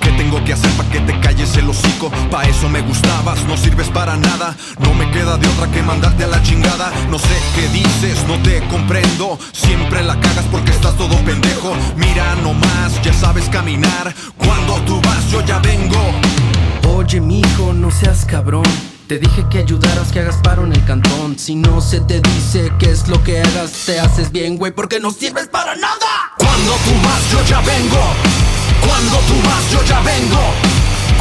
que tengo que hacer para que te calles el hocico. Pa' eso me gustabas, no sirves para nada. No me queda de otra que mandarte a la chingada. No sé qué dices, no te comprendo. Siempre la cagas porque estás todo pendejo. Mira nomás, ya sabes caminar. Cuando tú vas, yo ya vengo. Oye, mijo, no seas cabrón. Te dije que ayudaras, que hagas paro en el cantón. Si no se te dice qué es lo que hagas, te haces bien, güey, porque no sirves para nada. Cuando tú vas, yo ya vengo. Cuando tú vas, yo ya vengo.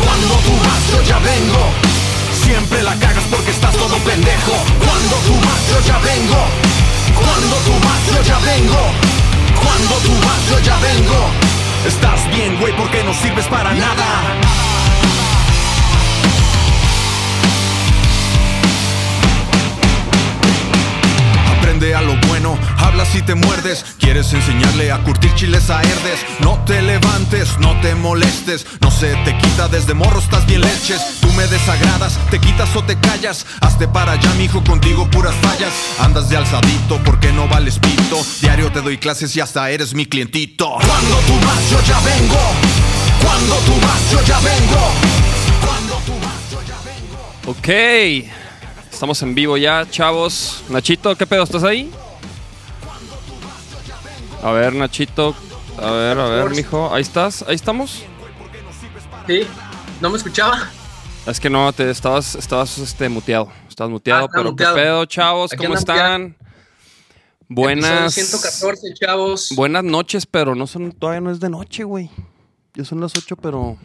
Cuando tú vas, yo ya vengo. Siempre la cagas porque estás todo pendejo. Cuando tú vas, yo ya vengo. Cuando tú vas, yo ya vengo. Cuando tú vas, yo ya vengo. Estás bien, güey, porque no sirves para nada. A lo bueno, hablas y te muerdes. Quieres enseñarle a curtir chiles a herdes. No te levantes, no te molestes. No se te quita desde morro, estás bien leches. Tú me desagradas, te quitas o te callas. Hazte para allá, mijo, contigo puras fallas. Andas de alzadito porque no vales pito. Diario te doy clases y hasta eres mi clientito. Cuando tú vas, yo ya vengo. Cuando tú vas, yo ya vengo. Cuando tú vas, yo ya vengo. Ok. Estamos en vivo ya, chavos. Nachito, ¿qué pedo? ¿Estás ahí? A ver, Nachito. A ver, a ver, mijo. Ahí estás, ahí estamos. Sí, no me escuchaba. Es que no, te estabas, estabas este, muteado. Estabas muteado, Ah, pero muteado. ¿qué pedo, chavos? Aquí ¿Cómo están? Buenas. Episodio 114, chavos. Buenas noches, pero no son, todavía no es de noche, güey. Ya son las 8, pero.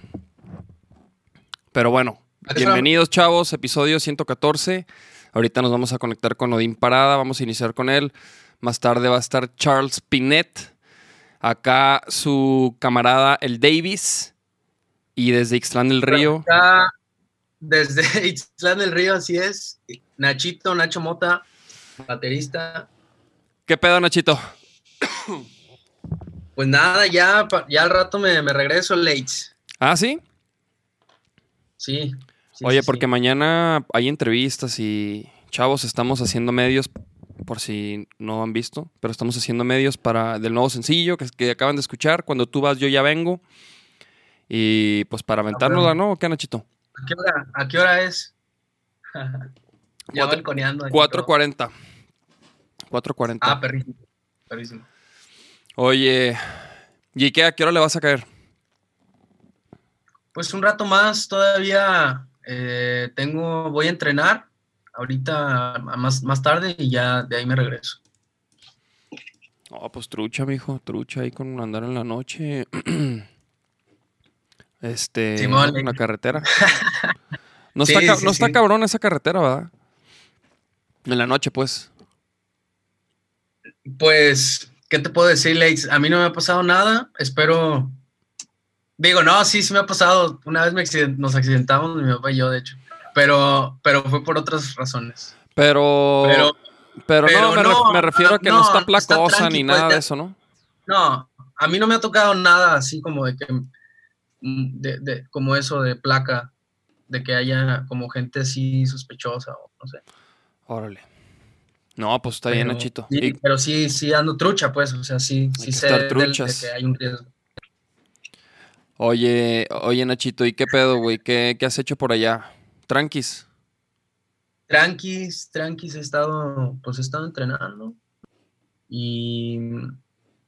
Pero bueno. Bienvenidos, chavos. Episodio 114. Ahorita nos vamos a conectar con Odín Parada. Vamos a iniciar con él. Más tarde va a estar Charles Pinet. Acá su camarada, el Davis. Y desde Ixtlán del Río. Acá, desde Itzlán del Río, así es. Nachito, Nacho Mota, baterista. ¿Qué pedo, Nachito? Pues nada, ya, ya al rato me, me regreso, Lates. Ah, sí. Sí. Sí, Oye, sí, porque sí. mañana hay entrevistas y chavos, estamos haciendo medios, por si no han visto, pero estamos haciendo medios para del nuevo sencillo que, que acaban de escuchar. Cuando tú vas, yo ya vengo. Y pues para aventárnosla, ¿no? ¿O ¿Qué, Nachito? ¿A qué hora, a qué hora es? ya Cuatro- balconeando. aquí, 4.40. 4.40. pero- Ah, perrísimo. Perrísimo. Oye, ¿y qué? ¿A qué hora le vas a caer? Pues un rato más todavía eh, tengo, voy a entrenar ahorita más, más tarde y ya de ahí me regreso. Oh, pues trucha, mijo, trucha ahí con andar en la noche. este, en la carretera. No, Sí, está, ca- sí, no está sí. cabrón esa carretera, ¿verdad? En la noche, pues. Pues, ¿qué te puedo decir, Lex? A mí no me ha pasado nada, espero... Digo, no, sí, sí me ha pasado. Una vez me accident- nos accidentamos, mi papá y yo, de hecho. Pero, pero fue por otras razones. Pero, pero, Pero, no, me, no, ref- me refiero a que no, no, está placosa ni pues, nada de eso, ¿no? no, a mí no me ha tocado nada así como de que... De, de- como eso de placa, de que haya como gente así sospechosa o no sé. Órale. No, pues está bien, Pero Nachito. sí, Y- pero sí, sí ando trucha, pues, o sea, sí, Hay sí sé truchas. de que hay un riesgo. Oye, oye, Nachito, ¿y qué pedo, güey? ¿Qué, ¿Qué has hecho por allá? Tranquis. Tranquis, tranquis, he estado, pues he estado entrenando y,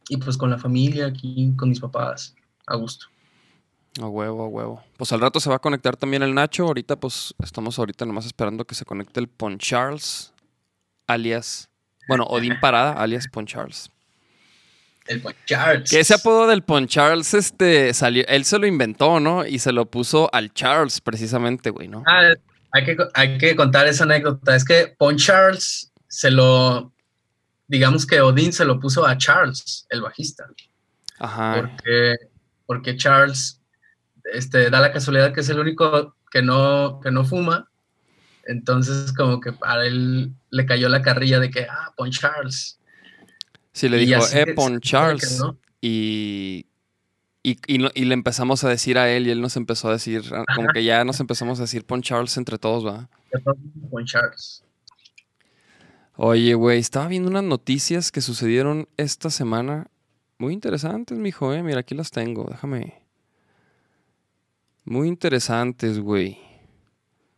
y pues con la familia aquí, con mis papás, a gusto. A huevo, a huevo. Pues al rato se va a conectar también el Nacho. Ahorita, pues, estamos ahorita nomás esperando que se conecte el Pon Charles, alias. Bueno, Odín Parada, alias Pon Charles. El Pon Charles. Que ese apodo del Pon Charles, este, salió, él se lo inventó, ¿no? Y se lo puso al Charles, precisamente, güey, ¿no? Ah, hay, que, hay que contar esa anécdota. Es que Pon Charles se lo, digamos que Odín se lo puso a Charles, el bajista. Ajá. porque, porque Charles este, da la casualidad que es el único que no, que no fuma. Entonces, como que para él le cayó la carrilla de que, ah, Pon Charles. Sí, le dijo, así eh, Charles. Y, y, y, no- y le empezamos a decir a él y él nos empezó a decir, como que ya nos empezamos a decir Pon Charles entre todos, ¿va? Pon Charles. Oye, güey, estaba viendo unas noticias que sucedieron esta semana. Muy interesantes, mijo, eh. Mira, aquí las tengo. Déjame. Muy interesantes, güey.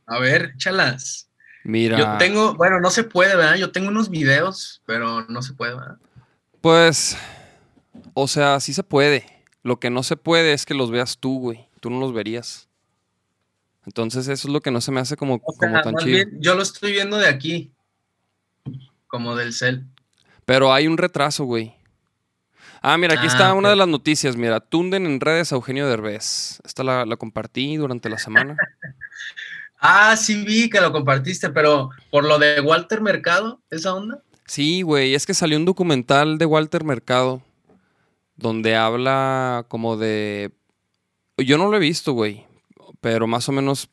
A ver, chalas. Mira. Yo tengo, bueno, no se puede, ¿verdad? Yo tengo unos videos, pero no se puede, ¿verdad? Pues, o sea, sí se puede. Lo que no se puede es que los veas tú, güey. Tú no los verías. Entonces eso es lo que no se me hace como, O sea, como tan chido. bien, yo lo estoy viendo de aquí, como del cel. Pero hay un retraso, güey. Ah, mira, aquí Ah, está una ok. de las noticias. Mira, tunden en redes a Eugenio Derbez. Esta la, la compartí durante la semana. Ah, sí vi que lo compartiste, pero por lo de Walter Mercado, esa onda. Sí, güey, es que salió un documental de Walter Mercado donde habla como de... Yo no lo he visto, güey, pero más o menos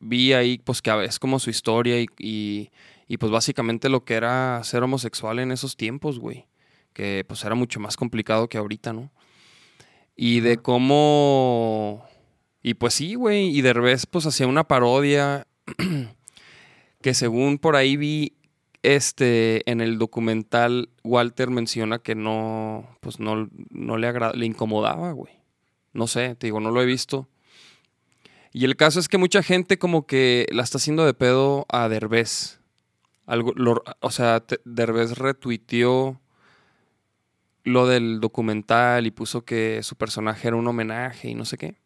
vi ahí pues que es como su historia y, y, y, pues básicamente lo que era ser homosexual en esos tiempos, güey, que pues era mucho más complicado que ahorita, ¿no? Y de cómo... Y pues sí, güey, y Derbez pues hacía una parodia que según por ahí vi este, en el documental, Walter menciona que no, pues no, no le agrada, le incomodaba, güey. No sé, te digo, no lo he visto. Y el caso es que mucha gente como que la está haciendo de pedo a Derbez. Algo, lo- o sea, te- Derbez retuiteó lo del documental y puso que su personaje era un homenaje y no sé qué.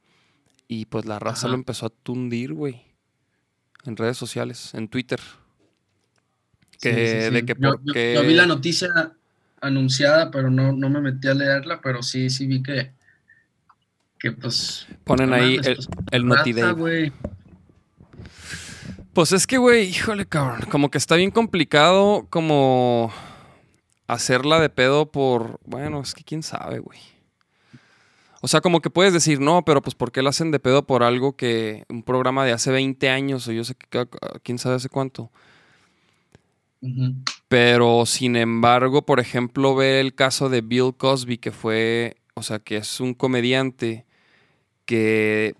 Y pues la raza Ajá. lo empezó a tundir, güey. En redes sociales, en Twitter. Que, Sí, sí, sí. de que Yo- por yo, vi la noticia anunciada, pero no, no me metí a leerla, pero sí, sí vi que, que pues... ponen no ahí mames, el, pues, el. Pues es que, güey, híjole, cabrón. Como que está bien complicado como hacerla de pedo por... Bueno, es que quién sabe, güey. O sea, como que puedes decir, no, pero pues ¿por qué la hacen de pedo por algo que... Un programa de hace 20 años o yo sé que... ¿Quién sabe hace cuánto? Pero sin embargo, por ejemplo, ve el caso de Bill Cosby, que fue, o sea, que es un comediante que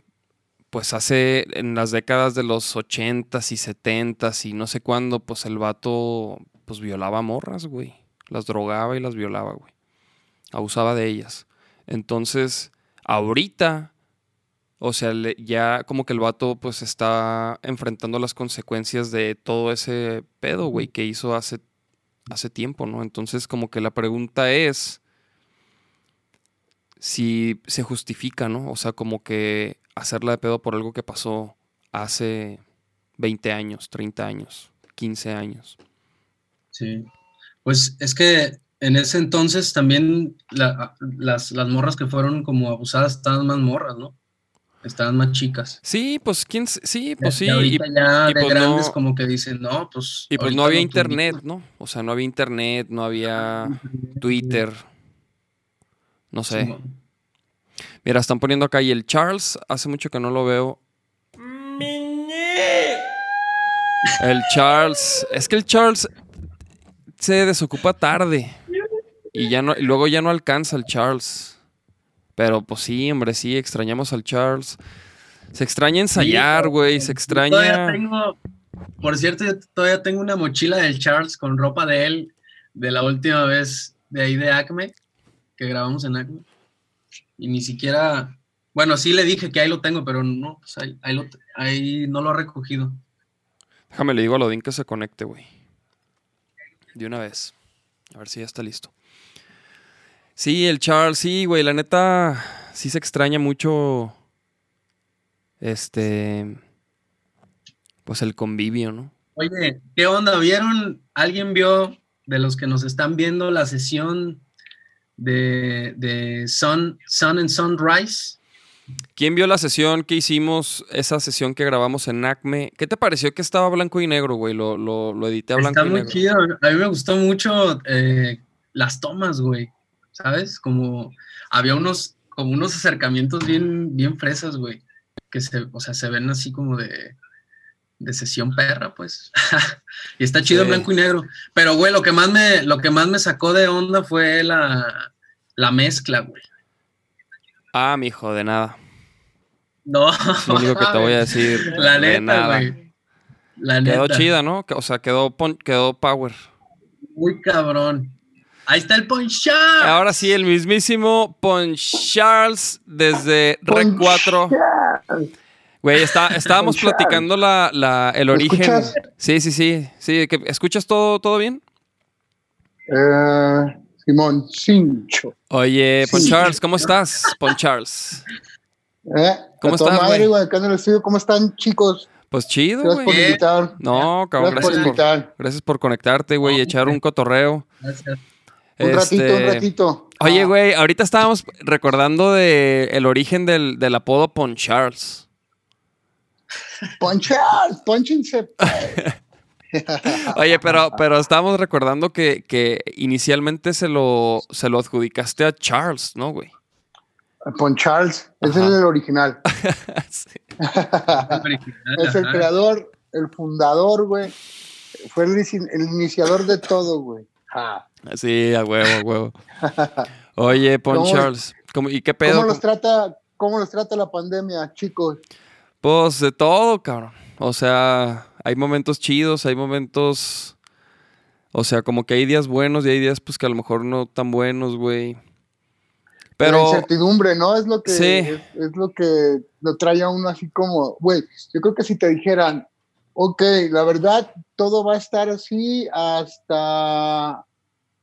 pues hace en las décadas de los 80s y 70s y no sé cuándo, pues el vato pues violaba morras, güey. Las drogaba y las violaba, güey. Abusaba de ellas. Entonces, ahorita, o sea, le- ya como que el vato pues está enfrentando las consecuencias de todo ese pedo, güey, que hizo hace, hace tiempo, ¿no? Entonces, como que la pregunta es si se justifica, ¿no? O sea, como que hacerla de pedo por algo que pasó hace 20 años, 30 años, 15 años. Sí. Pues es que en ese entonces también la- las, las morras que fueron como abusadas estaban más morras, ¿no? Estaban más chicas. Sí, pues quién, sí, pues sí, Y ya y de pues grandes no- como que dicen, no, pues... y pues no había internet, tundimos". ¿no? O sea, no había internet, no había Twitter, no sé. Mira, están poniendo acá y el Charles, hace mucho que no lo veo. El Charles, es que el Charles se desocupa tarde y ya no, y luego ya no alcanza el Charles. Pero pues sí, hombre, sí, extrañamos al Charles. Se extraña ensayar, Sí, güey, se Yo Todavía extraña. tengo, por cierto, yo todavía tengo una mochila del Charles con ropa de él de la última vez de ahí de Acme, que grabamos en Acme. Y ni siquiera, bueno, sí le dije que ahí lo tengo, pero no, pues ahí, ahí, lo- ahí no lo ha recogido. Déjame le digo a Lodín que se conecte, güey. De una vez. A ver si ya está listo. Sí, el Charles, sí, güey, la neta, sí se extraña mucho. Este. Pues el convivio, ¿no? Oye, ¿qué onda? ¿Vieron? ¿Alguien vio de los que nos están viendo la sesión de, de Sun, Sun and Sunrise? ¿Quién vio la sesión que hicimos, esa sesión que grabamos en Acme? ¿Qué te pareció que estaba blanco y negro, güey? Lo, lo, lo edité a blanco Está y muy negro. chido. A mí me gustó mucho eh, las tomas, güey. ¿Sabes? Como había unos, como unos acercamientos bien, bien fresas, güey. Que se, o sea, se ven así como de, de sesión perra, pues. y está chido en Sí. blanco y negro. Pero, güey, lo que más me, lo que más me sacó de onda fue la, la mezcla, güey. Ah, mijo, de nada. No. Es lo único que te voy a decir. La de neta, nada. güey. La neta. Quedó chida, ¿no? O sea, quedó, quedó power. Muy cabrón. Ahí está el punch. Ahora sí, el mismísimo Pon Charles desde Rec 4. Güey, está, estábamos Ponchar. platicando la, la- el ¿Me origen. escuchas? Sí, sí, sí. sí que, ¿Escuchas todo, todo bien? Eh, Simón Cincho. Oye, Pon Sí. Charles, ¿cómo estás? Pon Charles. ¿Eh? ¿Cómo estás, madre, güey? güey? Acá en el estudio, ¿cómo están, chicos? Pues chido, Gracias por invitar. No, cabrón, Gracias por gracias por, invitar. gracias por conectarte, güey, y echar un cotorreo. Gracias. Un ratito, un Este, ratito. Oye, Ah, güey, ahorita estábamos recordando de el origen del, del apodo Pon Charles. Ponchar, ponchense. Oye, pero, pero estábamos recordando que, que inicialmente se lo, se lo adjudicaste a Charles, ¿no, güey? Pon Charles, ese Ajá. es el original. Sí. es el Ajá. creador, el fundador, güey. Fue el, inici- el iniciador de todo, güey. Ah. Sí, a huevo, a huevo. Oye, Pon ¿Cómo- Charles, ¿cómo- ¿y qué pedo? ¿Cómo los trata, cómo los trata la pandemia, chicos? Pues de todo, cabrón. O sea, hay momentos chidos, hay momentos. O sea, como que hay días buenos y hay días, pues que a lo mejor no tan buenos, güey. la Pero. incertidumbre, ¿no? Es lo que Sí. es, es lo que lo trae a uno así como, güey, yo creo que si te dijeran, ok, la verdad, todo va a estar así hasta,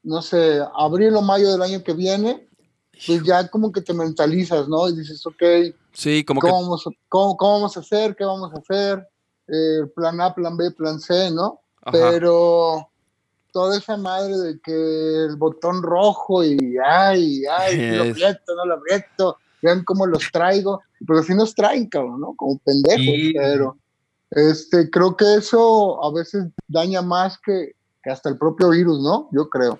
no sé, abril o mayo del año que viene, pues ya como que te mentalizas, ¿no? Y dices, ok, Sí, como que. ¿cómo vamos, a- cómo, cómo vamos a hacer? ¿Qué vamos a hacer? Eh, plan A, plan B, plan C, ¿no? Ajá. Pero toda esa madre de que el botón rojo y ay, ay, si lo aprieto, no lo aprieto, vean cómo los traigo, pero así nos traen, cabrón, ¿no? Como pendejos, pero este, creo que eso a veces daña más que, que hasta el propio virus, ¿no? Yo creo.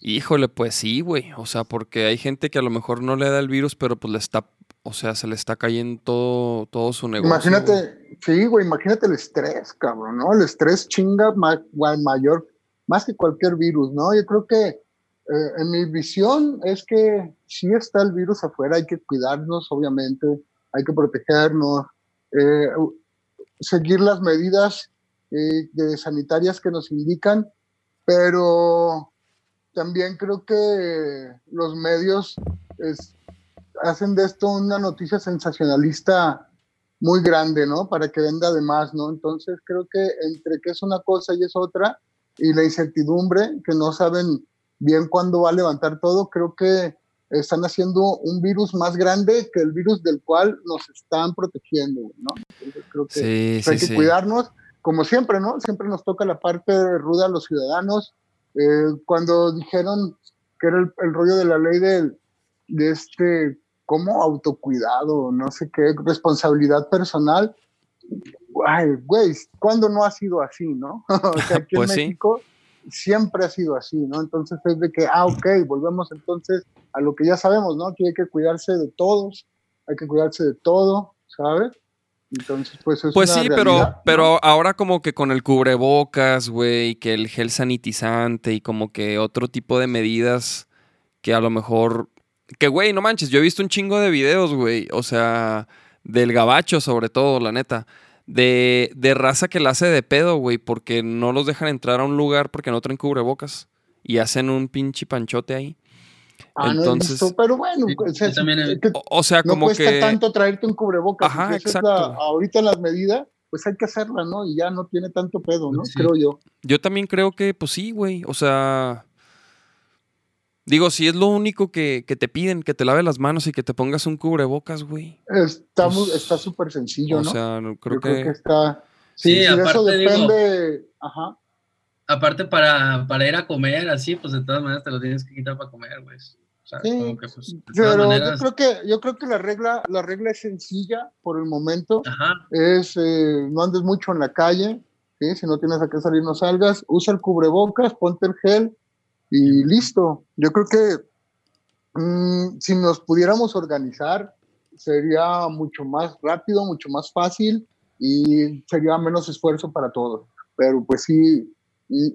Híjole, pues sí, güey. O sea, porque hay gente que a lo mejor no le da el virus, pero pues le está. O sea, se le está cayendo todo, todo su negocio. güey. Imagínate, sí, güey, imagínate el estrés, cabrón, ¿no? El estrés chinga ma- mayor, más que cualquier virus, ¿no? Yo creo que eh, en mi visión es que sí está el virus afuera, hay que cuidarnos, obviamente, hay que protegernos, eh, seguir las medidas eh, de sanitarias que nos indican, pero también creo que los medios es- hacen de esto una noticia sensacionalista muy grande, ¿no? Para que venda de más, ¿no? Entonces creo que entre que es una cosa y es otra, y la incertidumbre, que no saben bien cuándo va a levantar todo, creo que están haciendo un virus más grande que el virus del cual nos están protegiendo, ¿no? Entonces creo que Sí, hay sí, que sí. cuidarnos, como siempre, ¿no? Siempre nos toca la parte ruda a los ciudadanos. Eh, cuando dijeron que era el, el rollo de la ley de este, ¿cómo? Autocuidado, no sé qué, responsabilidad personal. Ay, güey, ¿cuándo no ha sido así, no? o sea, aquí Pues en sí. México siempre ha sido así, ¿no? Entonces es de que, ah, ok, volvemos entonces a lo que ya sabemos, ¿no? Que hay que cuidarse de todos, hay que cuidarse de todo, ¿sabes? Entonces, pues es Pues una sí, realidad, pero, ¿no? pero ahora como que con el cubrebocas, güey, que el gel sanitizante y como que otro tipo de medidas que a lo mejor... Que, güey, no manches, yo he visto un chingo de videos, güey, o sea, del gabacho sobre todo, la neta, de, de raza que la hace de pedo, güey, porque no los dejan entrar a un lugar porque no traen cubrebocas y hacen un pinche panchote ahí. Ah, no he Entonces, visto, pero bueno, Sí, o sea, he- que o, o sea, no como cuesta que... tanto traerte un cubrebocas. Ajá, pues es exacto. la- ahorita las medidas, pues hay que hacerla, ¿no? Y ya no tiene tanto pedo, ¿no? Sí. Creo yo. Yo también creo que, pues sí, güey. O sea. Digo, si es lo único que, que te piden, que te laves las manos y que te pongas un cubrebocas, güey. Está Pues, está súper sencillo, O ¿no? sea, no- creo yo que. creo que está. Sí, Sí, sí, de eso digo- depende. Ajá. Aparte, para, para ir a comer así, pues de todas maneras te lo tienes que quitar para comer, güey. Sí, como que, pues, Pero maneras. yo creo que, yo creo que la regla, la regla es sencilla por el momento. Ajá, es eh, no andes mucho en la calle, ¿sí? si no tienes a qué salir no salgas, usa el cubrebocas, ponte el gel y listo. Yo creo que mm, si nos pudiéramos organizar sería mucho más rápido, mucho más fácil y sería menos esfuerzo para todos. Pero pues sí,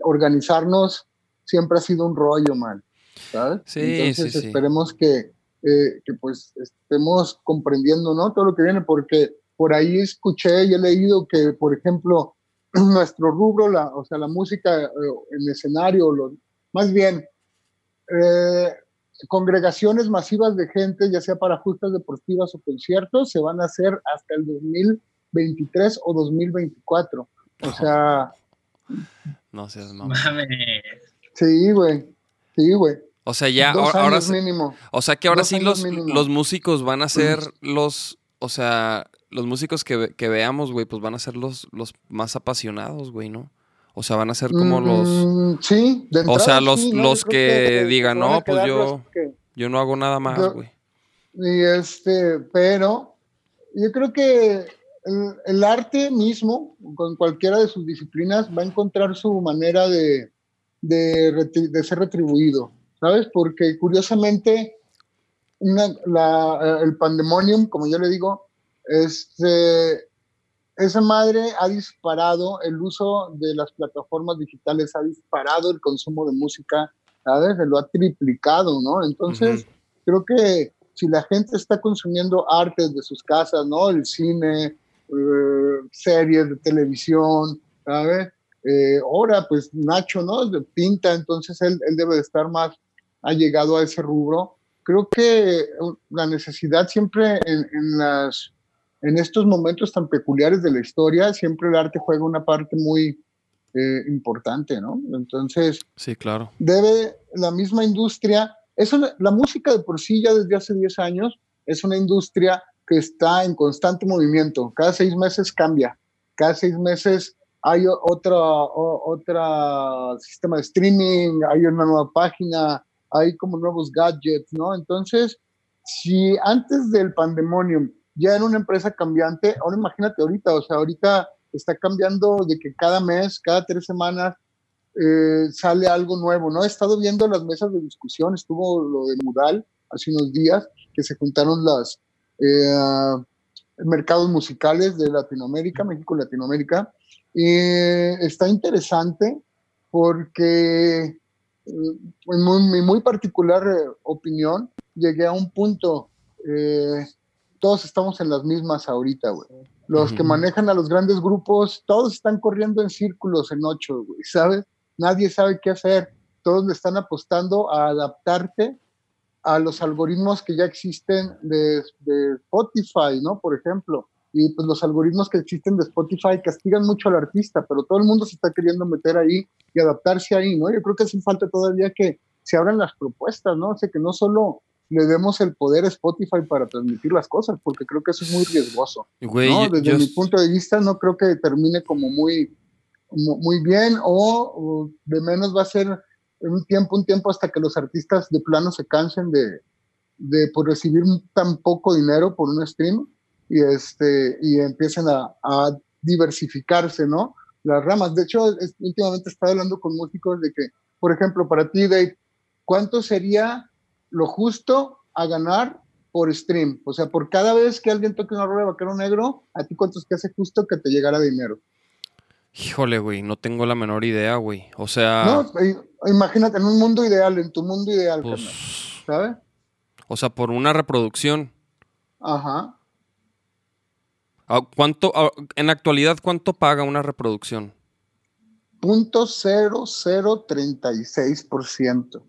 organizarnos siempre ha sido un rollo, man. ¿Sabes? Sí, Entonces sí, sí. esperemos que, eh, que pues estemos comprendiendo, ¿no? Todo lo que viene, porque por ahí escuché y he leído que, por ejemplo, nuestro rubro, la, o sea, la música eh, en escenario, los, más bien, eh, congregaciones masivas de gente, ya sea para justas deportivas o conciertos, se van a hacer hasta el 2023 o 2024. O sea... No seas mamá. Mames. Sí, güey. Sí, güey. O sea, ya, Dos ahora, años mínimo. o sea que ahora dos sí los, mínimo. los músicos van a ser los, o sea, los músicos que, que veamos, güey, pues van a ser los, los más apasionados, güey, ¿no? O sea, van a ser como los, Mm, sí, de O sea, los- sí, ¿no? los que digan, no, pues yo- que- yo no hago nada más, Yo- güey. Y este, pero yo creo que el, el arte mismo, con cualquiera de sus disciplinas, va a encontrar su manera de, de ser retribuido, ¿sabes? Porque curiosamente, una- la- el pandemonium, como yo le digo, este, esa madre ha disparado el uso de las plataformas digitales, ha disparado el consumo de música, ¿sabes? Se lo ha triplicado, ¿no? Entonces, creo que si la gente está consumiendo arte de sus casas, ¿no? El cine, eh, series de televisión, ¿sabes? Eh, ahora, pues Nacho, ¿no? Pinta, entonces él, él debe de estar más allegado a ese rubro. Creo que uh, la necesidad siempre en, en las, en estos momentos tan peculiares de la historia, siempre el arte juega una parte muy eh, importante, ¿no? Entonces, Sí, claro. debe la misma industria, es una- la música de por sí ya desde hace 10 años es una industria que está en constante movimiento, cada seis meses cambia, cada seis meses hay otra, otra sistema de streaming, hay una nueva página, hay como nuevos gadgets, ¿no? Entonces, si antes del pandemonium ya era una empresa cambiante, ahora imagínate ahorita, o sea, ahorita está cambiando de que cada mes, cada tres semanas, eh, sale algo nuevo, ¿no? He estado viendo las mesas de discusión, estuvo lo de Mudal hace unos días, que se juntaron las eh, mercados musicales de Latinoamérica, México Latinoamérica, y está interesante porque eh, en muy- mi muy particular eh, opinión, llegué a un punto, eh, todos estamos en las mismas ahorita, güey. Los que manejan a los grandes grupos, todos están corriendo en círculos, en ocho, güey, ¿sabes? Nadie sabe qué hacer. Todos le están apostando a adaptarte a los algoritmos que ya existen de, de Spotify, ¿no? Por ejemplo. Y pues los algoritmos que existen de Spotify castigan mucho al artista, pero todo el mundo se está queriendo meter ahí y adaptarse ahí, ¿no? Yo creo que hace falta todavía que se abran las propuestas, ¿no? O sea, que no solo le demos el poder a Spotify para transmitir las cosas, porque creo que eso es muy riesgoso. ¿no? Desde yo- mi punto de vista, no creo que termine como muy, mu- muy bien o, o de menos va a ser un tiempo, un tiempo hasta que los artistas de plano se cansen de, de por recibir tan poco dinero por un stream y, este, y empiecen a, a diversificarse, ¿no? Las ramas. De hecho, es- últimamente he estado hablando con músicos de que, por ejemplo, para ti, Dave, ¿cuánto sería lo justo a ganar por stream? O sea, por cada vez que alguien toque una rueda de vaquero negro, ¿a ti cuánto es que hace justo que te llegara dinero? Híjole, güey, no tengo la menor idea, güey. O sea, No, i- imagínate, en un mundo ideal, en tu mundo ideal, pues, ¿sabes? o sea, por una reproducción. Ajá. Ah, ¿Cuánto, ah, en la actualidad, cuánto paga una reproducción? Punto 0036%.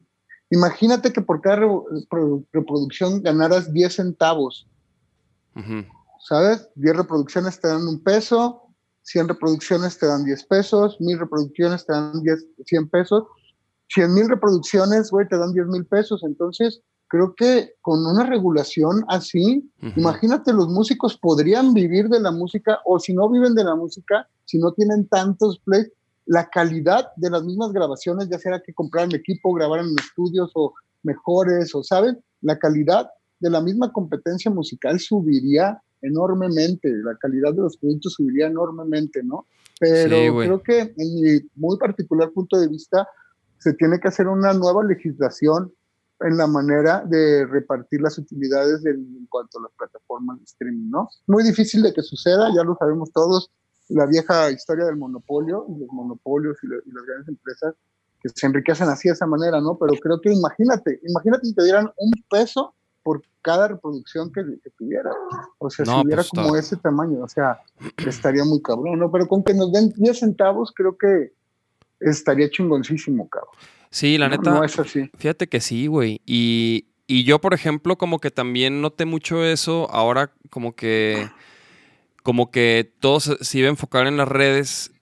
Imagínate que por cada re- pro- reproducción ganaras 10 centavos, Ujú. ¿sabes? 10 reproducciones te dan un peso, 100 reproducciones te dan 10 pesos, 1000 reproducciones te dan 10, 100 pesos, 100 mil reproducciones, güey, te dan 10 mil pesos. Entonces, creo que con una regulación así, Ujú. Imagínate, los músicos podrían vivir de la música o si no viven de la música, si no tienen tantos plays, la calidad de las mismas grabaciones, ya sea que compraran equipo, grabaran en estudios o mejores, o saben, la calidad de la misma competencia musical subiría enormemente, la calidad de los productos subiría enormemente, ¿no? Pero Sí, creo que en mi muy particular punto de vista, se tiene que hacer una nueva legislación en la manera de repartir las utilidades en, en cuanto a las plataformas de streaming, ¿no? Muy difícil de que suceda, ya lo sabemos todos, la vieja historia del monopolio y los monopolios y, la- y las grandes empresas que se enriquecen así de esa manera, ¿no? Pero creo que imagínate, imagínate que te dieran un peso por cada reproducción que, que tuviera. O sea, No, si hubiera pues, como está- ese tamaño, o sea, estaría muy cabrón, ¿no? Pero con que nos den 10 centavos, creo que estaría chingoncísimo, cabrón. Sí, la neta. No es así. Fíjate que sí, güey. Y, y yo, por ejemplo, como que también noté mucho eso ahora, como que, como que todo se, iba a enfocar en las redes,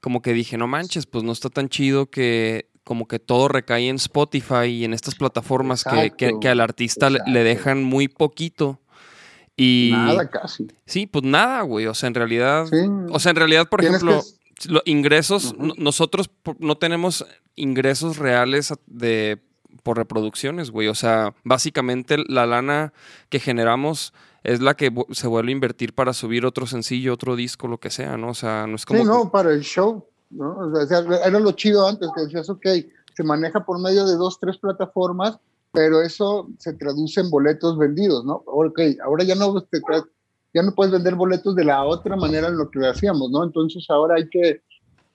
como que dije, no manches, pues no está tan chido que como que todo recae en Spotify y en estas plataformas que, que- al artista le- dejan muy poquito. Y Nada casi. sí, pues nada, güey. O sea, en realidad, Sí. o sea, en realidad, por Tienes ejemplo, que- lo- ingresos, nosotros no tenemos ingresos reales de por reproducciones, güey. O sea, básicamente la lana que generamos es la que se vuelve a invertir para subir otro sencillo, otro disco, lo que sea, ¿no? O sea, no es como Sí, que- no, para el show, ¿no? O sea, era lo chido antes, que decías, ok, se maneja por medio de dos, tres plataformas, pero eso se traduce en boletos vendidos, ¿no? Ok, ahora ya no, te ya no puedes vender boletos de la otra manera en lo que lo hacíamos, ¿no? Entonces ahora hay que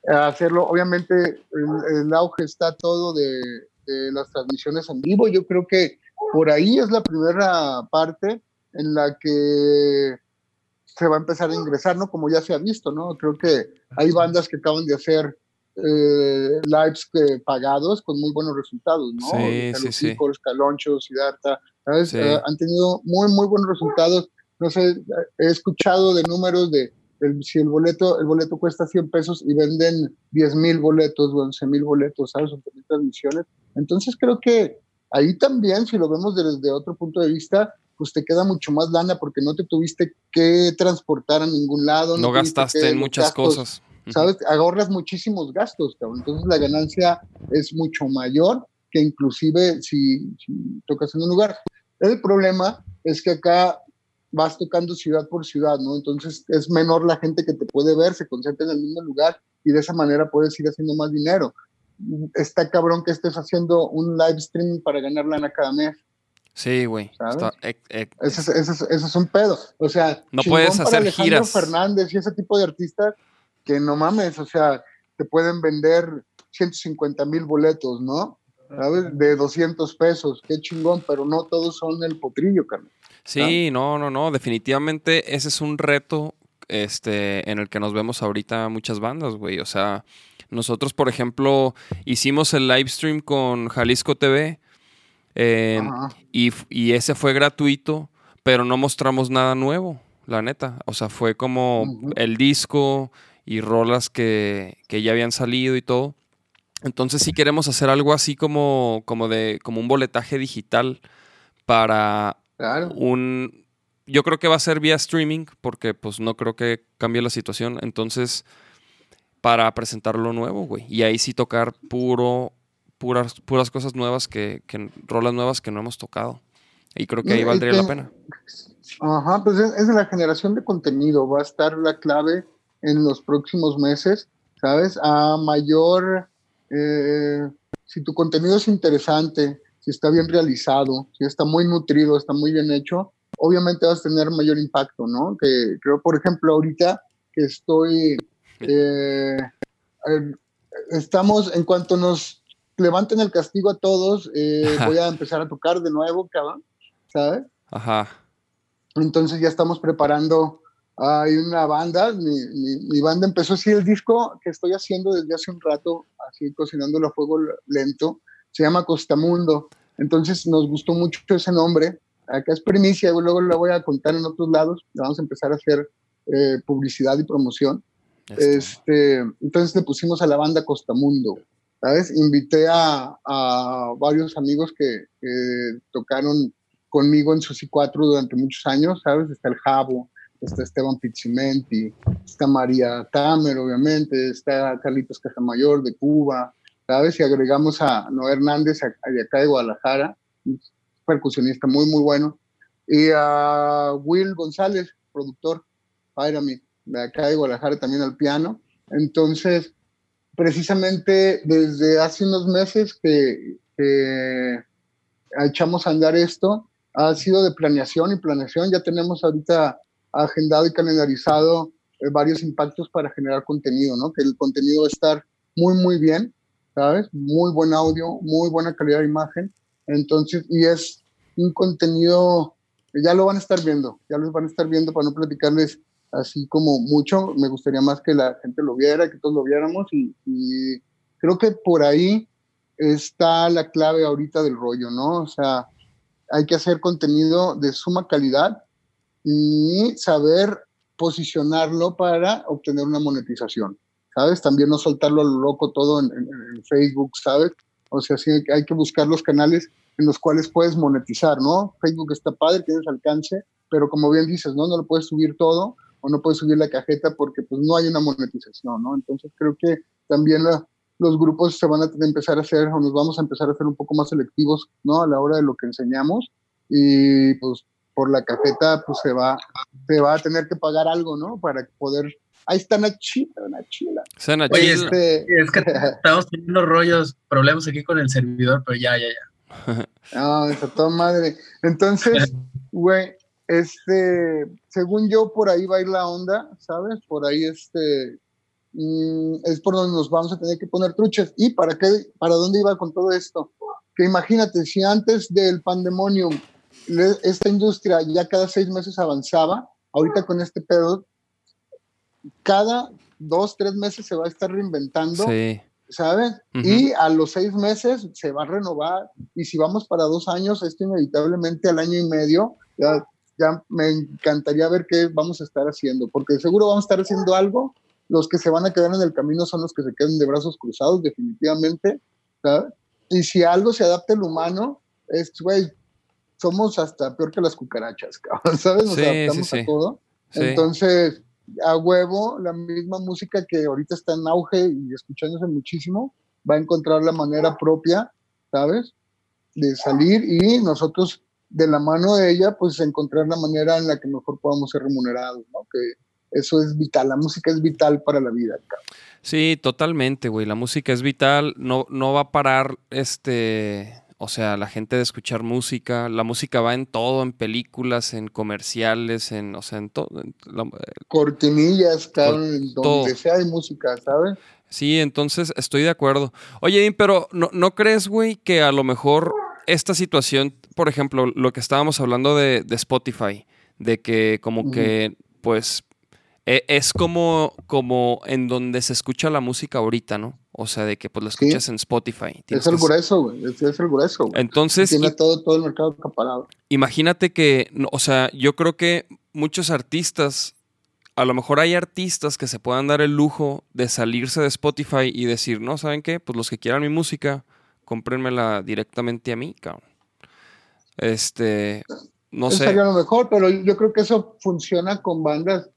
hacerlo, obviamente el, el auge está todo de, de las transmisiones en vivo, yo creo que por ahí es la primera parte en la que se va a empezar a ingresar, ¿no? Como ya se ha visto, ¿no? Creo que hay bandas que acaban de hacer eh, lives que- pagados con muy buenos resultados, ¿no? Sí, sí, sí. Caloncho, Siddhartha, ¿sabes? Sí. Eh, han tenido muy, muy buenos resultados. No sé, he escuchado de números de el- si el boleto, el boleto cuesta 100 pesos y venden 10 mil boletos o 11 mil boletos, ¿sabes? 11 mil transmisiones. Entonces creo que ahí también, si lo vemos desde otro punto de vista, pues te queda mucho más lana porque no te tuviste que transportar a ningún lado. no gastaste en muchas gastos, cosas. ¿Sabes? Ahorras muchísimos gastos, cabrón. Entonces la ganancia es mucho mayor que inclusive si, si tocas en un lugar. El problema es que acá vas tocando ciudad por ciudad, ¿no? Entonces es menor la gente que te puede ver, se concentra en el mismo lugar y de esa manera puedes ir haciendo más dinero. Está cabrón que estés haciendo un live streaming para ganar lana cada mes. Sí, güey. Eh, eh, Ese es, ese es- ese es un pedo. O sea, No puedes para hacer Alejandro giras. Fernández y ese tipo de artistas que no mames, o sea, te pueden vender 150 mil boletos, ¿no? ¿Sabes? De 200 pesos, qué chingón, pero no todos son el potrillo, carnal. Sí, no, no, no. Definitivamente ese es un reto este, en el que nos vemos ahorita muchas bandas, güey. O sea, nosotros, por ejemplo, hicimos el live stream con Jalisco TV eh, y, y ese fue gratuito, pero no mostramos nada nuevo, la neta. O sea, fue como el disco y rolas que, que ya habían salido y todo. Entonces sí queremos hacer algo así como, como de, como un boletaje digital para Claro. un yo creo que va a ser vía streaming porque pues no creo que cambie la situación entonces para presentar lo nuevo güey y ahí sí tocar puro puras puras cosas nuevas que, que rolas nuevas que no hemos tocado y creo que ahí valdría la pena Ajá, pues es, la generación de contenido, va a estar la clave en los próximos meses, ¿sabes? A mayor, eh, si tu contenido es interesante, si está bien realizado, si está muy nutrido, está muy bien hecho, obviamente vas a tener mayor impacto, ¿no? Que creo, por ejemplo, ahorita que estoy, eh, estamos, en cuanto nos levanten el castigo a todos, eh, voy a empezar a tocar de nuevo, cabrón, ¿sabes? ajá Entonces ya estamos preparando. Hay una banda, mi, mi- mi banda empezó así el disco que estoy haciendo desde hace un rato, así cocinándolo a fuego lento, se llama Costamundo. Entonces nos gustó mucho ese nombre. Acá es primicia, luego lo voy a contar en otros lados. Vamos a empezar a hacer eh, publicidad y promoción. Este, Este, entonces le pusimos a la banda Costamundo, ¿sabes? Invité a, a varios amigos que, que tocaron conmigo en Susi 4 durante muchos años, ¿sabes? Está el Jabo, está Esteban Pizzimenti, está María Tamer, obviamente, está Carlitos Casamayor de Cuba, ¿sabes? Y agregamos a Noé Hernández de acá de Guadalajara, un percusionista muy, muy bueno, y a Will González, productor, Pyramid, de acá de Guadalajara también al piano. Entonces, precisamente desde hace unos meses que, que echamos a andar esto, ha sido de planeación y planeación. Ya tenemos ahorita agendado y calendarizado eh, varios impactos para generar contenido, ¿no? Que el contenido va a estar muy, muy bien, ¿sabes? Muy buen audio, muy buena calidad de imagen. Entonces, y es un contenido, ya lo van a estar viendo, ya lo van a estar viendo para no platicarles así como mucho. Me gustaría más que la gente lo viera, que todos lo viéramos y, y creo que por ahí está la clave ahorita del rollo, ¿no? O sea, hay que hacer contenido de suma calidad y saber posicionarlo para obtener una monetización, ¿sabes? También no soltarlo a lo loco todo en, Facebook, ¿sabes? O sea, sí hay que buscar los canales en los cuales puedes monetizar, ¿no? Facebook está padre, tienes alcance, pero como bien dices, ¿no? No lo puedes subir todo o no puedes subir la cajeta porque pues no hay una monetización, ¿no? Entonces creo que también los grupos se van a empezar a hacer o nos vamos a empezar a hacer un poco más selectivos, ¿no? A la hora de lo que enseñamos y pues por la cajeta pues se va, se va a tener que pagar algo, ¿no? Para poder... Ahí está Nachila, Nachila. Oye, este... es que estamos teniendo rollos, problemas aquí con el servidor, pero ya, ya, ya. No, está toda madre. Entonces, güey, este, según yo, por ahí va a ir la onda, ¿sabes? Por ahí, este, mm, es por donde nos vamos a tener que poner truchas. ¿Y para qué, para dónde iba con todo esto? Que imagínate, si antes del pandemonium esta industria ya cada seis meses avanzaba, ahorita con este pedo, cada dos, tres meses se va a estar reinventando, ¿sabes? Y a los seis meses se va a renovar, y si vamos para dos años, esto inevitablemente al año y medio, ya, ya me encantaría ver qué vamos a estar haciendo, porque seguro vamos a estar haciendo algo, los que se van a quedar en el camino son los que se queden de brazos cruzados, definitivamente, ¿sabes? Y si algo se adapta al humano, es, güey, somos hasta peor que las cucarachas, ¿sabes? Nos adaptamos a todo. Entonces, a huevo, la misma música que ahorita está en auge y escuchándose muchísimo, va a encontrar la manera propia, ¿sabes? De salir y nosotros, de la mano de ella, pues encontrar la manera en la que mejor podamos ser remunerados, ¿no? Que eso es vital, la música es vital para la vida. Sí, totalmente, güey, la música es vital, no, no va a parar este o sea, la gente de escuchar música, la música va en todo, en películas, en comerciales, en, o sea, en todo. Cortinillas, cabrón, donde sea hay música, ¿sabes? Sí, entonces estoy de acuerdo. Oye, pero ¿no, ¿no crees, güey, que a lo mejor esta situación, por ejemplo, lo que estábamos hablando de, Spotify, de que como que, pues, e, es como, como en donde se escucha la música ahorita, ¿no? O sea, de que pues lo escuchas en Spotify. Es el grueso, güey. Es, el grueso. Güey. Entonces. Tiene todo, todo el mercado acaparado. Imagínate que, o sea, yo creo que muchos artistas, a lo mejor hay artistas que se puedan dar el lujo de salirse de Spotify y decir, no, ¿saben qué? Pues los que quieran mi música, cómprenmela directamente a mí, cabrón. Este, no sé. Sería lo mejor, pero yo creo que eso funciona con bandas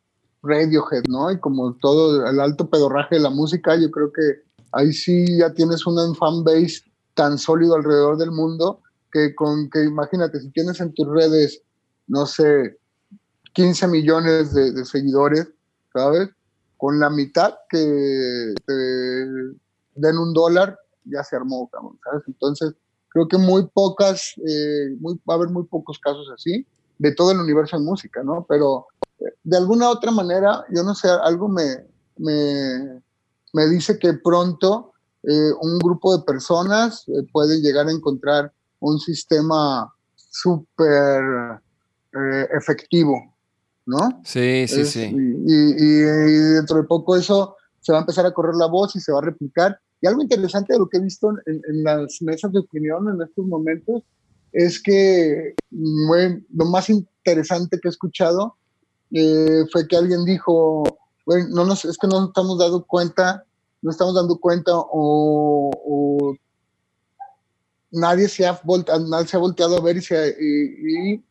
Radiohead, ¿no? Y como todo el alto pedorraje de la música, yo creo que ahí sí ya tienes un fan base tan sólido alrededor del mundo que con que imagínate, si tienes en tus redes, no sé, 15 millones de, seguidores, ¿sabes? Con la mitad que te den un dólar, ya se armó, ¿sabes? Entonces, creo que muy pocas, eh, muy, va a haber muy pocos casos así de todo el universo de música, ¿no? Pero eh, de alguna otra manera, yo no sé, algo me, me dice que pronto eh, un grupo de personas eh, puede llegar a encontrar un sistema súper eh, efectivo, ¿no? Sí, sí, sí. Y, dentro de poco eso se va a empezar a correr la voz y se va a replicar. Y algo interesante de lo que he visto en, las mesas de opinión en estos momentos es que lo más interesante que he escuchado fue que alguien dijo, bueno, no nos, es que no nos estamos dando cuenta, no estamos dando cuenta o, nadie, se ha volteado, nadie se ha volteado a ver y, se, y,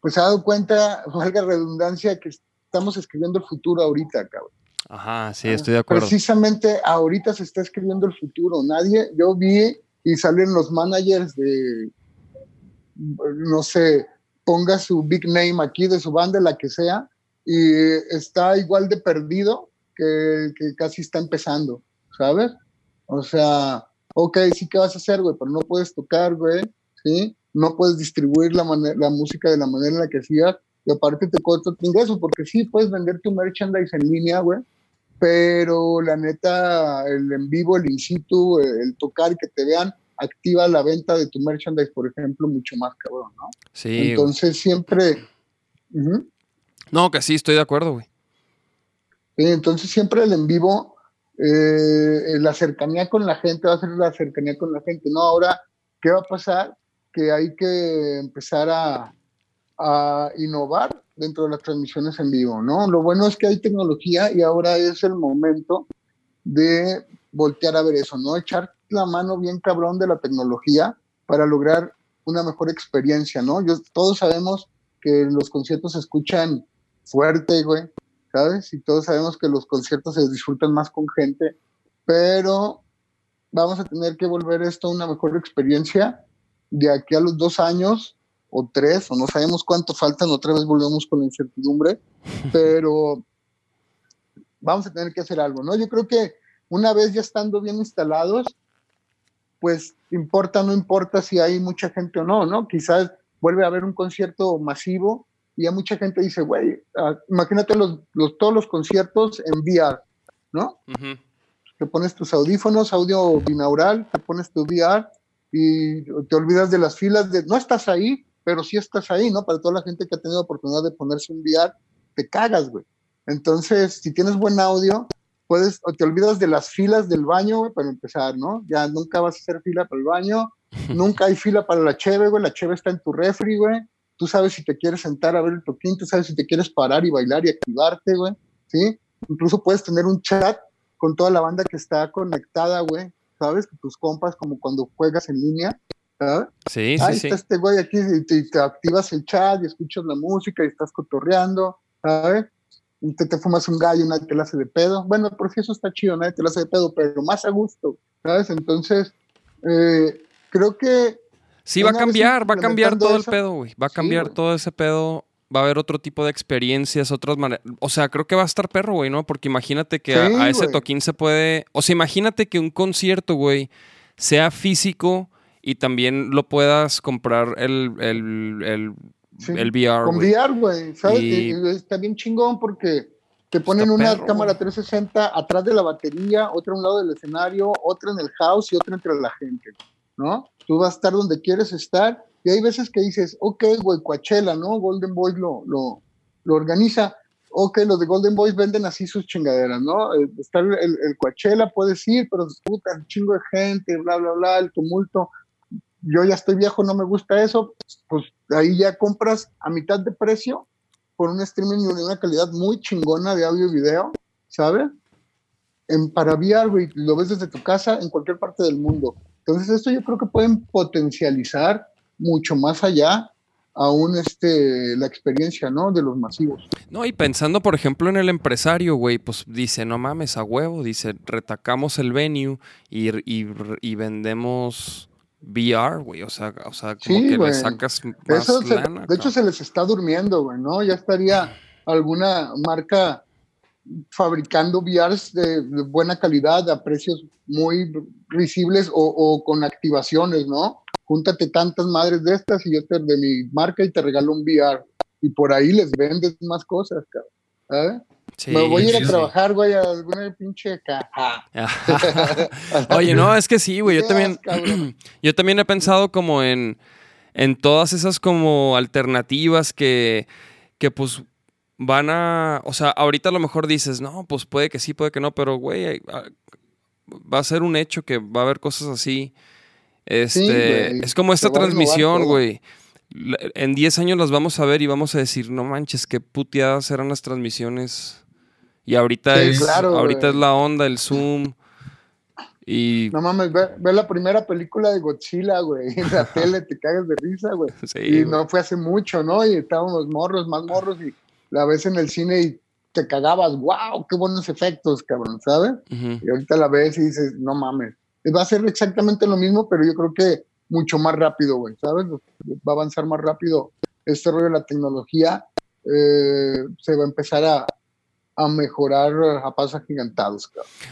pues se ha dado cuenta, valga redundancia, que estamos escribiendo el futuro ahorita, cabrón. Ajá, sí, estoy de acuerdo. Precisamente ahorita se está escribiendo el futuro. Nadie, yo vi y salen los managers de, no sé, ponga su big name aquí de su banda, la que sea, y está igual de perdido que, casi está empezando, ¿sabes? O sea, ok, sí que vas a hacer, güey, pero no puedes tocar, güey, ¿sí? No puedes distribuir la, la música de la manera en la que hacías y aparte te cuesta tu ingreso, porque sí puedes vender tu merchandise en línea, güey, pero la neta, el en vivo, el in situ, el tocar que te vean, activa la venta de tu merchandise, por ejemplo, mucho más cabrón, ¿no? Sí. Entonces siempre... No, que sí, estoy de acuerdo, güey. entonces siempre el en vivo, eh, la cercanía con la gente va a ser la cercanía con la gente. No, ahora, ¿qué va a pasar? Que hay que empezar a, a innovar dentro de las transmisiones en vivo, ¿no? Lo bueno es que hay tecnología y ahora es el momento de voltear a ver eso, ¿no? Echar la mano bien cabrón de la tecnología para lograr una mejor experiencia, ¿no? Yo, todos sabemos que los conciertos se escuchan fuerte, güey, ¿sabes? Y todos sabemos que los conciertos se disfrutan más con gente, pero vamos a tener que volver esto a una mejor experiencia de aquí a los dos años o tres, o no sabemos cuánto faltan, otra vez volvemos con la incertidumbre, pero vamos a tener que hacer algo, ¿no? Yo creo que una vez ya estando bien instalados, pues importa, no importa si hay mucha gente o no, ¿no? Quizás vuelve a haber un concierto masivo y ya mucha gente dice, güey, ah, imagínate los, todos los conciertos en VR, ¿no? Te pones tus audífonos, audio binaural, te pones tu VR y te olvidas de las filas de, no estás ahí, pero sí estás ahí, ¿no? Para toda la gente que ha tenido oportunidad de ponerse un VR, te cagas, güey. Entonces, si tienes buen audio, puedes, o te olvidas de las filas del baño, güey, para empezar, ¿no? Ya nunca vas a hacer fila para el baño, nunca hay fila para la cheve, güey, la cheve está en tu refri, güey. Tú sabes si te quieres sentar a ver el toquín, tú sabes si te quieres parar y bailar y activarte, güey, ¿sí? Incluso puedes tener un chat con toda la banda que está conectada, güey, ¿sabes? Tus compas, como cuando juegas en línea, ¿sabes? Sí, sí, Ahí está este güey aquí y te, activas el chat y escuchas la música y estás cotorreando, ¿sabes? y te, te fumas un gallo, nadie te la hace de pedo. Bueno, por si eso está chido, nadie te la hace de pedo, pero más a gusto, ¿sabes? Entonces, eh, creo que... Sí, va a cambiar, va a cambiar todo el pedo, güey. Va a cambiar todo ese pedo. Va a haber otro tipo de experiencias, otras maneras. O sea, creo que va a estar perro, güey, ¿no? Porque imagínate que a, ese toquín se puede. O sea, imagínate que un concierto, güey, sea físico y también lo puedas comprar el, el el VR. Con VR, güey, ¿sabes? Está bien chingón porque te ponen una cámara 360 atrás de la batería, otra a un lado del escenario, otra en el house y otra entre la gente, ¿no? Tú vas a estar donde quieres estar y hay veces que dices, ok, güey, Coachella, ¿no? Golden Boys lo, lo, lo organiza. Ok, los de Golden Boys venden así sus chingaderas, ¿no? Eh, está el, el, Coachella, puedes ir, pero puta, un chingo de gente, bla, bla, bla, el tumulto yo ya estoy viejo, no me gusta eso, pues ahí ya compras a mitad de precio por un streaming de una calidad muy chingona de audio y video, ¿sabes? En, para VR, güey, lo ves desde tu casa en cualquier parte del mundo. Entonces, esto yo creo que pueden potencializar mucho más allá aún este, la experiencia, ¿no? De los masivos. No, y pensando, por ejemplo, en el empresario, güey, pues dice, no mames, a huevo, dice, retacamos el venue y, y, y vendemos VR, güey. O sea, o sea como que le sacas más De hecho, se les está durmiendo, güey, ¿no? Ya estaría alguna marca fabricando VRs de, buena calidad a precios muy visibles o, con activaciones, ¿no? Júntate tantas madres de estas y yo te de mi marca y te regalo un VR. Y por ahí les vendes más cosas, cabrón. ¿sabes? Me voy a ir a trabajar, güey, a alguna pinche acá. Oye, no, es que sí, güey. Yo también, yo también he pensado como en, en todas esas como alternativas que, que pues van a, o sea, ahorita a lo mejor dices, no, pues puede que sí, puede que no, pero güey, va a ser un hecho que va a haber cosas así. Este, es como esta transmisión, güey. En 10 años las vamos a ver y vamos a decir, no manches, qué puteadas eran las transmisiones y ahorita, es, ahorita es la onda, el Zoom. Y... No mames, ve, la primera película de Godzilla, güey. En la tele te cagas de risa, güey. y no fue hace mucho, ¿no? Y estábamos morros, más morros, y la ves en el cine y te cagabas, wow, qué buenos efectos, cabrón, ¿sabes? Y ahorita la ves y dices, no mames. Va a ser exactamente lo mismo, pero yo creo que mucho más rápido, güey, ¿sabes? Va a avanzar más rápido este rollo de la tecnología. Eh, se va a empezar a, a mejorar a pasos agigantados.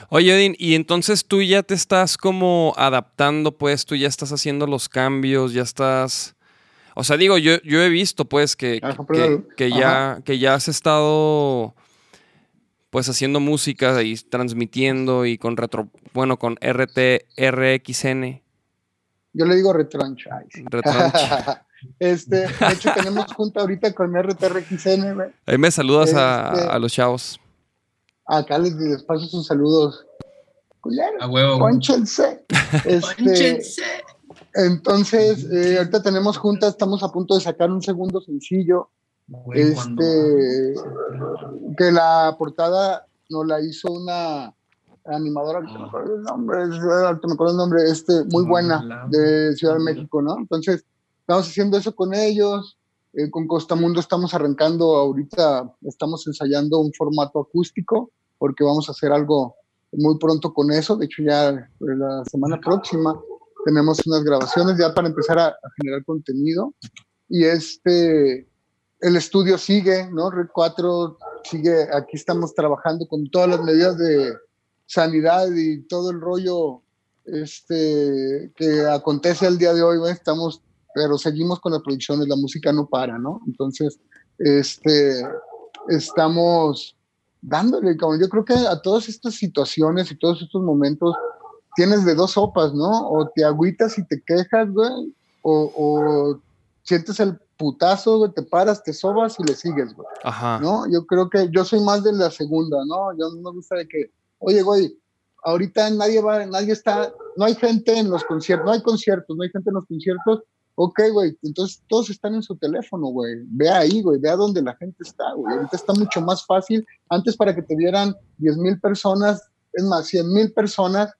Oye, Edin, y entonces tú ya te estás como adaptando, pues tú ya estás haciendo los cambios, ya estás... O sea, digo, yo, yo he visto pues que, que, ya, que ya has estado pues haciendo música y transmitiendo y con retro, bueno, con RT, RXN. Yo le digo retranch. Este, de hecho, tenemos junta ahorita con RTRXN, Ahí me saludas a, este, los chavos. Acá les, les paso sus saludos. A huevo. Pónchense. Este, Entonces, eh, ahorita tenemos juntas, estamos a punto de sacar un segundo sencillo. este, que la portada nos la hizo una animadora, no me acuerdo el nombre, me acuerdo el nombre, este, muy buena, de Ciudad de México, ¿no? Entonces, estamos haciendo eso con ellos. Eh, con Costamundo estamos arrancando ahorita, estamos ensayando un formato acústico, porque vamos a hacer algo muy pronto con eso. De hecho, ya la semana próxima tenemos unas grabaciones ya para empezar a, generar contenido. Y este, el estudio sigue, ¿no? Red 4 sigue, aquí estamos trabajando con todas las medidas de sanidad y todo el rollo este, que acontece el día de hoy, estamos, pero seguimos con las producciones, la música no para, ¿no? Entonces, este, estamos dándole, como yo creo que a todas estas situaciones y todos estos momentos tienes de dos sopas, ¿no? O te agüitas y te quejas, güey, o, sientes el putazo, güey, te paras, te sobas y le sigues, güey. Ajá. ¿No? Yo creo que yo soy más de la segunda, ¿no? Yo no me gusta de que, oye, güey, ahorita nadie va, nadie está, no hay gente en los conciertos, no hay conciertos, no hay gente en los conciertos, ok, güey, entonces todos están en su teléfono, güey, ve ahí, güey, ve a dónde la gente está, güey, ahorita está mucho más fácil, antes para que te vieran 10 mil personas, es más, 100 mil personas,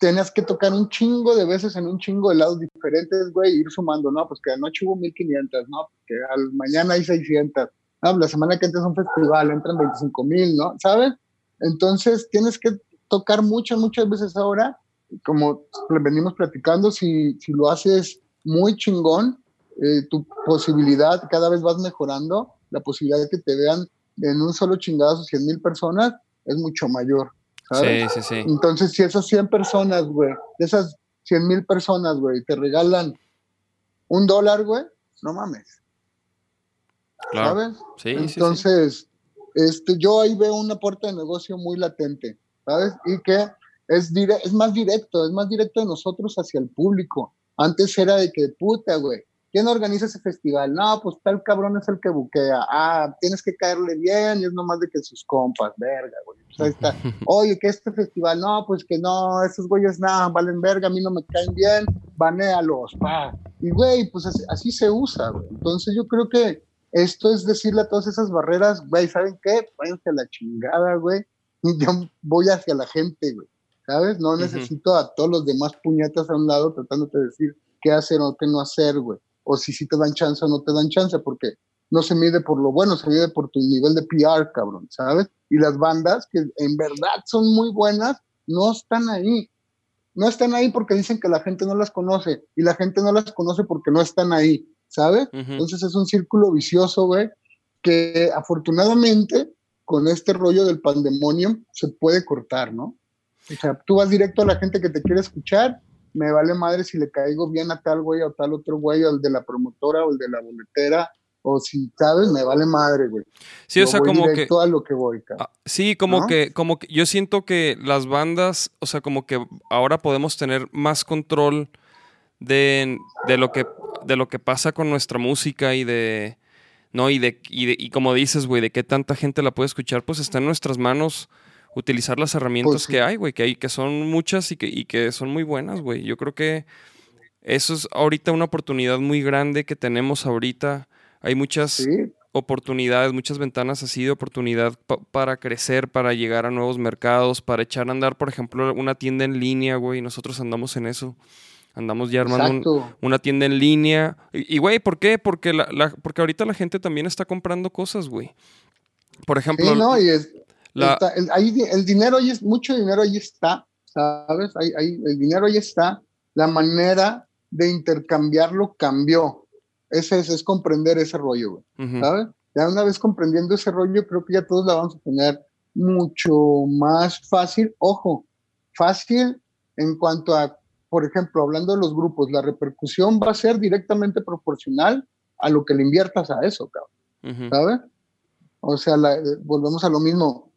tenías que tocar un chingo de veces en un chingo de lados diferentes, güey, ir sumando, ¿no? Pues que anoche hubo 1500, ¿no? Que al mañana hay 600, ¿no? La semana que entra es un festival, entran 25 mil, ¿no? ¿Sabes? Entonces tienes que tocar muchas, muchas veces ahora, como venimos platicando, si, si lo haces muy chingón, eh, tu posibilidad cada vez vas mejorando, la posibilidad de que te vean en un solo chingazo 100 mil personas es mucho mayor. Sí, sí, sí. Entonces, si esas 100 personas, güey, de esas 100 mil personas, güey, te regalan un dólar, güey, no mames. ¿Sabes? Sí, Entonces, Este, yo ahí veo una puerta de negocio muy latente, ¿sabes? Y que es, es más directo, es más directo de nosotros hacia el público. Antes era de que, puta, güey, ¿quién organiza ese festival? No, pues tal cabrón es el que buquea. Ah, tienes que caerle bien y es nomás de que sus compas, verga, güey. Pues ahí está. Oye, que este festival, no, pues que no, esos güeyes nada, valen verga, a mí no me caen bien, banéalos, pa. Y güey, pues así, se usa, güey. Entonces yo creo que esto es decirle a todas esas barreras, güey, ¿saben qué? Váyanse a la chingada, güey. Y yo voy hacia la gente, güey. ¿sabes? No necesito a todos los demás puñetas a un lado tratándote de decir qué hacer o qué no hacer, güey. O si sí te dan chance o no te dan chance, porque no se mide por lo bueno, se mide por tu nivel de PR, cabrón, ¿sabes? Y las bandas que en verdad son muy buenas, no están ahí. No están ahí porque dicen que la gente no las conoce y la gente no las conoce porque no están ahí, ¿sabes? Entonces es un círculo vicioso, güey, que afortunadamente con este rollo del pandemonio se puede cortar, ¿no? O sea, tú vas directo a la gente que te quiere escuchar, me vale madre si le caigo bien a tal güey o tal otro güey, o el de la promotora o el de la boletera, o si sabes, me vale madre, güey. Sí, o sea, como que a lo que voy, ah, sí, como que como que yo siento que las bandas, o sea, como que ahora podemos tener más control de, de lo que de lo que pasa con nuestra música y de no y de y, de, y como dices, güey, de qué tanta gente la puede escuchar, pues está en nuestras manos utilizar las herramientas pues que hay, güey, que hay, que son muchas y que, y que son muy buenas, güey. Yo creo que eso es ahorita una oportunidad muy grande que tenemos ahorita. Hay muchas oportunidades, muchas ventanas así de oportunidad para crecer, para llegar a nuevos mercados, para echar a andar, por ejemplo, una tienda en línea, güey. Nosotros andamos en eso. Andamos ya armando una tienda en línea. Y, güey, ¿por qué? Porque, la, porque ahorita la gente también está comprando cosas, güey. Por ejemplo, no, y es, el, ahí, el dinero ahí es, mucho dinero ahí está, ¿sabes? Ahí, ahí, el dinero ahí está. La manera de intercambiarlo cambió. Ese es, es comprender ese rollo, ¿sabes? Ya una vez comprendiendo ese rollo, creo que ya todos la vamos a tener mucho más fácil. Ojo, fácil en cuanto a, por ejemplo, hablando de los grupos, la repercusión va a ser directamente proporcional a lo que le inviertas a eso, cabrón. ¿Sabes? O sea, volvemos a lo mismo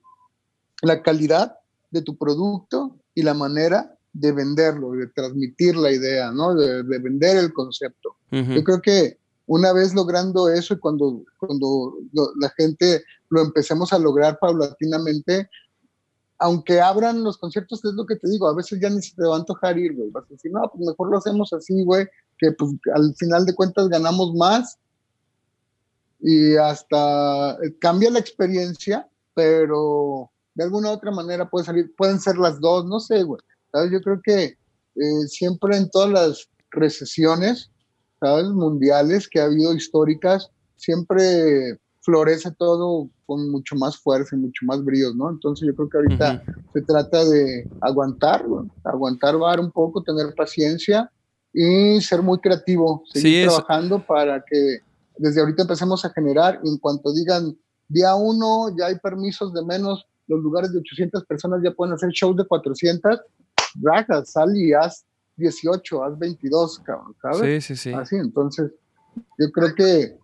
la calidad de tu producto y la manera de venderlo, de transmitir la idea, ¿no? De, vender el concepto. Yo creo que una vez logrando eso y cuando, cuando la gente lo empecemos a lograr paulatinamente, aunque abran los conciertos, es lo que te digo, a veces ya ni se te va a antojar ir, güey. Vas a decir, no, pues mejor lo hacemos así, güey, que pues al final de cuentas ganamos más y hasta eh, cambia la experiencia, pero de alguna u otra manera puede salir, pueden ser las dos, no sé, güey. ¿Sabes? Yo creo que eh, siempre en todas las recesiones, ¿sabes? Mundiales que ha habido históricas, siempre florece todo con mucho más fuerza y mucho más bríos, ¿no? Entonces yo creo que ahorita se trata de aguantar, aguantar bar un poco, tener paciencia y ser muy creativo, seguir trabajando para que desde ahorita empecemos a generar y en cuanto digan día uno ya hay permisos de menos, los lugares de 800 personas ya pueden hacer shows de 400, rajas, sal y haz 18, haz 22, cabrón, ¿sabes? Sí, sí, sí. Así, entonces yo creo que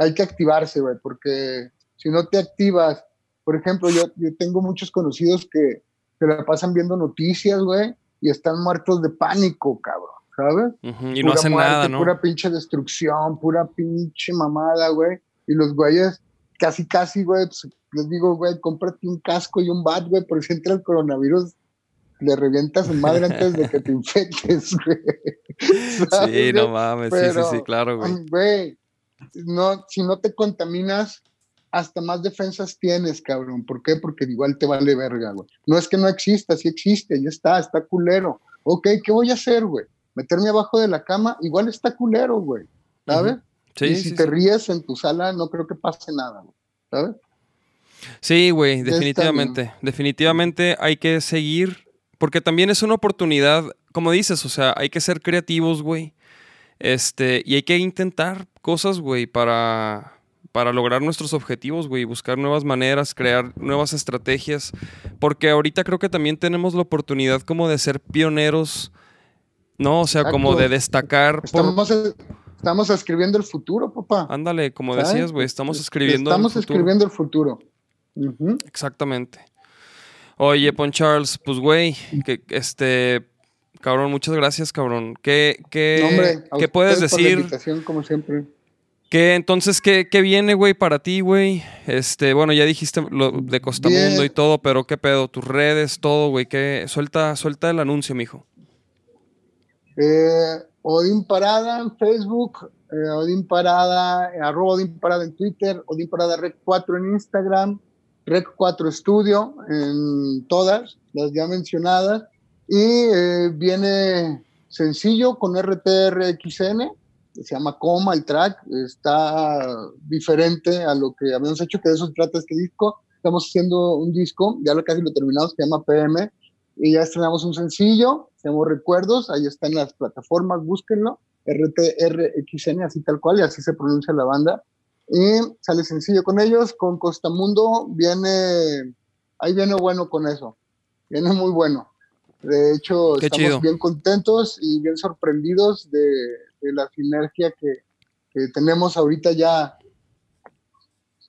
hay que activarse, güey, porque si no te activas, por ejemplo, yo, yo tengo muchos conocidos que se la pasan viendo noticias, güey, y están muertos de pánico, cabrón, ¿sabes? Y no hacen nada, ¿no? Pura pinche destrucción, pura pinche mamada, güey. Y los güeyes, casi, casi, güey, pues, les digo, güey, cómprate un casco y un bat, güey, por si entra el coronavirus, le revientas en madre antes de que te infectes, güey. Sí, no mames, sí, sí, sí, claro, güey. Güey, no, si no te contaminas, hasta más defensas tienes, cabrón. ¿Por qué? Porque igual te vale verga, güey. No es que no exista, sí existe, ya está, está culero. Ok, ¿qué voy a hacer, güey? Meterme abajo de la cama, igual está culero, güey. ¿Sabes? Sí, y si te ríes en tu sala, no creo que pase nada, güey. ¿Sabes? Sí, güey, definitivamente. Definitivamente hay que seguir, porque también es una oportunidad, como dices, o sea, hay que ser creativos, güey. Este, y hay que intentar cosas, güey, para, para lograr nuestros objetivos, güey, buscar nuevas maneras, crear nuevas estrategias, porque ahorita creo que también tenemos la oportunidad como de ser pioneros, ¿no? O sea, como de destacar. Estamos, estamos escribiendo el futuro, papá. Ándale, como decías, güey, estamos escribiendo estamos el futuro. escribiendo el futuro. Exactamente. Oye, Pon Charles, pues, güey, que este, Cabrón, muchas gracias, cabrón. ¿Qué, qué, ¿qué puedes decir? como siempre. ¿Qué, entonces, ¿qué, qué viene, güey, para ti, güey? Este, bueno, ya dijiste lo de Costamundo y todo, pero ¿qué pedo? Tus redes, todo, güey. ¿Qué? Suelta, suelta el anuncio, mijo. Eh, Odín Parada en Facebook, eh, Odín Parada, arroba Odín Parada en Twitter, Odín Parada Rec 4 en Instagram, Rec 4 Studio en todas las ya mencionadas. Y eh, viene sencillo con RTRXN, que se llama Coma el track, está diferente a lo que habíamos hecho, que de eso trata este disco. Estamos haciendo un disco, ya lo casi lo terminamos, se llama PM, y ya estrenamos un sencillo, se llama Recuerdos, ahí está en las plataformas, búsquenlo, RTRXN, así tal cual, y así se pronuncia la banda. Y sale sencillo con ellos, con Costamundo viene, ahí viene bueno con eso, viene muy bueno. De hecho, estamos bien contentos y bien sorprendidos de, la sinergia que, tenemos ahorita ya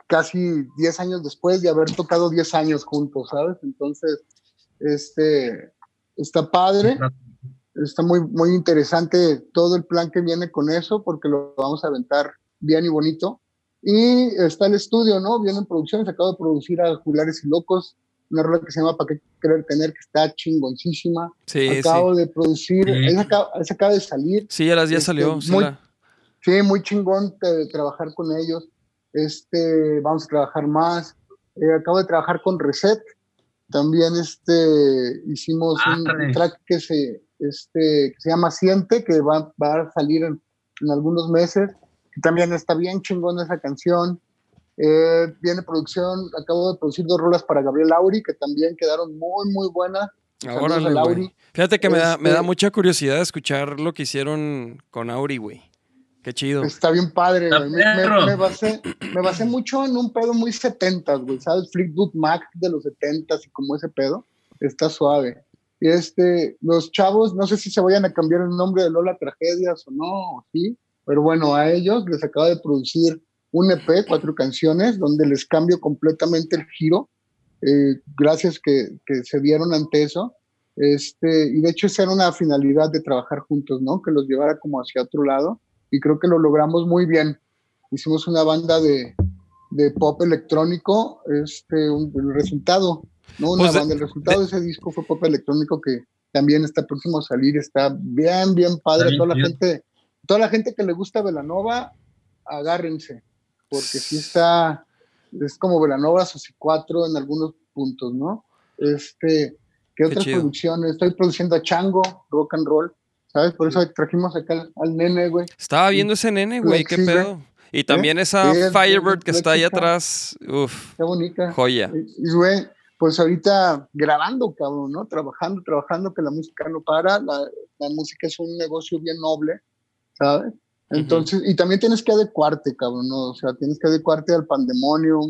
casi 10 años después de haber tocado 10 años juntos, ¿sabes? Entonces, este, está padre, está muy, muy interesante todo el plan que viene con eso, porque lo vamos a aventar bien y bonito. Y está el estudio, ¿no? Vienen producciones, acabo de producir a Julares y Locos, una rola que se llama ¿Para qué querer tener? que está chingoncísima. Sí, acabo de producir, sí. acaba, acaba, de salir. Sí, ya las ya este, salió. Muy, sí, muy chingón de trabajar con ellos. Este, vamos a trabajar más. Eh, acabo de trabajar con Reset. También este, hicimos ah, un track que se, este, que se llama Siente, que va, va a salir en, en algunos meses. Que también está bien chingón esa canción. Eh, viene producción, acabo de producir dos rolas para Gabriel Auri, que también quedaron muy, muy buenas. Ahora, Fíjate que me, da, me da este mucha curiosidad escuchar lo que hicieron con Auri, güey. Qué chido. Está bien padre, güey. Me, me, basé, me basé mucho en un pedo muy 70 güey, ¿sabes? Fleetwood Mac de los 70 y como ese pedo. Está suave. Y este, los chavos, no sé si se vayan a cambiar el nombre de Lola Tragedias o no, sí, pero bueno, a ellos les acaba de producir un EP, cuatro canciones, donde les cambio completamente el giro, eh, gracias que, que, se dieron ante eso. Este, y de hecho esa era una finalidad de trabajar juntos, ¿no? Que los llevara como hacia otro lado y creo que lo logramos muy bien. Hicimos una banda de, de pop electrónico, este, un, el resultado No una pues banda. El resultado de, ese disco fue pop electrónico que también está próximo a salir. Está bien, bien padre. toda la gente, toda la gente que le gusta Velanova, agárrense, porque sí está, es como Velanova Soci 4 en algunos puntos, ¿no? Este, ¿qué, otras producciones? Estoy produciendo a Chango, rock and roll, ¿sabes? Por eso trajimos acá al, nene, güey. Estaba viendo ese nene, güey, qué pedo. Y también ¿Eh? esa Firebird que está ahí atrás, uff. Qué bonita. Joya. Y, güey, pues ahorita grabando, cabrón, ¿no? Trabajando, trabajando, que la música no para, la, la música es un negocio bien noble, ¿sabes? Entonces, y también tienes que adecuarte, cabrón, ¿no? O sea, tienes que adecuarte al pandemonio,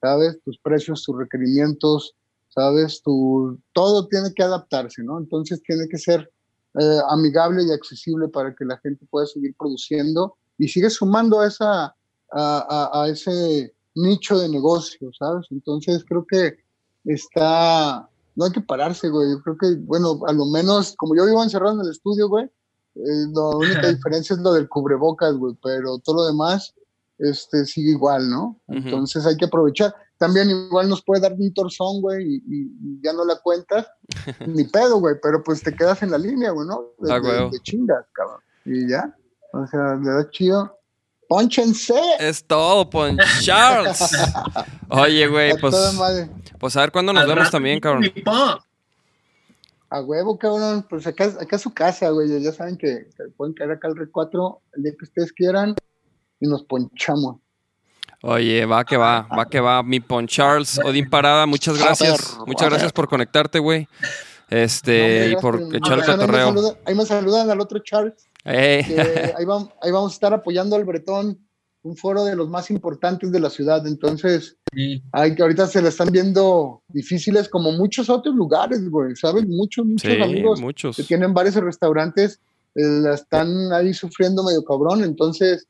¿sabes? Tus precios, tus requerimientos, ¿sabes? Tu, todo tiene que adaptarse, ¿no? Entonces tiene que ser eh, amigable y accesible para que la gente pueda seguir produciendo y sigue sumando a, esa, a, a, ese nicho de negocio, ¿sabes? Entonces creo que está, no hay que pararse, güey. Yo creo que, bueno, a lo menos, como yo vivo encerrado en el estudio, güey, eh, la única diferencia es lo del cubrebocas, güey, pero todo lo demás este, sigue igual, ¿no? Entonces hay que aprovechar. También igual nos puede dar un torzón, güey, y, ya no la cuentas, ni pedo, güey, pero pues te quedas en la línea, güey, ¿no? De, ah, chingas, cabrón. Y ya, o sea, le da chido. ¡Pónchense! Es todo, Charles. Oye, güey, pues, pues a ver cuándo nos vemos también, cabrón. A huevo, cabrón. Pues acá, acá es su casa, güey. Ya saben que, pueden caer acá al Red 4 el día que ustedes quieran y nos ponchamos. Oye, va que va, va que va. Mi pon Charles, Odín Parada, muchas gracias. muchas gracias por conectarte, güey. Este, y por echar el cotorreo. Ahí me saludan al otro Charles. Eh. ahí, vamos, ahí vamos a estar apoyando al Bretón un foro de los más importantes de la ciudad. Entonces, hay que ahorita se le están viendo difíciles como muchos otros lugares, güey, ¿sabes? Muchos, muchos amigos que tienen varios restaurantes eh, la están ahí sufriendo medio cabrón. Entonces,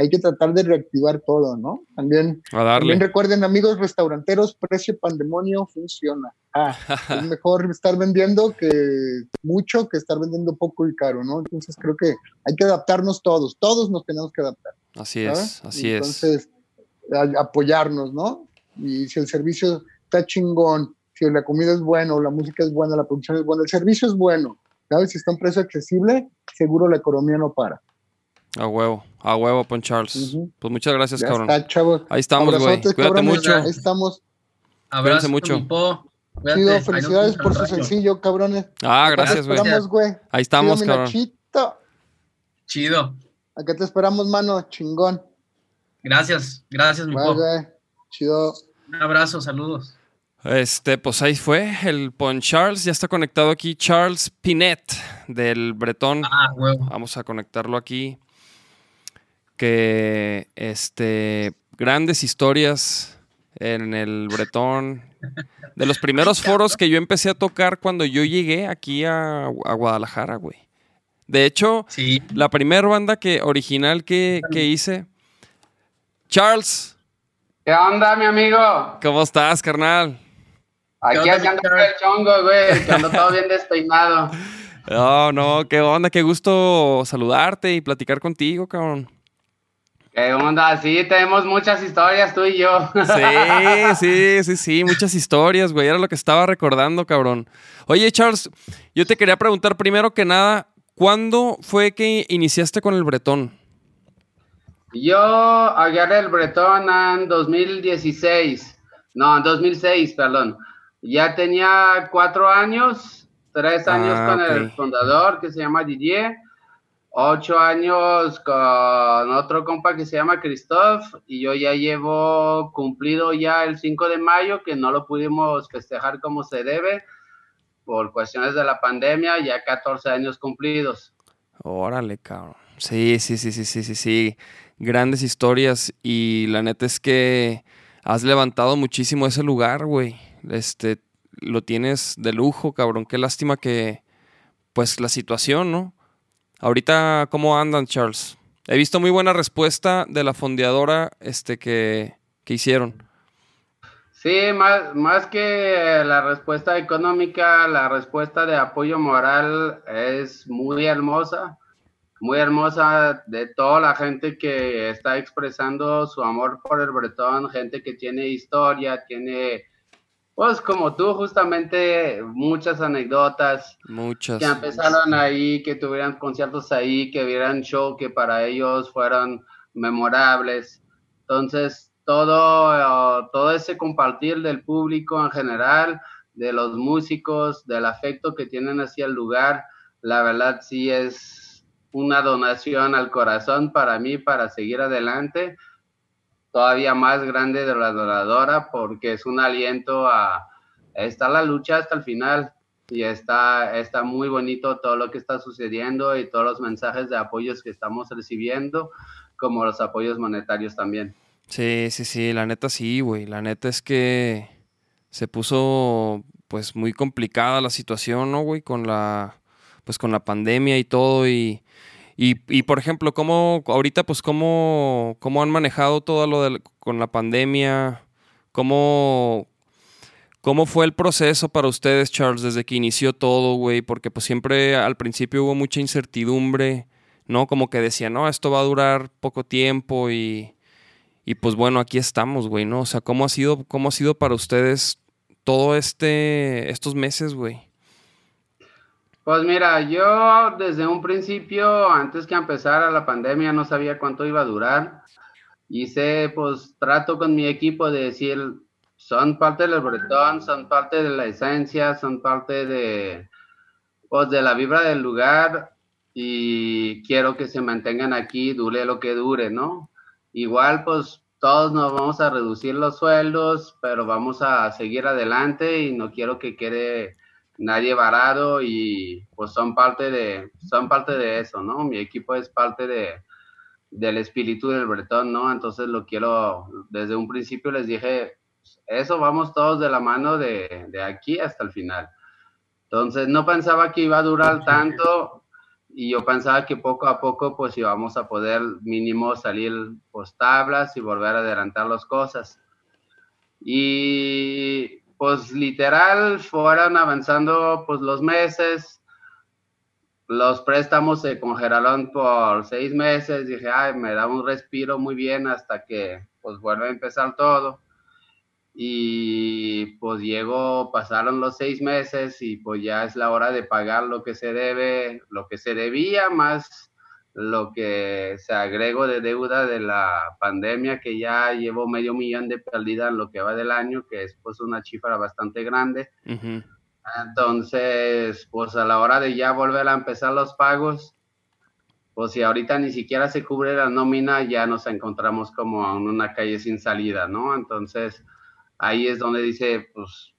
hay que tratar de reactivar todo, ¿no? También, también recuerden, amigos restauranteros, precio pandemonio funciona. Ah, es mejor estar vendiendo que mucho que estar vendiendo poco y caro, ¿no? Entonces creo que hay que adaptarnos todos, todos nos tenemos que adaptar. Así es, así es. Entonces, apoyarnos, ¿no? Y si el servicio está chingón, si la comida es buena, la música es buena, la producción es buena, el servicio es bueno, ¿sabes? Si está un precio accesible, seguro la economía no para. A huevo, a huevo, Pon Charles. Pues muchas gracias, cabrón. Está, Ahí estamos, güey. Cuídate mucho. Ahí estamos. Abrazo mucho. Chido, felicidades por su sencillo, cabrones. Ah, gracias, güey. Ahí estamos, cabrón. Chido. Acá te esperamos, mano, chingón. Gracias, gracias, mi. Chido. Un abrazo, saludos. Este, pues ahí fue el Pon Charles. Ya está conectado aquí Charles Pinet del Bretón. Ah, huevo. Vamos a conectarlo aquí. Que este, grandes historias en el Bretón. De los primeros foros que yo empecé a tocar cuando yo llegué aquí a, a Guadalajara, güey. De hecho, la primera banda que, original que, que hice. Charles. ¿Qué onda, mi amigo? ¿Cómo estás, carnal? Aquí haciendo el chongo, güey, que ando todo bien despeinado. No, no, qué onda, qué gusto saludarte y platicar contigo, cabrón. ¿Qué onda? Sí, tenemos muchas historias tú y yo. Sí, sí, sí, sí, muchas historias, güey. Era lo que estaba recordando, cabrón. Oye, Charles, yo te quería preguntar primero que nada, ¿cuándo fue que iniciaste con el bretón? Yo agarré el bretón en 2016. No, en 2006, perdón. Ya tenía cuatro años, tres años ah, con el fundador que se llama Didier, ocho años con otro compa que se llama Christophe y yo ya llevo cumplido ya el 5 de mayo que no lo pudimos festejar como se debe por cuestiones de la pandemia, ya 14 años cumplidos. Órale, cabrón. Sí, sí, sí, sí, sí, sí, sí. Grandes historias y la neta es que has levantado muchísimo ese lugar, güey este, lo tienes de lujo, cabrón. Qué lástima que, pues, la situación, ¿no? Ahorita, ¿cómo andan, Charles? He visto muy buena respuesta de la fondeadora este, que, que hicieron. Sí, más, más que la respuesta económica, la respuesta de apoyo moral es muy hermosa, muy hermosa de toda la gente que está expresando su amor por el Bretón, gente que tiene historia, tiene Pues como tú, justamente muchas anécdotas. Muchas. Que empezaron ahí, que tuvieran conciertos ahí, que vieran show que para ellos fueron memorables. Entonces, todo, todo ese compartir del público en general, de los músicos, del afecto que tienen hacia el lugar, la verdad sí es una donación al corazón para mí, para seguir adelante todavía más grande de la donadora porque es un aliento a, estar la lucha hasta el final y está, está muy bonito todo lo que está sucediendo y todos los mensajes de apoyos que estamos recibiendo, como los apoyos monetarios también. Sí, sí, sí, la neta sí, güey. La neta es que se puso pues muy complicada la situación, ¿no, güey? Con la pues con la pandemia y todo y y, por ejemplo, ¿cómo, ahorita, pues, cómo, cómo han manejado todo lo de, con la pandemia? ¿Cómo, ¿Cómo fue el proceso para ustedes, Charles, desde que inició todo, güey? Porque pues siempre al principio hubo mucha incertidumbre, ¿no? Como que decían, no, esto va a durar poco tiempo y, y pues bueno, aquí estamos, güey, ¿no? O sea, ¿cómo ha sido, cómo ha sido para ustedes todo este, estos meses, güey? Pues mira, yo desde un principio, antes que empezara la pandemia, no sabía cuánto iba a durar. Hice, pues, trato con mi equipo de decir, son parte del bretón, son parte de la esencia, son parte de, pues, de la vibra del lugar y quiero que se mantengan aquí, dure lo que dure, ¿no? Igual, pues, todos nos vamos a reducir los sueldos, pero vamos a seguir adelante y no quiero que quede nadie varado y pues son parte de, son parte de eso, ¿no? Mi equipo es parte de, del espíritu del Bretón, ¿no? Entonces lo quiero, desde un principio les dije, eso vamos todos de la mano de, de aquí hasta el final. Entonces no pensaba que iba a durar tanto y yo pensaba que poco a poco pues íbamos a poder mínimo salir pues tablas y volver a adelantar las cosas. Y pues literal fueron avanzando pues los meses, los préstamos se congelaron por seis meses, dije, ay, me da un respiro muy bien hasta que pues vuelve a empezar todo. Y pues llegó, pasaron los seis meses y pues ya es la hora de pagar lo que se debe, lo que se debía más lo que se agregó de deuda de la pandemia, que ya llevo medio millón de pérdidas en lo que va del año, que es pues una cifra bastante grande. Entonces, pues a la hora de ya volver a empezar los pagos, pues si ahorita ni siquiera se cubre la nómina, ya nos encontramos como en una calle sin salida, ¿no? Entonces, ahí es donde dice, pues,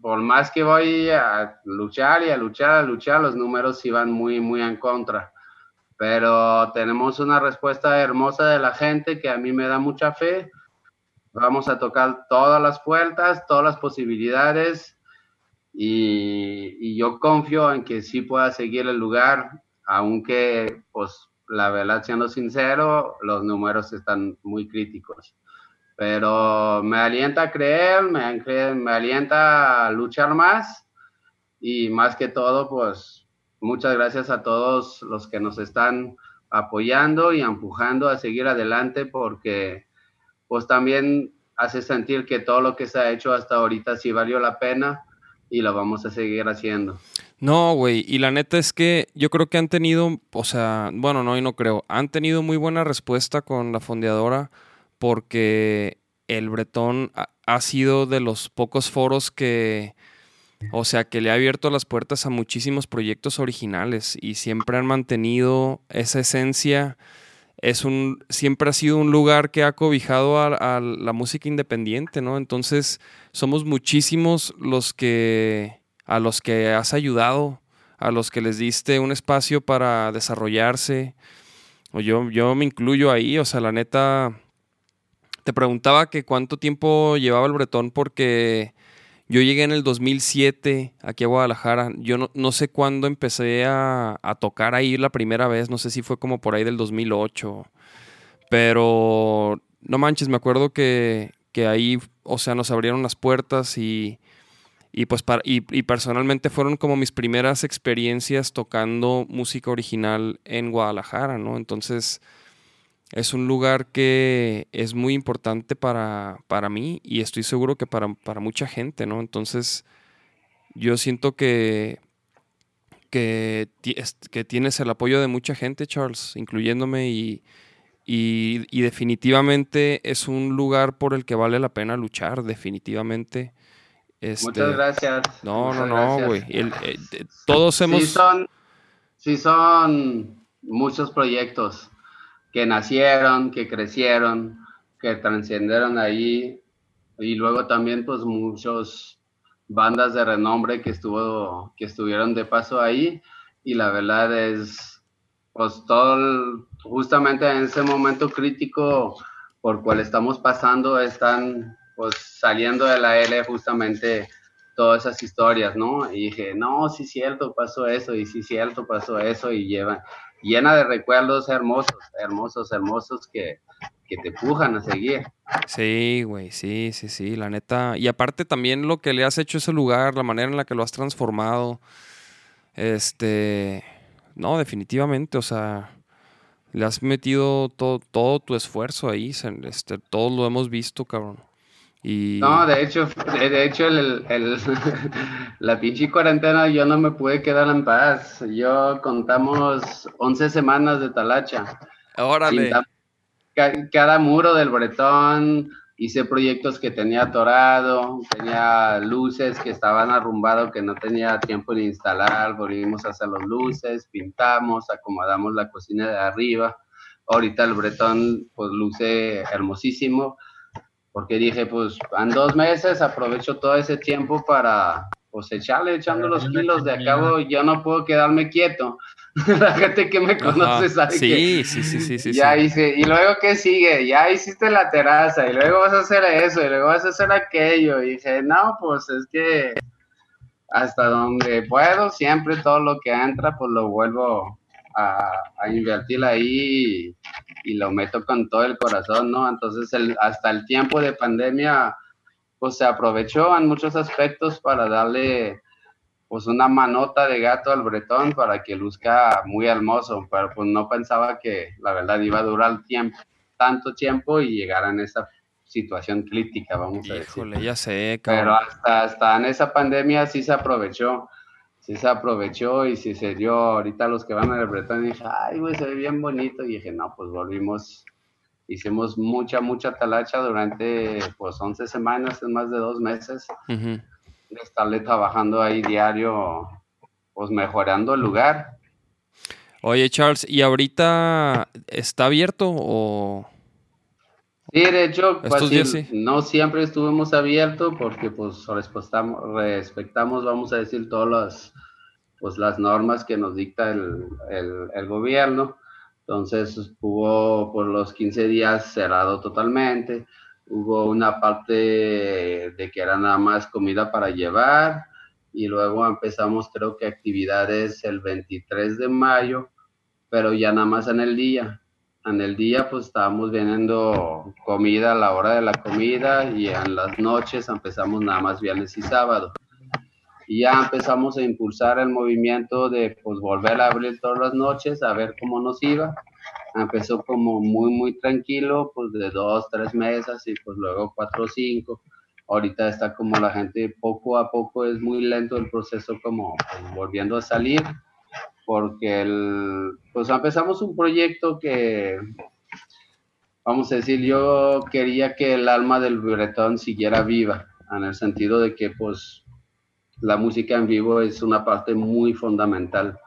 por más que voy a luchar y a luchar, a luchar, los números iban muy, muy en contra pero tenemos una respuesta hermosa de la gente que a mí me da mucha fe. Vamos a tocar todas las puertas, todas las posibilidades y, yo confío en que sí pueda seguir el lugar, aunque, pues, la verdad, siendo sincero, los números están muy críticos. Pero me alienta a creer, me, me alienta a luchar más y más que todo, pues, Muchas gracias a todos los que nos están apoyando y empujando a seguir adelante porque pues también hace sentir que todo lo que se ha hecho hasta ahorita sí valió la pena y lo vamos a seguir haciendo. No, güey, y la neta es que yo creo que han tenido, o sea, bueno, no, y no creo, han tenido muy buena respuesta con la fondeadora porque el Bretón ha sido de los pocos foros que o sea, que le ha abierto las puertas a muchísimos proyectos originales y siempre han mantenido esa esencia. Es un, siempre ha sido un lugar que ha cobijado a, la música independiente, ¿no? Entonces, somos muchísimos los que, a los que has ayudado, a los que les diste un espacio para desarrollarse. O yo, yo me incluyo ahí, o sea, la neta, te preguntaba que cuánto tiempo llevaba el Bretón porque yo llegué en el 2007 aquí a Guadalajara. Yo no, sé cuándo empecé a, tocar ahí la primera vez. No sé si fue como por ahí del 2008. Pero no manches, me acuerdo que, ahí, o sea, nos abrieron las puertas y, y pues y, y, personalmente fueron como mis primeras experiencias tocando música original en Guadalajara, ¿no? Entonces es un lugar que es muy importante para, para mí y estoy seguro que para, para mucha gente, ¿no? Entonces, yo siento que, que, que, tienes el apoyo de mucha gente, Charles, incluyéndome, y, y, definitivamente es un lugar por el que vale la pena luchar, definitivamente. Este, Muchas gracias. No, no, no, güey. Eh, todos hemos... Sí son, sí son muchos proyectos que nacieron, que crecieron, que trascendieron ahí. Y luego también pues muchos bandas de renombre que estuvo que estuvieron de paso ahí. Y la verdad es pues todo justamente en ese momento crítico por cual estamos pasando están pues saliendo de la L justamente todas esas historias, ¿no? Y dije, no, sí cierto, pasó eso, y sí cierto, pasó eso, y llevan, llena de recuerdos hermosos, hermosos, hermosos que, te empujan a seguir. Sí, güey, sí, sí, sí, la neta. Y aparte también lo que le has hecho a ese lugar, la manera en la que lo has transformado. Este, no, definitivamente, o sea, le has metido todo, todo tu esfuerzo ahí, este, todos lo hemos visto, cabrón. No, de hecho, de, hecho el, el, la pinche cuarentena yo no me pude quedar en paz. Yo contamos 11 semanas de talacha. Órale. cada muro del bretón, hice proyectos que tenía atorado, tenía luces que estaban arrumbados que no tenía tiempo de instalar, volvimos a hacer las luces, pintamos, acomodamos la cocina de arriba. Ahorita el bretón pues luce hermosísimo porque dije, pues en dos meses aprovecho todo ese tiempo para pues echarle, echando los kilos, de acabo yo no puedo quedarme quieto. La gente que me conoce sabe sí, que sí, sí, sí, sí, ya hice, y luego qué sigue, ya hiciste la terraza, y luego vas a hacer eso, y luego vas a hacer aquello, y dije, no, pues es que hasta donde puedo, siempre todo lo que entra, pues lo vuelvo a, a invertir ahí y lo meto con todo el corazón, ¿no? Entonces, el, hasta el tiempo de pandemia, pues se aprovechó en muchos aspectos para darle, pues, una manota de gato al bretón para que luzca muy hermoso, pero pues no pensaba que la verdad iba a durar tiempo, tanto tiempo y llegar en esa situación crítica, vamos a decir. Híjole, ya sé, cabrón. Pero hasta, hasta en esa pandemia sí se aprovechó sí se aprovechó y si se dio ahorita los que van a Bretón y dije, ay, güey, se ve bien bonito. Y dije, no, pues volvimos, hicimos mucha, mucha talacha durante, pues, 11 semanas, en más de dos meses. de estarle trabajando ahí diario, pues, mejorando el lugar. Oye, Charles, ¿y ahorita está abierto o...? Sí, de hecho, pues, no siempre estuvimos abiertos porque pues respetamos, respetamos, vamos a decir, todas las, pues, las normas que nos dicta el, el, gobierno. Entonces hubo por los 15 días cerrado totalmente. Hubo una parte de que era nada más comida para llevar y luego empezamos creo que actividades el 23 de mayo, pero ya nada más en el día en el día pues estábamos vendiendo comida a la hora de la comida y en las noches empezamos nada más viernes y sábado. Y ya empezamos a impulsar el movimiento de pues volver a abrir todas las noches a ver cómo nos iba. Empezó como muy, muy tranquilo, pues de dos, tres mesas y pues luego cuatro o cinco. Ahorita está como la gente poco a poco, es muy lento el proceso como pues, volviendo a salir porque el, pues empezamos un proyecto que, vamos a decir, yo quería que el alma del bretón siguiera viva, en el sentido de que pues la música en vivo es una parte muy fundamental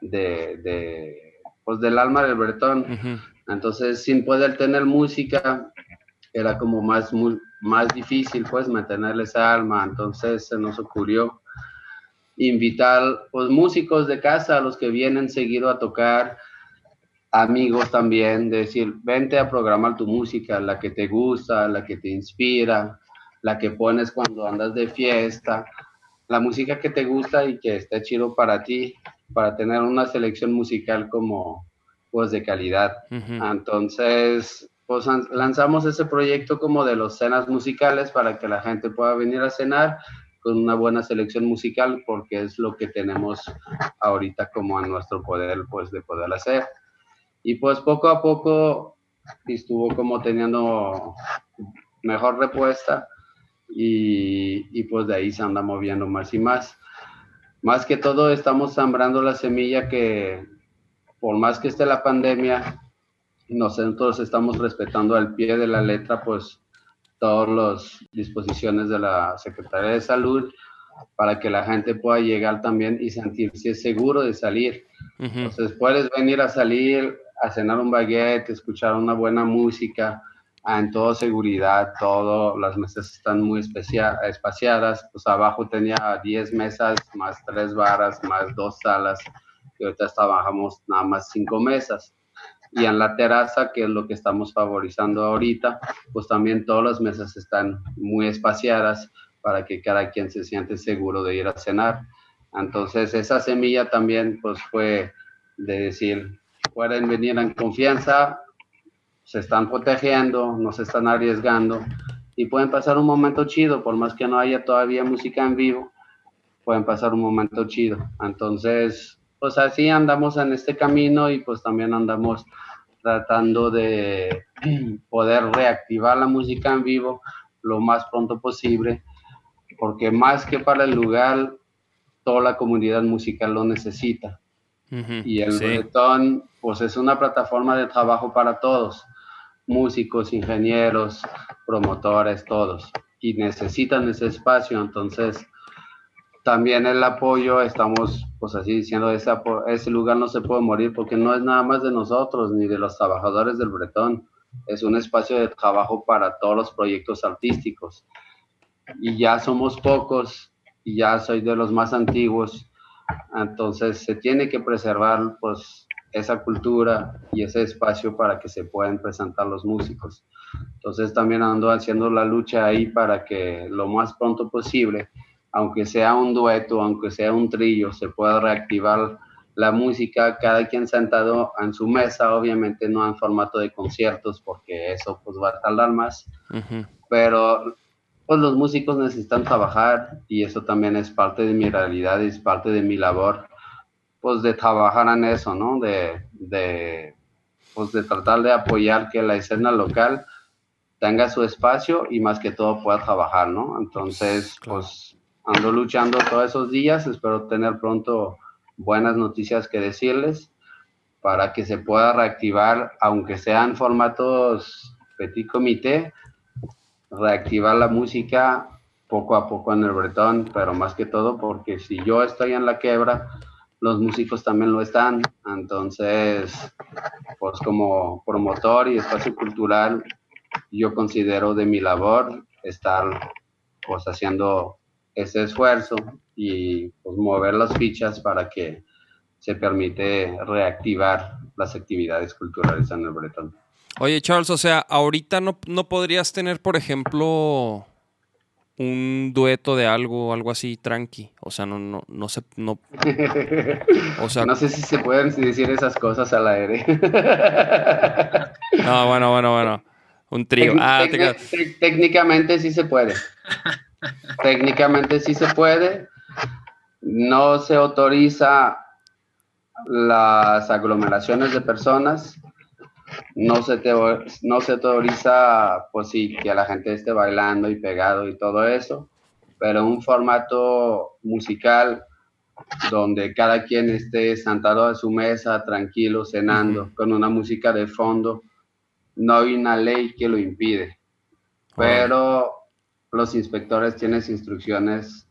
de, de pues, del alma del bretón. Entonces, sin poder tener música, era como más, muy, más difícil pues mantener esa alma. Entonces se nos ocurrió invitar pues músicos de casa, a los que vienen seguido a tocar, amigos también, decir, vente a programar tu música, la que te gusta, la que te inspira, la que pones cuando andas de fiesta, la música que te gusta y que esté chido para ti, para tener una selección musical como pues de calidad. Entonces, pues lanzamos ese proyecto como de los cenas musicales para que la gente pueda venir a cenar con una buena selección musical porque es lo que tenemos ahorita como en nuestro poder pues de poder hacer y pues poco a poco estuvo como teniendo mejor respuesta y, y, pues de ahí se anda moviendo más y más. Más que todo estamos sembrando la semilla que por más que esté la pandemia, nosotros estamos respetando al pie de la letra pues todas las disposiciones de la Secretaría de Salud para que la gente pueda llegar también y sentirse seguro de salir. Entonces puedes venir a salir a cenar un baguette, escuchar una buena música, en toda seguridad, todo, las mesas están muy espaciadas, pues abajo tenía 10 mesas, más 3 barras, más 2 salas, y ahorita trabajamos nada más 5 mesas. Y en la terraza, que es lo que estamos favorizando ahorita, pues también todas las mesas están muy espaciadas para que cada quien se siente seguro de ir a cenar. Entonces, esa semilla también pues fue de decir, pueden venir en confianza, se están protegiendo, no se están arriesgando y pueden pasar un momento chido, por más que no haya todavía música en vivo, pueden pasar un momento chido. Entonces, pues así andamos en este camino y pues también andamos tratando de poder reactivar la música en vivo lo más pronto posible, porque más que para el lugar, toda la comunidad musical lo necesita. Y el sí. pues es una plataforma de trabajo para todos, músicos, ingenieros, promotores, todos. Y necesitan ese espacio, entonces también el apoyo, estamos pues así diciendo, ese, ese lugar no se puede morir porque no es nada más de nosotros ni de los trabajadores del Bretón, es un espacio de trabajo para todos los proyectos artísticos. Y ya somos pocos y ya soy de los más antiguos entonces se tiene que preservar pues esa cultura y ese espacio para que se puedan presentar los músicos. Entonces también ando haciendo la lucha ahí para que lo más pronto posible, aunque sea un dueto, aunque sea un trillo, se pueda reactivar la música, cada quien sentado en su mesa, obviamente no en formato de conciertos, porque eso pues va a tardar más, uh -huh. pero pues los músicos necesitan trabajar y eso también es parte de mi realidad, es parte de mi labor, pues de trabajar en eso, ¿no? De, de, pues de tratar de apoyar que la escena local tenga su espacio y más que todo pueda trabajar, ¿no? Entonces, pues ando luchando todos esos días, espero tener pronto buenas noticias que decirles para que se pueda reactivar, aunque sean formatos petit comité, reactivar la música poco a poco en el Bretón, pero más que todo porque si yo estoy en la quebra, los músicos también lo están. Entonces, pues como promotor y espacio cultural, yo considero de mi labor estar pues haciendo ese esfuerzo y pues mover las fichas para que se permite reactivar las actividades culturales en el Bretón. Oye, Charles, o sea, ahorita no, no podrías tener, por ejemplo, un dueto de algo, algo así tranqui. O sea, no, no, no sé, no. O sea, no sé si se pueden decir esas cosas al aire. no, bueno, bueno, bueno. Un trío. Ah, te... Técnicamente sí se puede. Técnicamente sí se puede. No se autoriza las aglomeraciones de personas no se, te, no se autoriza, pues sí, que la gente esté bailando y pegado y todo eso, pero un formato musical donde cada quien esté sentado a su mesa, tranquilo, cenando, uh -huh. con una música de fondo, no hay una ley que lo impide, pero los inspectores tienen instrucciones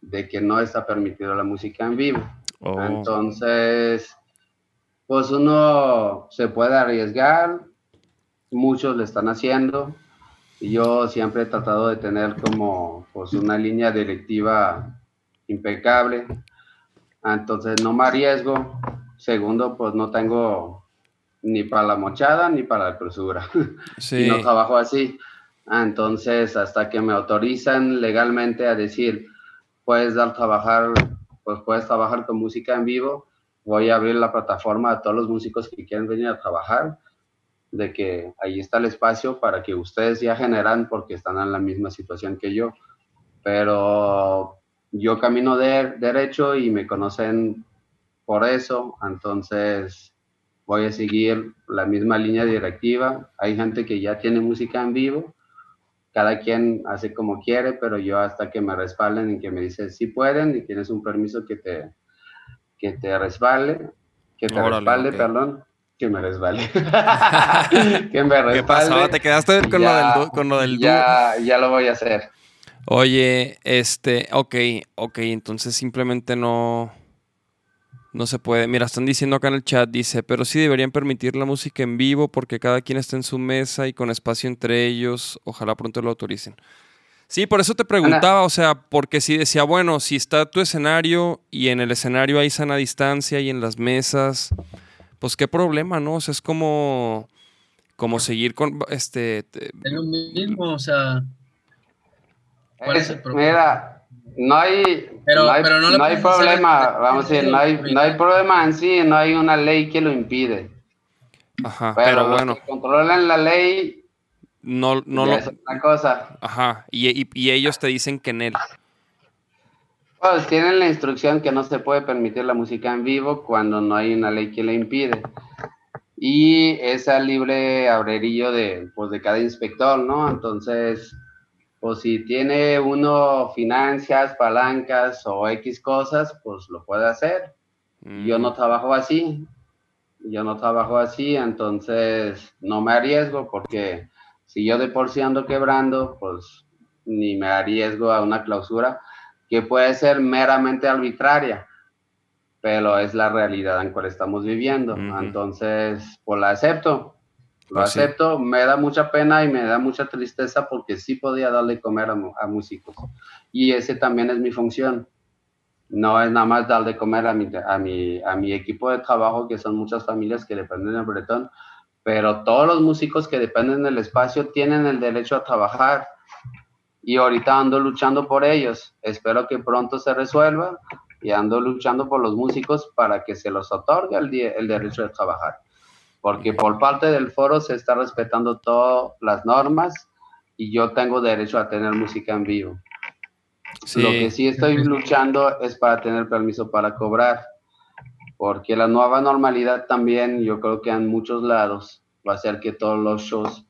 de que no está permitido la música en vivo. Oh. Entonces, pues uno se puede arriesgar, muchos lo están haciendo, y yo siempre he tratado de tener como pues una línea directiva impecable, entonces no me arriesgo, segundo pues no tengo ni para la mochada ni para la cruzura, sí. y no trabajo así, entonces hasta que me autorizan legalmente a decir, puedes dar trabajar, pues puedes trabajar con música en vivo, voy a abrir la plataforma a todos los músicos que quieren venir a trabajar, de que ahí está el espacio para que ustedes ya generan porque están en la misma situación que yo. Pero yo camino de, derecho y me conocen por eso, entonces voy a seguir la misma línea directiva. Hay gente que ya tiene música en vivo, cada quien hace como quiere, pero yo hasta que me respalden y que me dicen si pueden y tienes un permiso que te, que te respalde, que te respalde, perdón, que me resbale. que me respalde. ¿Qué pasaba? ¿Te quedaste con, lo del, con lo del ya, ya lo voy a hacer. Oye, este, ok, ok, entonces simplemente no, no se puede. Mira, están diciendo acá en el chat, dice, pero sí deberían permitir la música en vivo porque cada quien está en su mesa y con espacio entre ellos. Ojalá pronto lo autoricen. Sí, por eso te preguntaba, o sea, porque si decía, bueno, si está tu escenario y en el escenario hay sana distancia y en las mesas, pues qué problema, ¿no? O sea, es como, como seguir con, este... Es lo mismo, o sea... mira, no hay, no hay, problema, vamos a decir, no hay, no hay problema en sí, no hay una ley que lo impide. Ajá, pero, bueno. controlan la ley. No, no lo. Es una cosa. Ajá, y, y, ellos te dicen que en él. Pues tienen la instrucción que no se puede permitir la música en vivo cuando no hay una ley que le impide. Y es al libre abrerillo de, pues, de cada inspector, ¿no? Entonces, pues si tiene uno finanzas, palancas o X cosas, pues lo puede hacer. Yo no mm. trabajo así. Yo no trabajo así, entonces no me arriesgo porque si yo de por sí ando quebrando, pues ni me arriesgo a una clausura que puede ser meramente arbitraria, pero es la realidad en cual estamos viviendo. Entonces, pues la acepto, lo pues acepto, me da mucha pena y me da mucha tristeza porque sí podía darle comer a, músicos. Y ese también es mi función. No es nada más darle comer a mi, a, mi, a mi equipo de trabajo, que son muchas familias que dependen del bretón, pero todos los músicos que dependen del espacio tienen el derecho a trabajar y ahorita ando luchando por ellos. Espero que pronto se resuelva y ando luchando por los músicos para que se los otorgue el, el derecho de trabajar. Porque por parte del foro se está respetando todas las normas y yo tengo derecho a tener música en vivo. Lo que sí estoy luchando es para tener permiso para cobrar, porque la nueva normalidad también, yo creo que en muchos lados va a ser que todos los shows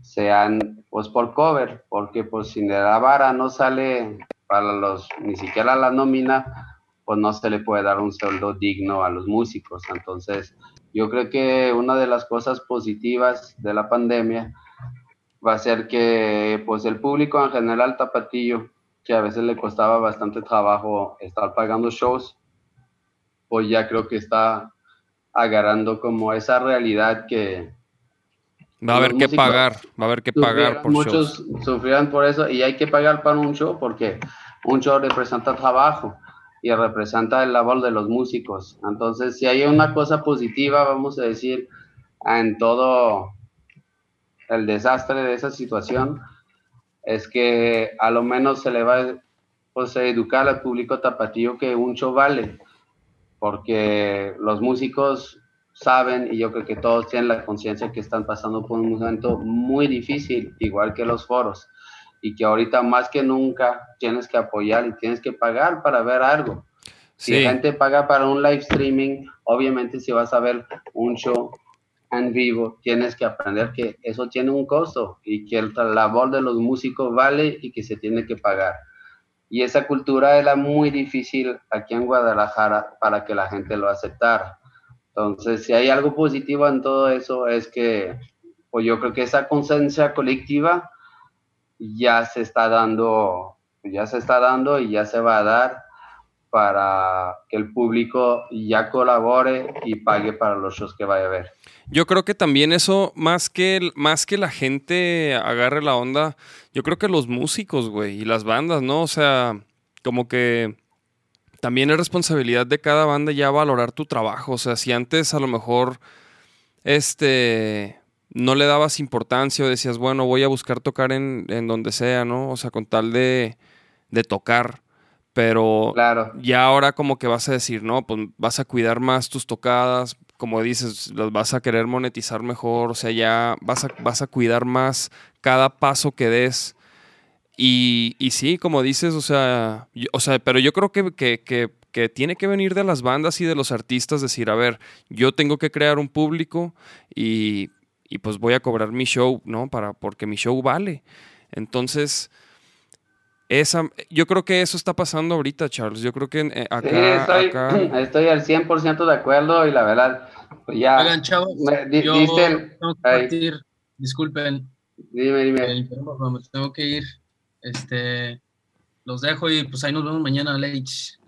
sean pues por cover, porque pues si la vara no sale para los, ni siquiera la nómina, pues no se le puede dar un sueldo digno a los músicos. Entonces, yo creo que una de las cosas positivas de la pandemia va a ser que pues el público en general tapatillo, que a veces le costaba bastante trabajo estar pagando shows, pues ya creo que está agarrando como esa realidad que, Va a haber que pagar, va a haber que pagar por Muchos sufrirán por eso y hay que pagar para un show porque un show representa trabajo y representa el labor de los músicos. Entonces, si hay una cosa positiva, vamos a decir, en todo el desastre de esa situación, es que a lo menos se le va pues, a educar al público tapatío que un show vale, porque los músicos saben y yo creo que todos tienen la conciencia que están pasando por un momento muy difícil, igual que los foros, y que ahorita más que nunca tienes que apoyar y tienes que pagar para ver algo. Si la gente paga para un live streaming, obviamente si vas a ver un show en vivo, tienes que aprender que eso tiene un costo y que el labor de los músicos vale y que se tiene que pagar. Y esa cultura era muy difícil aquí en Guadalajara para que la gente lo aceptara. Entonces, si hay algo positivo en todo eso es que, pues yo creo que esa conciencia colectiva ya se está dando, ya se está dando y ya se va a dar para que el público ya colabore y pague para los shows que vaya a ver. Yo creo que también eso, más que, más que la gente agarre la onda, yo creo que los músicos, güey, y las bandas, ¿no? O sea, como que también es responsabilidad de cada banda ya valorar tu trabajo. O sea, si antes a lo mejor este no le dabas importancia o decías, bueno, voy a buscar tocar en, donde sea, ¿no? O sea, con tal de, de tocar. Pero claro. ya ahora como que vas a decir, no, pues vas a cuidar más tus tocadas, como dices, las vas a querer monetizar mejor, o sea, ya vas a, vas a cuidar más cada paso que des y, y sí, como dices, o sea, o sea, pero yo creo que, que tiene que venir de las bandas y de los artistas, decir, a ver, yo tengo que crear un público y, y pues voy a cobrar mi show, ¿no? Para, porque mi show vale. Entonces, esa, yo creo que eso está pasando ahorita, Charles. Yo creo que eh, acá, Sí, estoy, acá- estoy al 100% de acuerdo y la verdad, pues ya. Oigan, chavos, me di- yo dicen- tengo que partir. Disculpen, Dime, dime. me tengo que ir. Este, los dejo y pues ahí nos vemos mañana, Leitch.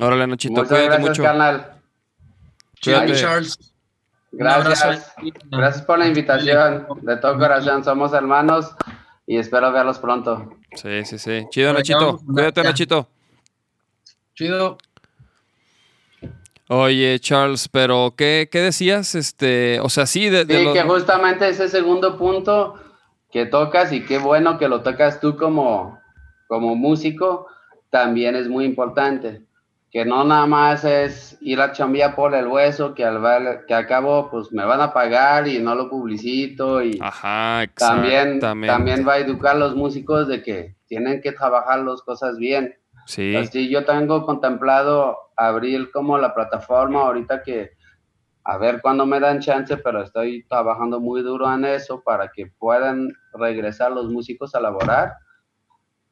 Órale, Nachito, Muchas cuídate gracias, mucho. carnal. Charles. Gracias. Gracias por la invitación. De todo corazón, somos hermanos y espero verlos pronto. Sí, sí, sí. Chido, Nachito. Cuídate. Nachito. Chido. Oye, Charles, pero ¿qué, qué decías? Este, o sea, sí, de, de Sí, los- que justamente ese segundo punto que tocas y qué bueno que lo tocas tú como, como músico, también es muy importante. Que no nada más es ir a chambear por el hueso, que al, que al cabo pues me van a pagar y no lo publicito y Ajá, también, también va a educar a los músicos de que tienen que trabajar las cosas bien. Sí, Así yo tengo contemplado abrir como la plataforma ahorita que a ver cuándo me dan chance, pero estoy trabajando muy duro en eso para que puedan regresar los músicos a laborar.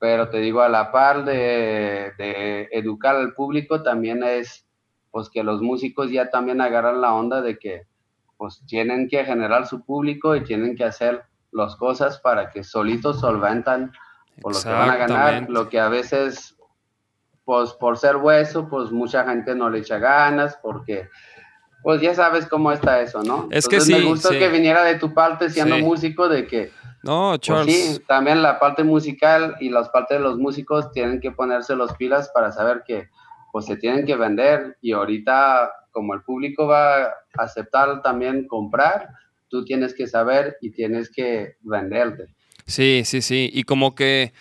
Pero te digo, a la par de, de educar al público, también es pues que los músicos ya también agarran la onda de que pues tienen que generar su público y tienen que hacer las cosas para que solitos solventan por lo que van a ganar, lo que a veces, pues por ser hueso, pues mucha gente no le echa ganas, porque, pues ya sabes cómo está eso, ¿no? Es que Entonces, sí, Me gustó sí. que viniera de tu parte siendo Sí. músico, de que, no, pues Charles. sí, también la parte musical y las partes de los músicos tienen que ponerse los pilas para saber que, pues se tienen que vender y ahorita, como el público va a aceptar también comprar, tú tienes que saber y tienes que venderte. Sí, sí, sí. Y como que,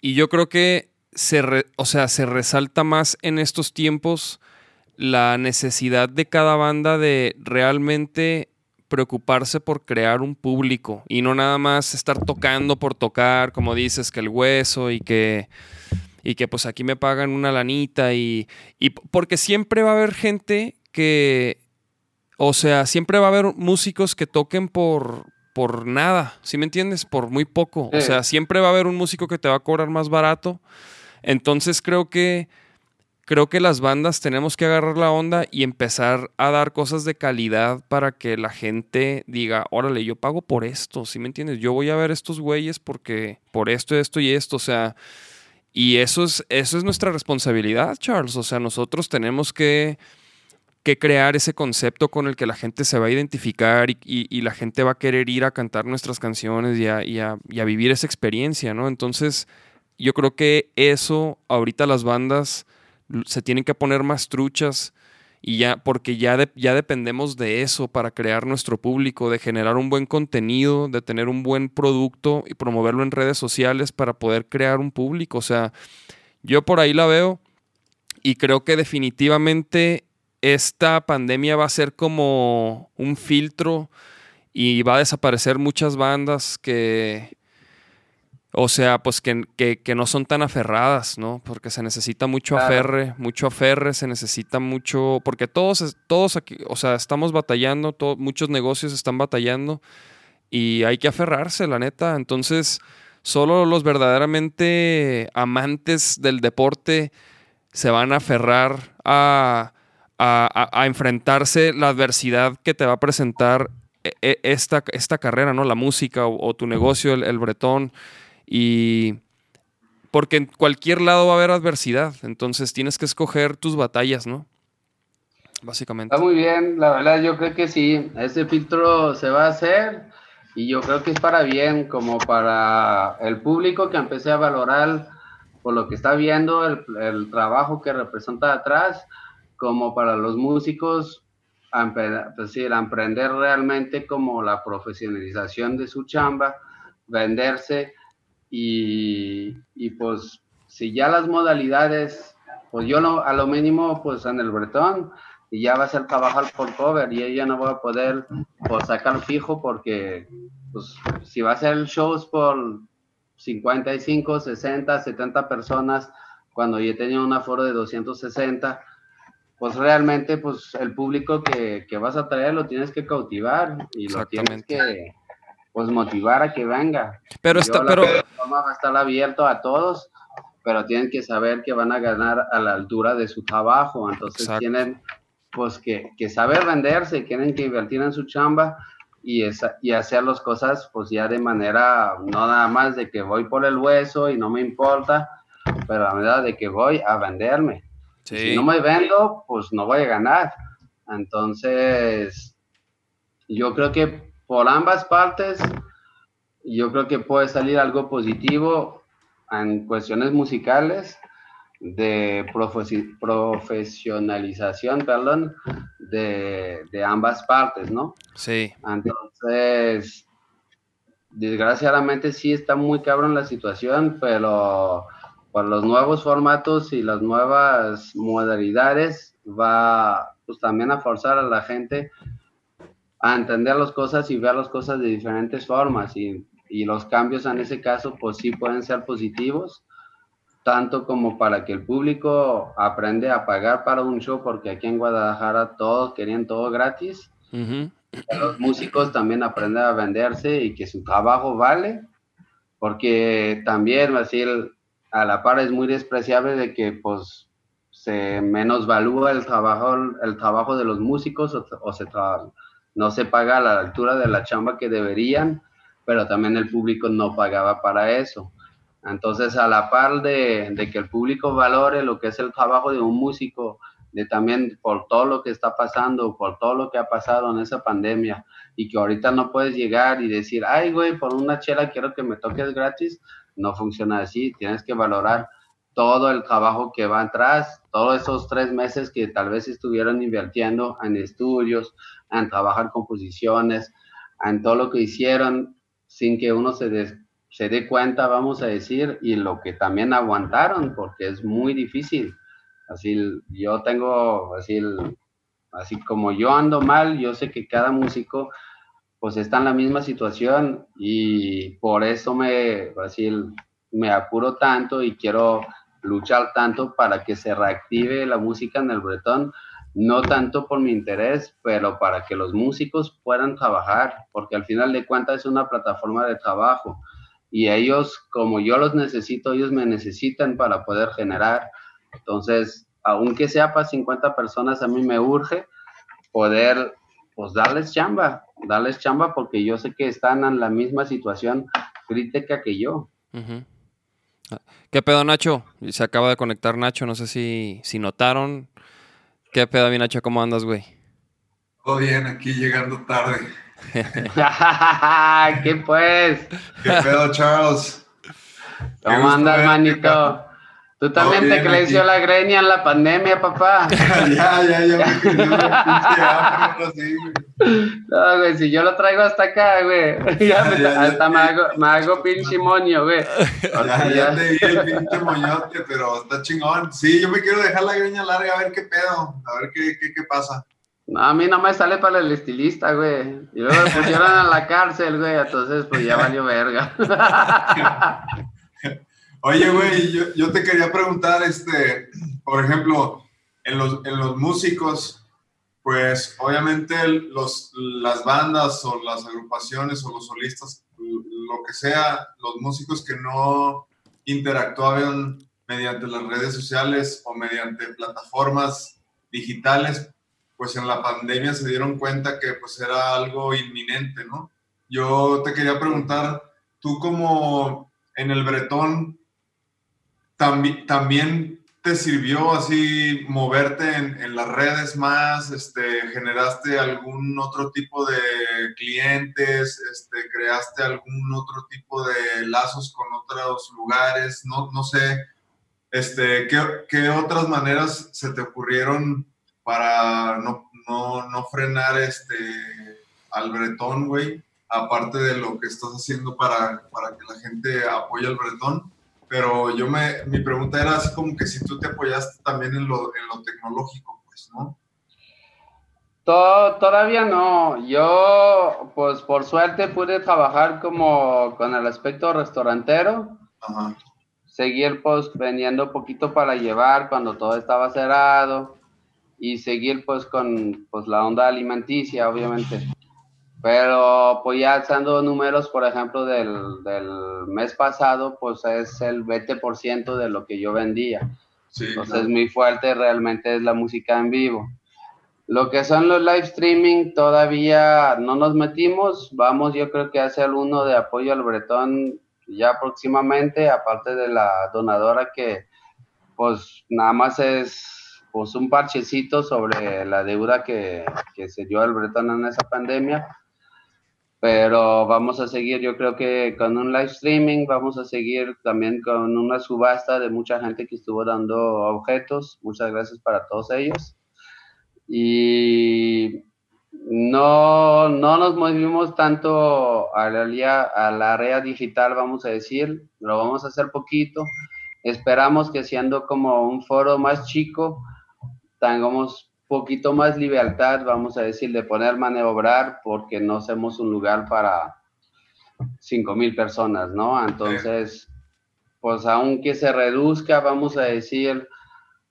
y yo creo que se, re- o sea, se resalta más en estos tiempos la necesidad de cada banda de realmente preocuparse por crear un público y no nada más estar tocando por tocar, como dices, que el hueso y que y que pues aquí me pagan una lanita y, y porque siempre va a haber gente que, o sea, siempre va a haber músicos que toquen por, por nada, ¿sí me entiendes? Por muy poco. O sea, siempre va a haber un músico que te va a cobrar más barato. Entonces creo que creo que las bandas tenemos que agarrar la onda y empezar a dar cosas de calidad para que la gente diga, órale, yo pago por esto, ¿sí me entiendes? Yo voy a ver estos güeyes porque por esto, esto y esto, o sea, y eso es, eso es nuestra responsabilidad, Charles. O sea, nosotros tenemos que, que crear ese concepto con el que la gente se va a identificar y, la gente va a querer ir a cantar nuestras canciones y a, vivir esa experiencia, ¿no? Entonces, yo creo que eso, ahorita las bandas se tienen que poner más truchas y ya, porque ya, ya dependemos de eso para crear nuestro público, de generar un buen contenido, de tener un buen producto y promoverlo en redes sociales para poder crear un público. O sea, yo por ahí la veo y creo que definitivamente esta pandemia va a ser como un filtro y va a desaparecer muchas bandas que, o sea, pues que, que- que no son tan aferradas, ¿no? Porque se necesita mucho aferre, mucho aferre, se necesita mucho, porque todos, todos aquí, o sea, estamos batallando, muchos negocios están batallando y hay que aferrarse, la neta. Entonces, solo los verdaderamente amantes del deporte se van a aferrar a, a- a- a enfrentarse la adversidad que te va a presentar e- e- esta, esta carrera, ¿no? La música o, o tu negocio, el, el bretón. Y porque en cualquier lado va a haber adversidad. Entonces tienes que escoger tus batallas, ¿no? Básicamente. Está muy bien, la verdad yo creo que sí, ese filtro se va a hacer y yo creo que es para bien, como para el público que empecé a valorar por lo que está viendo, el, trabajo que representa atrás, como para los músicos, a empe- pues a emprender realmente como la profesionalización de su chamba, venderse y, y pues si ya las modalidades, pues yo lo- a lo mínimo pues en el bretón y ya va a ser trabajar por cover y ella no va a poder pues, sacar fijo porque pues si va a hacer shows por 55, 60, 70 personas cuando yo tenía un aforo de 260 pues realmente pues el público que, que, vas a traer lo tienes que cautivar y lo tienes que pues motivar a que venga. Pero está, pero va a estar abierto a todos, pero tienen que saber que van a ganar a la altura de su trabajo, entonces tienen pues que, que, saber venderse, tienen que invertir en su chamba y, esa, y hacer las cosas pues ya de manera, no nada más de que voy por el hueso y no me importa, pero a medida de que voy a venderme. Si no me vendo, pues no voy a ganar. Entonces, yo creo que por ambas partes, yo creo que puede salir algo positivo en cuestiones musicales de profesionalización, perdón, de, de, ambas partes, ¿no? Sí. Entonces, desgraciadamente sí está muy cabrón la situación, pero por los nuevos formatos y las nuevas modalidades va pues también a forzar a la gente a entender las cosas y ver las cosas de diferentes formas y, y los cambios en ese caso pues sí pueden ser positivos tanto como para que el público aprende a pagar para un show, porque aquí en Guadalajara todos querían todo gratis. Los músicos también aprenden a venderse y que su trabajo vale, porque también, decir, a la par es muy despreciable de que pues se menosvalúa el trabajo, el trabajo de los músicos o, se no se paga a la altura de la chamba que deberían, pero también el público no pagaba para eso. Entonces, a la par de, que el público valore lo que es el trabajo de un músico, de también por todo lo que está pasando, por todo lo que ha pasado en esa pandemia, y que ahorita no puedes llegar y decir, ay, güey, por una chela quiero que me toques gratis, no funciona así, tienes que valorar todo el trabajo que va atrás, todos esos tres meses que tal vez estuvieron invirtiendo en estudios, en trabajar composiciones, en todo lo que hicieron sin que uno se des se dé cuenta, vamos a decir, y lo que también aguantaron, porque es muy difícil. Así, yo tengo, así, así como yo ando mal, yo sé que cada músico pues está en la misma situación y por eso me, así, me apuro tanto y quiero luchar tanto para que se reactive la música en el bretón, no tanto por mi interés, pero para que los músicos puedan trabajar, porque al final de cuentas es una plataforma de trabajo y ellos, como yo los necesito, ellos me necesitan para poder generar. Entonces, aunque sea para 50 personas, a mí me urge poder, pues, darles chamba, darles chamba porque yo sé que están en la misma situación crítica que yo. ¿Qué pedo, Nacho? Se acaba de conectar Nacho, no sé si, si notaron. ¿Qué pedo, mi Nacho? ¿Cómo andas, güey? Todo bien, aquí llegando tarde. ¿Qué pues? ¿Qué pedo, Charles? ¿Cómo andas, manito? Tú también te creció la greña en la pandemia, papá. ya, ya, ya No, güey, si yo lo traigo hasta acá, güey. Ya, hasta me, hago, me hago pinche moño, güey. Ya, ya, te vi el pinche moñote, pero está chingón. Sí, yo me quiero dejar la greña larga a ver qué pedo, a ver qué, qué, qué pasa. No, a mí no me sale para el estilista, güey. Y luego me pusieron a la cárcel, güey, entonces pues ya valió verga. Oye, güey, yo, yo, te quería preguntar, este, por ejemplo, en los, en los músicos, pues obviamente los, las bandas o las agrupaciones o los solistas, lo que sea, los músicos que no interactuaban mediante las redes sociales o mediante plataformas digitales, pues en la pandemia se dieron cuenta que pues era algo inminente, ¿no? Yo te quería preguntar, tú como en el Bretón, también te sirvió así moverte en, las redes más, este, generaste algún otro tipo de clientes, este, creaste algún otro tipo de lazos con otros lugares, no, no sé, este, ¿qué, ¿qué otras maneras se te ocurrieron para no, no, no frenar este, al bretón, güey, aparte de lo que estás haciendo para, para que la gente apoye al bretón. Pero yo me, mi pregunta era así como que si tú te apoyaste también en lo, en lo tecnológico, pues, ¿no? todavía no. Yo, pues por suerte pude trabajar como con el aspecto restaurantero. Seguir pues vendiendo poquito para llevar cuando todo estaba cerrado y seguir pues con pues la onda alimenticia, obviamente. Pero pues ya alzando números, por ejemplo, del, del mes pasado, pues es el 20% de lo que yo vendía. Entonces muy fuerte realmente es la música en vivo. Lo que son los live streaming todavía no nos metimos. Vamos yo creo que a hacer uno de apoyo al Bretón ya próximamente, aparte de la donadora que pues nada más es pues un parchecito sobre la deuda que, que se dio al Bretón en esa pandemia pero vamos a seguir yo creo que con un live streaming, vamos a seguir también con una subasta de mucha gente que estuvo dando objetos, muchas gracias para todos ellos. Y no, no nos movimos tanto a a la área digital, vamos a decir, lo vamos a hacer poquito. Esperamos que siendo como un foro más chico, tengamos poquito más libertad, vamos a decir, de poner maniobrar, porque no somos un lugar para cinco mil personas, ¿no? Entonces, pues aunque se reduzca, vamos a decir,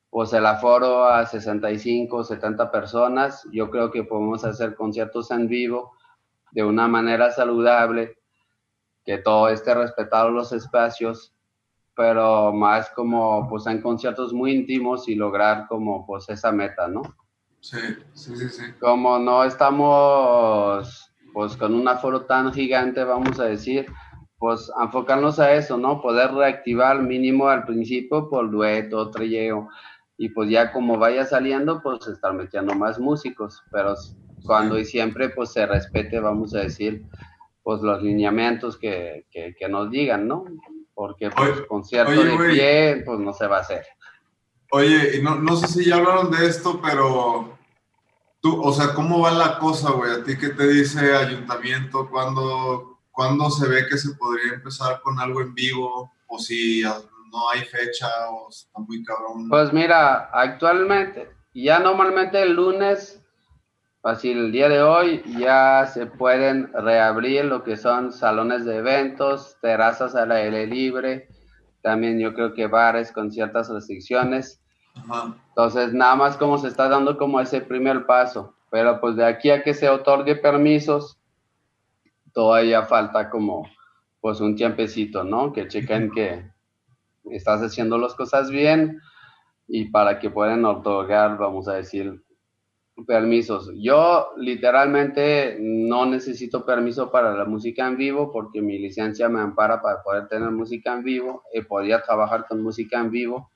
pues el aforo a 65, 70 personas, yo creo que podemos hacer conciertos en vivo de una manera saludable, que todo esté respetado los espacios, pero más como pues en conciertos muy íntimos y lograr como pues esa meta, ¿no? Sí, sí, sí, sí. Como no estamos pues con un aforo tan gigante, vamos a decir, pues enfocarnos a eso, ¿no? Poder reactivar mínimo al principio por dueto, trilleo, y pues ya como vaya saliendo, pues estar metiendo más músicos, pero cuando y siempre pues se respete, vamos a decir, pues los lineamientos que, que, nos digan, ¿no? Porque pues concierto de pie, pues no se va a hacer. Oye, no, no sé si ya hablaron de esto, pero Tú, o sea, ¿cómo va la cosa, güey? ¿A ti qué te dice ayuntamiento? ¿Cuándo, ¿Cuándo se ve que se podría empezar con algo en vivo? ¿O si no hay fecha o está muy cabrón? Pues mira, actualmente, ya normalmente el lunes, así el día de hoy, ya se pueden reabrir lo que son salones de eventos, terrazas al aire libre, también yo creo que bares con ciertas restricciones entonces, nada más como se está dando como ese primer paso, pero pues de aquí a que se otorgue permisos, todavía falta como pues un tiempecito, ¿no? Que chequen que estás haciendo las cosas bien y para que puedan otorgar, vamos a decir, permisos. Yo literalmente no necesito permiso para la música en vivo porque mi licencia me ampara para poder tener música en vivo y podría trabajar con música en vivo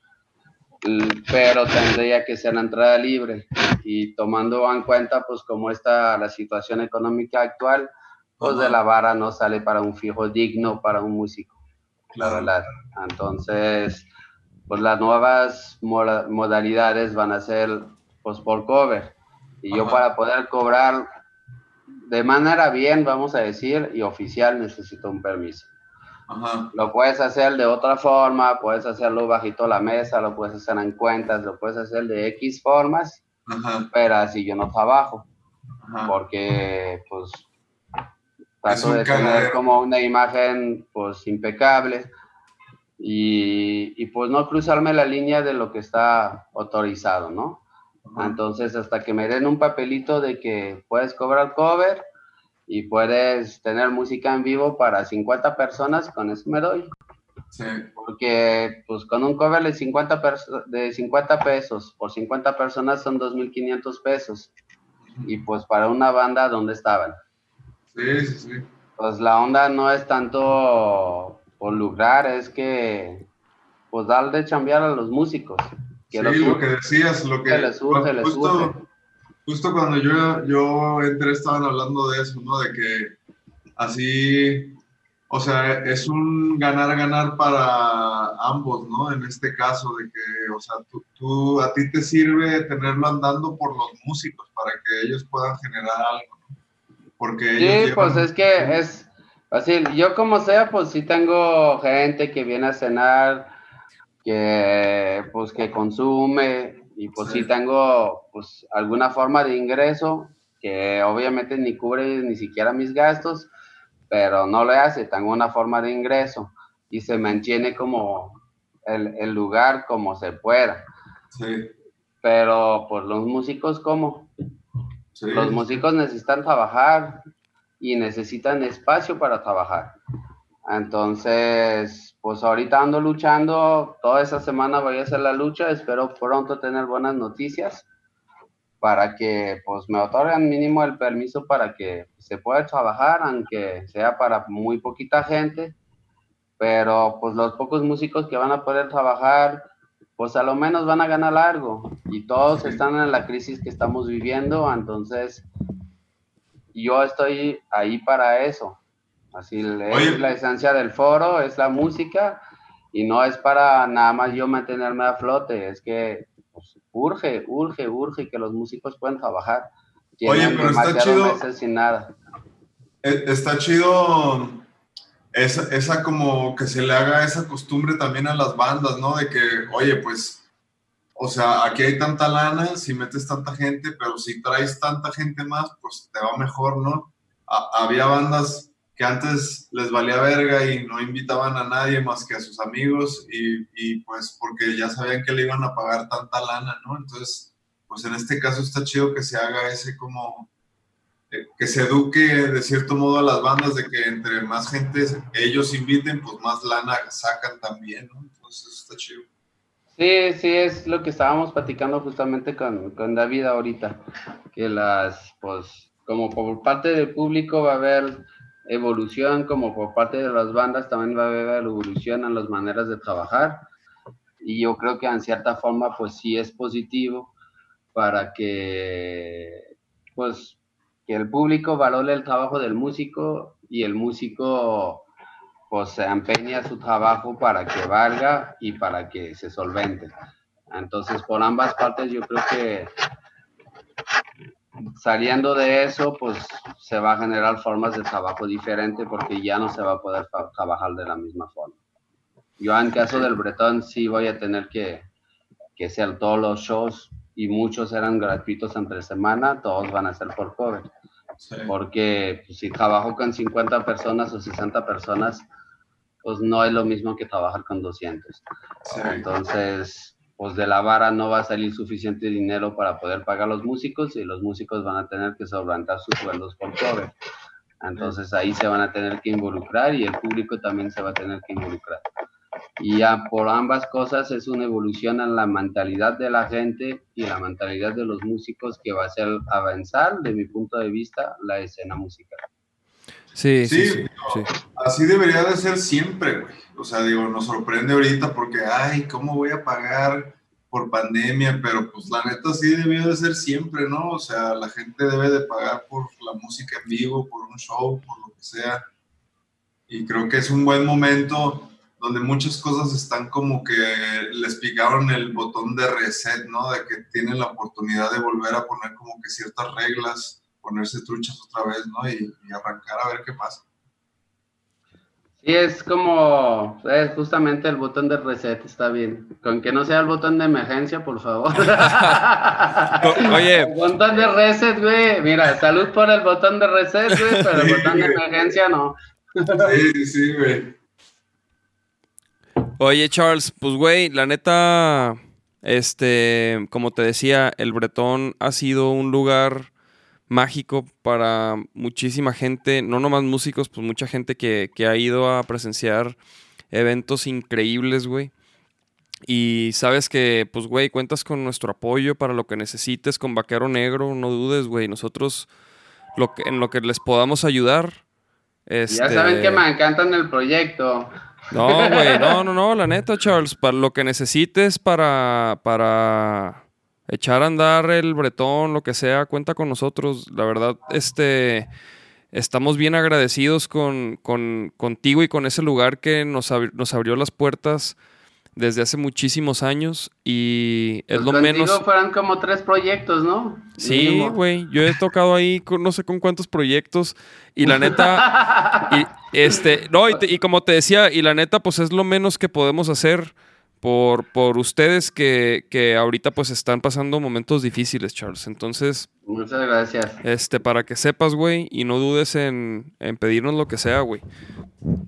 pero tendría que ser la entrada libre. Y tomando en cuenta pues cómo está la situación económica actual, pues de la vara no sale para un fijo digno para un músico, la verdad. Entonces, pues las nuevas modalidades van a ser pues por cover. Y yo para poder cobrar de manera bien, vamos a decir, y oficial necesito un permiso. Lo puedes hacer de otra forma, puedes hacerlo bajito la mesa, lo puedes hacer en cuentas, lo puedes hacer de X formas, pero así yo no trabajo, porque pues trato de tener como una imagen pues impecable y, y, pues no cruzarme la línea de lo que está autorizado, ¿no? Entonces hasta que me den un papelito de que puedes cobrar cover, y puedes tener música en vivo para 50 personas, con eso me doy. Sí. Porque pues con un cover de 50, de 50 pesos por 50 personas son 2.500 pesos. Y pues para una banda, ¿dónde estaban? Sí, sí, sí. Pues la onda no es tanto por lugar, es que pues darle de chambear a los músicos. sí, lo que decías, lo que... les surge, les surge justo cuando yo, yo entré estaban hablando de eso, ¿no? De que así, o sea, es un ganar-ganar para ambos, ¿no? En este caso, de que, o sea, tú, a ti te sirve tenerlo andando por los músicos para que ellos puedan generar algo, ¿no? Porque ellos Sí, pues es que es así, yo como sea, pues sí tengo gente que viene a cenar, que pues que consume, y pues sí. tengo pues alguna forma de ingreso que obviamente ni cubre ni siquiera mis gastos, pero no le hace, tengo una forma de ingreso y se mantiene como el, el lugar como se pueda. Sí. pero pues los músicos, ¿cómo? Los músicos necesitan trabajar y necesitan espacio para trabajar. Entonces, pues ahorita ando luchando, toda esa semana voy a hacer la lucha, espero pronto tener buenas noticias para que pues me otorguen mínimo el permiso para que se pueda trabajar, aunque sea para muy poquita gente, pero pues los pocos músicos que van a poder trabajar, pues a lo menos van a ganar algo. Y todos están en la crisis que estamos viviendo, entonces yo estoy ahí para eso. Así es la esencia del foro, es la música y no es para nada más yo mantenerme a flote, es que pues, urge, urge, urge que los músicos puedan trabajar. Oye, pero está chido. Sin nada. E, está chido esa, esa, como que se le haga esa costumbre también a las bandas, ¿no? De que, oye, pues, o sea, aquí hay tanta lana, si metes tanta gente, pero si traes tanta gente más, pues te va mejor, ¿no? había bandas que antes les valía verga y no invitaban a nadie más que a sus amigos y, y, pues porque ya sabían que le iban a pagar tanta lana, ¿no? Entonces, pues en este caso está chido que se haga ese como, eh, que se eduque de cierto modo a las bandas de que entre más gente ellos inviten, pues más lana sacan también, ¿no? Entonces está chido. Sí, sí, es lo que estábamos platicando justamente con, con David ahorita, que las, pues, como por parte del público va a haber evolución, como por parte de las bandas, también va a haber evolución en las maneras de trabajar. Y yo creo que en cierta forma, pues sí es positivo para que, pues, que el público valore el trabajo del músico y el músico, pues, se empeña su trabajo para que valga y para que se solvente. Entonces, por ambas partes, yo creo que saliendo de eso, pues se va a generar formas de trabajo diferentes porque ya no se va a poder trabajar de la misma forma. Yo en caso del Bretón sí voy a tener que, que hacer todos los shows y muchos eran gratuitos entre semana, todos van a ser por cover. Porque pues, si trabajo con 50 personas o 60 personas, pues no es lo mismo que trabajar con 200. Entonces, pues de la vara no va a salir suficiente dinero para poder pagar a los músicos y los músicos van a tener que sobrantar sus sueldos por cover. Entonces ahí se van a tener que involucrar y el público también se va a tener que involucrar. Y ya por ambas cosas es una evolución en la mentalidad de la gente y la mentalidad de los músicos que va a hacer avanzar, de mi punto de vista, la escena musical. Sí, sí, sí, Así debería de ser siempre, güey. O sea, digo, nos sorprende ahorita porque, ay, ¿cómo voy a pagar por pandemia? Pero pues la neta sí debió de ser siempre, ¿no? O sea, la gente debe de pagar por la música en vivo, por un show, por lo que sea. Y creo que es un buen momento donde muchas cosas están como que les picaron el botón de reset, ¿no? De que tienen la oportunidad de volver a poner como que ciertas reglas ponerse truchas otra vez, ¿no? Y, arrancar a ver qué pasa. Sí, es como, es justamente el botón de reset, está bien. Con que no sea el botón de emergencia, por favor. Oye. El botón de reset, güey. Mira, salud por el botón de reset, güey, pero el botón de emergencia no. sí, sí, güey. Oye, Charles, pues, güey, la neta, este, como te decía, el Bretón ha sido un lugar mágico para muchísima gente, no nomás músicos, pues mucha gente que, ha ido a presenciar eventos increíbles, güey. Y sabes que, pues, güey, cuentas con nuestro apoyo para lo que necesites con Vaquero Negro, no dudes, güey. Nosotros, lo que, en lo que les podamos ayudar. Este... Ya saben que me encantan el proyecto. No, güey, no, no, no, la neta, Charles, para lo que necesites para, para echar a andar el bretón, lo que sea, cuenta con nosotros. La verdad, este, estamos bien agradecidos con, contigo y con ese lugar que nos, nos abrió las puertas desde hace muchísimos años y es pues lo menos... fueron como tres proyectos, ¿no? Sí, güey, yo he tocado ahí con no sé con cuántos proyectos y la neta, y este, no, y como te decía, y la neta pues es lo menos que podemos hacer por, por ustedes que, que, ahorita pues están pasando momentos difíciles, Charles. Entonces... Muchas gracias. Este, para que sepas, güey, y no dudes en, en, pedirnos lo que sea, güey.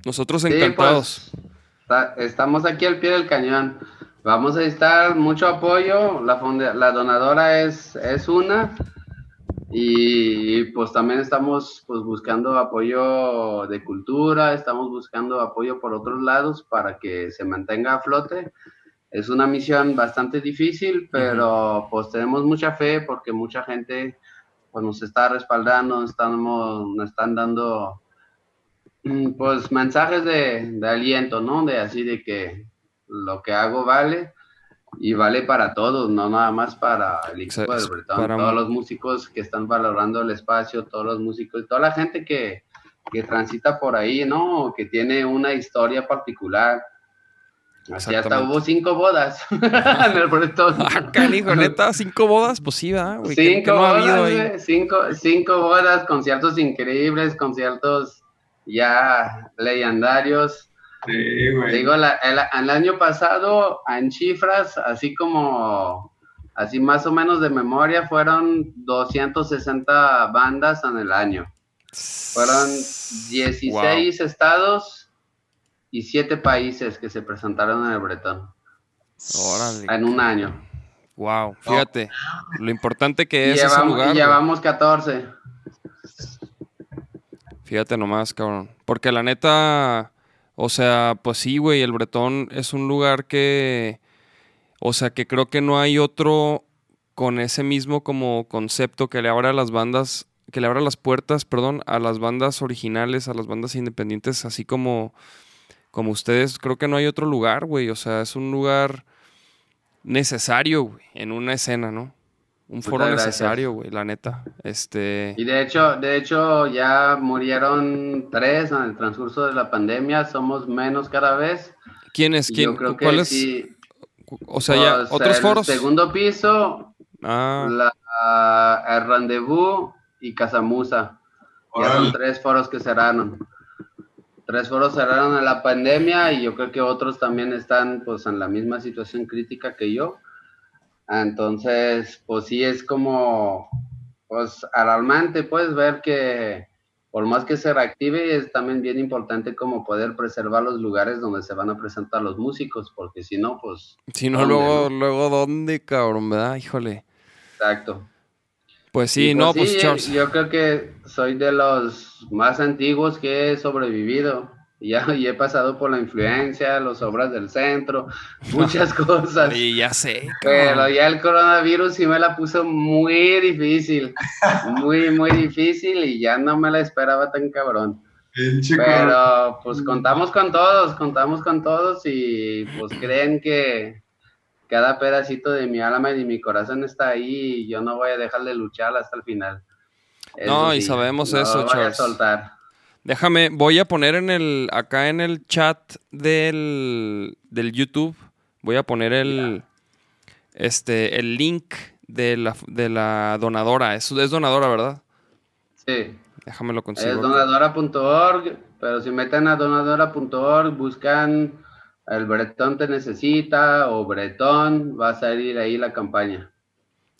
Nosotros encantados. Pues, estamos aquí al pie del cañón. Vamos a necesitar mucho apoyo. La, la donadora es, es una. Y pues también estamos pues, buscando apoyo de cultura, estamos buscando apoyo por otros lados para que se mantenga a flote. Es una misión bastante difícil, pero pues tenemos mucha fe porque mucha gente pues, nos está respaldando, estamos, nos están dando pues mensajes de, de aliento, ¿no? De así de que lo que hago vale y vale para todos, no nada más para el equipo del Bretón, todos los músicos que están valorando el espacio, todos los músicos, toda la gente que, que transita por ahí, ¿no? Que tiene una historia particular. Así hasta hubo cinco bodas en el Bretón. Ah, canijo, neta, cinco bodas, pues sí, Güey, cinco bodas, cinco, cinco bodas, conciertos increíbles, conciertos ya legendarios Digo, el, año pasado, en cifras, así como, así más o menos de memoria, fueron 260 bandas en el año. Fueron 16 estados y 7 países que se presentaron en el Bretón. En un año. Wow, fíjate, lo importante que es ese lugar. Y llevamos 14. Fíjate nomás, cabrón. Porque la neta, o sea, pues sí, güey, el Bretón es un lugar que, o sea, que creo que no hay otro con ese mismo como concepto que le abra las bandas, que le abra las puertas, perdón, a las bandas originales, a las bandas independientes, así como, como ustedes. Creo que no hay otro lugar, güey. O sea, es un lugar necesario, güey, en una escena, ¿no? Un foro necesario, güey, la neta. Este... Y de hecho, de hecho, ya murieron tres en el transcurso de la pandemia, somos menos cada vez. ¿Quiénes? ¿Quién? ¿Cuáles? o sea, ya, pues, otros el foros. Segundo piso, ah. la, el Rendezvous y Casamusa. Ya son tres foros que cerraron. Tres foros cerraron en la pandemia y yo creo que otros también están pues en la misma situación crítica que yo. Entonces, pues sí es como, pues alarmante, puedes ver que por más que se reactive, es también bien importante como poder preservar los lugares donde se van a presentar los músicos, porque si no, pues... Si no, luego, luego, ¿dónde, cabrón? ¿Verdad? Híjole. Exacto. Pues sí, no, pues, pues Charles. Yo creo que soy de los más antiguos que he sobrevivido. Ya, y he pasado por la influencia, las obras del centro, muchas cosas. Y ya sé. Pero ya el coronavirus sí me la puso muy difícil, muy, muy difícil y ya no me la esperaba tan cabrón. Pero pues contamos con todos, contamos con todos y pues creen que cada pedacito de mi alma y de mi corazón está ahí y yo no voy a dejar de luchar hasta el final. no, y sabemos eso, voy A soltar. Déjame, voy a poner en el, acá en el chat del, del YouTube, voy a poner el, este, el link de la, de la donadora. Es, es donadora, ¿verdad? Sí. Déjame lo consigo. Es donadora.org, pero si meten a donadora.org, buscan el Bretón te necesita o Bretón, va a salir ahí la campaña.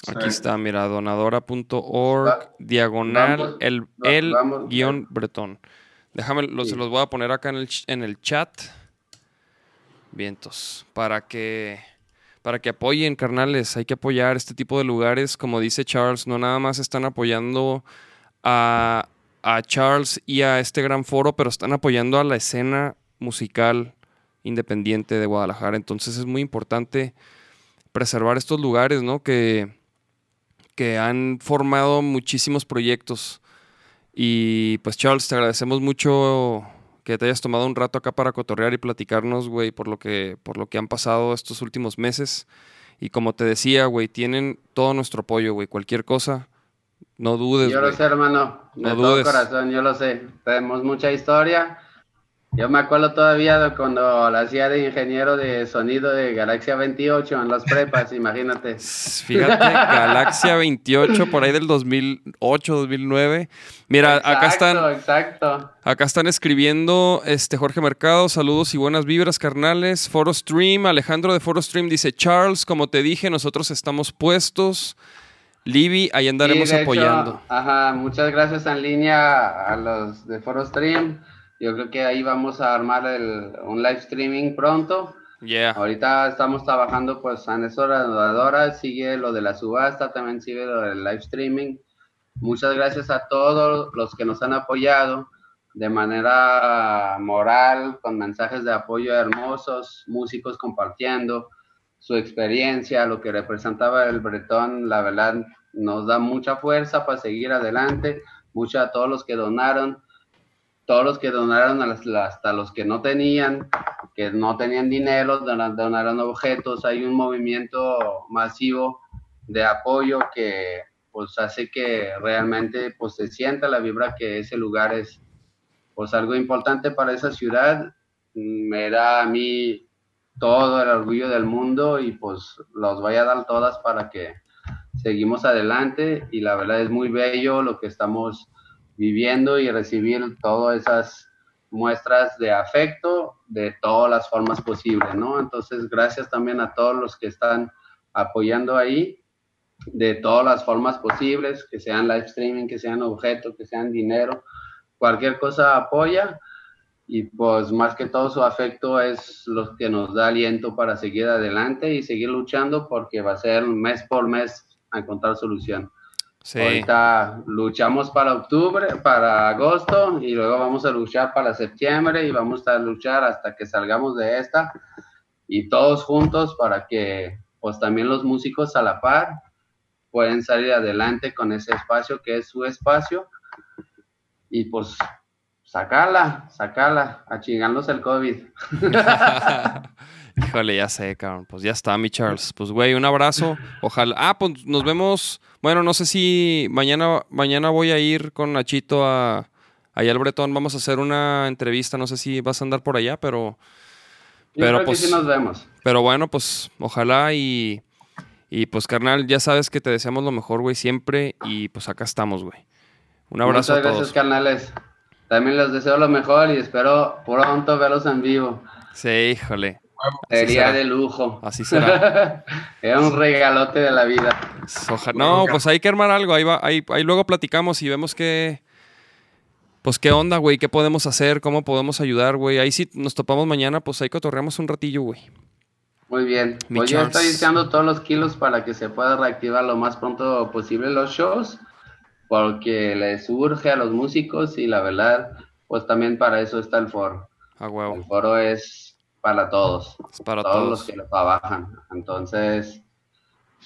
Aquí está, mira, donadora.org, diagonal, el, el guion bretón. Déjame, se los voy a poner acá en el, en el chat. Vientos, para que, para que apoyen, carnales. Hay que apoyar este tipo de lugares. Como dice Charles, no nada más están apoyando a, a Charles y a este gran foro, pero están apoyando a la escena musical independiente de Guadalajara. Entonces es muy importante preservar estos lugares, ¿no? Que, que han formado muchísimos proyectos. Y pues Charles, te agradecemos mucho que te hayas tomado un rato acá para cotorrear y platicarnos, güey, por lo que por lo que han pasado estos últimos meses. Y como te decía, güey, tienen todo nuestro apoyo, güey. Cualquier cosa, no dudes. Yo lo sé, hermano. De no todo corazón, yo lo sé. Tenemos mucha historia yo me acuerdo todavía de cuando la hacía de ingeniero de sonido de Galaxia 28 en las prepas, imagínate. Fíjate, Galaxia 28 por ahí del 2008, 2009. Mira, acá están Exacto. Acá están escribiendo este Jorge Mercado, saludos y buenas vibras, carnales. Foro Stream, Alejandro de Foro Stream dice, "Charles, como te dije, nosotros estamos puestos." Libby, ahí andaremos apoyando. ajá, muchas gracias en línea a los de Foro Stream. Yo creo que ahí vamos a armar el, un live streaming pronto. Yeah. Ahorita estamos trabajando pues en eso renovadoras, sigue lo de la subasta, también sigue lo del live streaming. Muchas gracias a todos los que nos han apoyado de manera moral, con mensajes de apoyo hermosos, músicos compartiendo su experiencia, lo que representaba el bretón, la verdad nos da mucha fuerza para seguir adelante, mucho a todos los que donaron, todos los que donaron hasta los que no tenían, que no tenían dinero, donaron objetos, hay un movimiento masivo de apoyo que pues hace que realmente pues se sienta la vibra que ese lugar es pues algo importante para esa ciudad. Me da a mí todo el orgullo del mundo y pues los voy a dar todas para que seguimos adelante y la verdad es muy bello lo que estamos viviendo y recibir todas esas muestras de afecto de todas las formas posibles, ¿no? Entonces, gracias también a todos los que están apoyando ahí de todas las formas posibles, que sean live streaming, que sean objetos, que sean dinero, cualquier cosa apoya y pues más que todo su afecto es lo que nos da aliento para seguir adelante y seguir luchando porque va a ser mes por mes encontrar solución. Ahorita luchamos para octubre, para agosto y luego vamos a luchar para septiembre y vamos a luchar hasta que salgamos de esta y todos juntos para que pues también los músicos a la par pueden salir adelante con ese espacio que es su espacio. Y pues sacarla, sacarla, a chingarnos el COVID. Híjole, ya sé, cabrón. Pues ya está, mi Charles. Pues, güey, un abrazo. Ojalá. Ah, pues nos vemos. Bueno, no sé si mañana, mañana voy a ir con Nachito a allá al Bretón. Vamos a hacer una entrevista. No sé si vas a andar por allá, pero. pero pues. sí nos vemos. Pero bueno, pues ojalá y. Y pues, carnal, ya sabes que te deseamos lo mejor, güey, siempre. Y pues acá estamos, güey. Un abrazo Muchas gracias, carnales. También les deseo lo mejor y espero pronto verlos en vivo. Sí, híjole. Sería de lujo. Así será. Era un regalote de la vida. No, pues hay que armar algo. Ahí, va, ahí, ahí luego platicamos y vemos qué. Pues qué onda, güey. ¿Qué podemos hacer? ¿Cómo podemos ayudar, güey? Ahí sí nos topamos mañana, pues ahí cotorreamos un ratillo, güey. Muy bien. pues yo estoy iniciando todos los kilos para que se pueda reactivar lo más pronto posible los shows. Porque les urge a los músicos y la verdad, pues también para eso está el foro. Ah, huevo. El foro es para todos. para todos, los que lo trabajan. Entonces,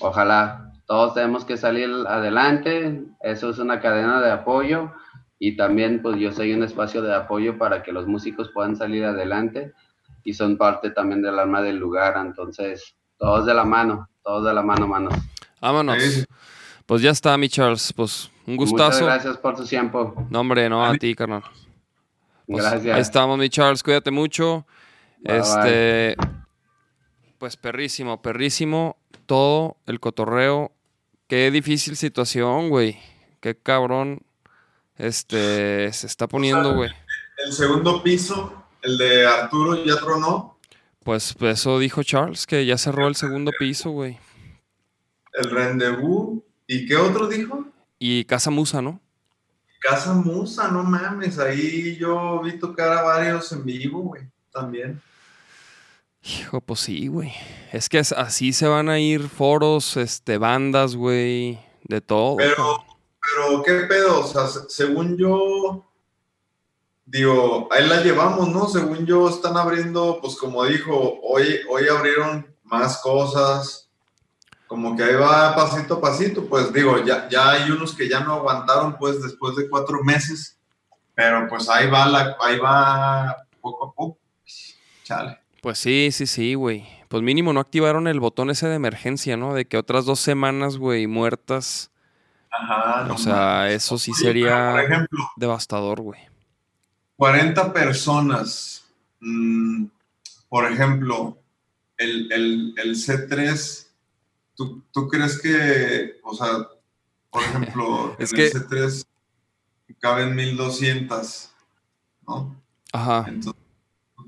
ojalá todos tenemos que salir adelante. Eso es una cadena de apoyo y también pues yo soy un espacio de apoyo para que los músicos puedan salir adelante y son parte también del alma del lugar. Entonces, todos de la mano, todos de la mano, manos. Vámonos. Pues ya está, mi Charles. Pues un gustazo. Muchas gracias por tu tiempo. No, hombre, no, a ti, carnal. Pues, gracias. Ahí estamos, mi Charles. Cuídate mucho este. Pues perrísimo, perrísimo. Todo el cotorreo. Qué difícil situación, güey. Qué cabrón. Este. Se está poniendo, güey. El segundo piso, el de Arturo, ya tronó. Pues eso dijo Charles, que ya cerró el segundo piso, güey. El rendezvous. ¿Y qué otro dijo? Y Casa Musa, ¿no? Casa Musa, no mames. Ahí yo vi tocar a varios en vivo, güey. También. Hijo, pues sí, güey. Es que así se van a ir foros, este, bandas, güey, de todo. Pero, pero, ¿qué pedo? O sea, según yo, digo, ahí la llevamos, ¿no? Según yo, están abriendo, pues como dijo, hoy, hoy abrieron más cosas, como que ahí va pasito a pasito, pues digo, ya, ya hay unos que ya no aguantaron, pues, después de cuatro meses, pero pues ahí va, la, ahí va poco a poco. Chale. Pues sí, sí, sí, güey. Pues mínimo no activaron el botón ese de emergencia, ¿no? De que otras dos semanas, güey, muertas. Ajá. o sea, eso sí sería por ejemplo, devastador, güey. 40 personas. Mm, por ejemplo, el, C3, ¿tú, crees que, o sea, por ejemplo, en el C3 caben 1200, ¿no? Ajá. Entonces,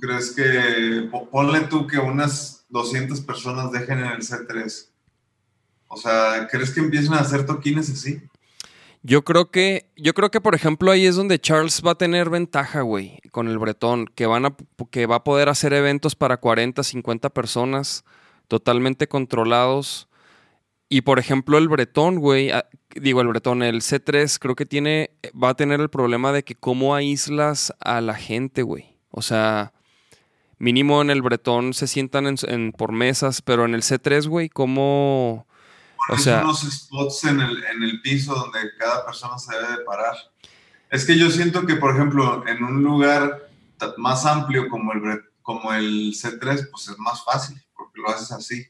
crees que, ponle tú que unas 200 personas dejen en el C3? O sea, ¿crees que empiecen a hacer toquines así? Yo creo que, yo creo que, por ejemplo, ahí es donde Charles va a tener ventaja, güey, con el Bretón, que van a, que va a poder hacer eventos para 40, 50 personas, totalmente controlados. Y por ejemplo, el Bretón, güey, ah, digo el Bretón, el C3 creo que tiene, va a tener el problema de que cómo aíslas a la gente, güey. O sea, mínimo en el Bretón se sientan en, en- por mesas, pero en el C3, güey, ¿cómo...? O sea- unos spots en el, en el piso donde cada persona se debe de parar. Es que yo siento que, por ejemplo, en un lugar más amplio como el, como el C3, pues es más fácil, porque lo haces así.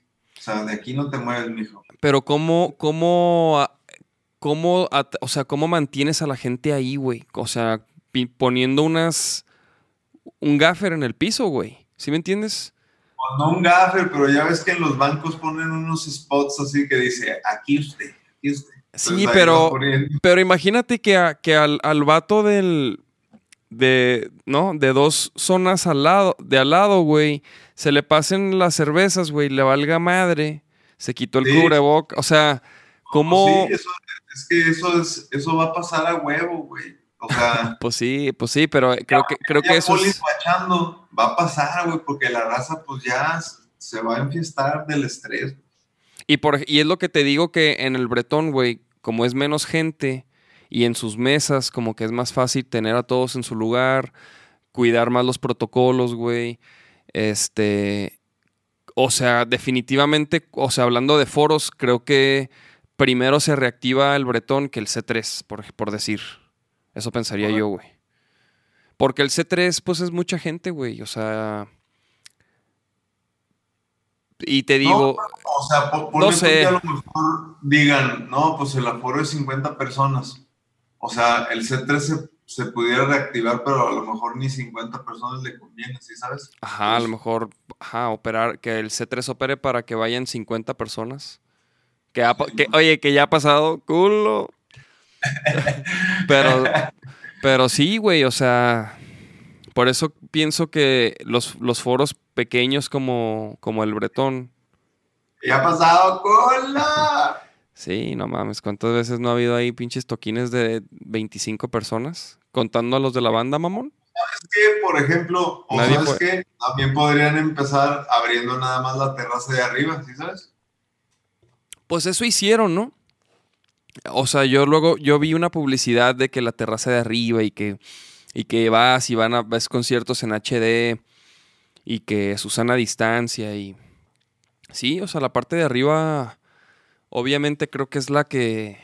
Sea, de aquí no te mueves, mijo. Pero cómo, cómo, ah, cómo, o sea, cómo mantienes a la gente ahí, güey. O sea, poniendo unas, un gaffer en el piso, güey. ¿Sí me entiendes? Pues no un gaffer, pero ya ves que en los bancos ponen unos spots así que dice, aquí usted, aquí usted. Sí, Entonces, pero-. Pero imagínate que, a- que al, al vato del, de, ¿no? De dos zonas al lado, de al lado, güey, se le pasen las cervezas, güey, le valga madre, se quitó el Sí. cubreboca, o sea, ¿cómo? Sí, eso, es que eso, es, eso va a pasar a huevo, güey. O sea, Pues sí, pues sí, pero creo que, creo que eso es... va a pasar, güey, porque la raza pues ya se va a enfiestar del estrés. Y, por, y es lo que te digo que en el Bretón, güey, como es menos gente y en sus mesas, como que es más fácil tener a todos en su lugar, cuidar más los protocolos, güey. Este. O sea, definitivamente, o sea, hablando de foros, creo que primero se reactiva el Bretón que el C3, por, por decir. Eso pensaría yo, güey. Porque el C3, pues es mucha gente, güey. O sea. Y te digo. O sea, po- ponle No sé. a lo mejor digan, no, pues el aforo es 50 personas. O sea, el C3 se, se pudiera reactivar, pero a lo mejor ni 50 personas le conviene, ¿sí sabes? Ajá, a lo mejor, ajá, operar, que el C3 opere para que vayan 50 personas. Que, ha que- oye, que ya ha pasado, culo. pero, pero sí, güey, o sea, por eso pienso que los, los foros pequeños como, como el Bretón, ¡Ya ha pasado cola! Sí, no mames, ¿cuántas veces no ha habido ahí pinches toquines de 25 personas? Contando a los de la banda, mamón. Es que, por ejemplo, o Nadie sabes puede- que también podrían empezar abriendo nada más la terraza de arriba, ¿sí sabes? Pues eso hicieron, ¿no? O sea, yo luego, yo vi una publicidad de que la terraza de arriba y que, y que vas y van a ves conciertos en HD y que Susana a distancia y... Sí, o sea, la parte de arriba obviamente creo que es la que...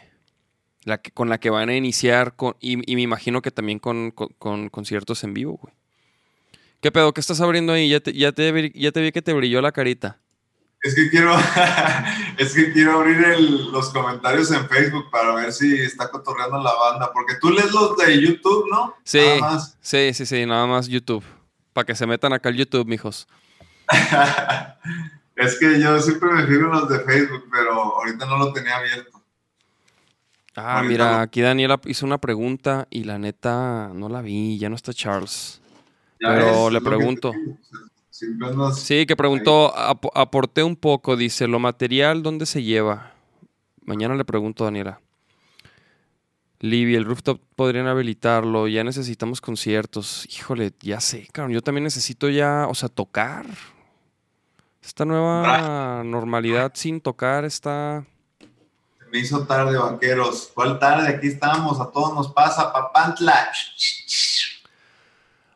La que, con la que van a iniciar con, y, y me imagino que también con, con- con conciertos en vivo, güey. ¿Qué pedo? ¿Qué estás abriendo ahí? Ya te, ya, te, vi- ya te vi que te brilló la carita. Es que quiero, es que quiero abrir el- los comentarios en Facebook para ver si está cotorreando la banda, porque tú lees los de YouTube, ¿no? Sí, Nada más. sí, sí, sí, nada más YouTube. Para que se metan acá al YouTube, mijos. es que yo siempre me fijo en los de Facebook, pero ahorita no lo tenía abierto. Ah, Ahorita mira, aquí Daniela hizo una pregunta y la neta no la vi, ya no está Charles. Ya Pero ves, le que pregunto. andas- Sí, que preguntó, ap- aporté un poco, dice, ¿lo material dónde se lleva? Mañana le pregunto a Daniela. Libby, el rooftop podrían habilitarlo, ya necesitamos conciertos. Híjole, ya sé, cabrón, yo también necesito ya, o sea, tocar. Esta nueva normalidad sin tocar está... Me hizo tarde, vaqueros. ¿Cuál tarde? Aquí estamos, a todos nos pasa, papantla.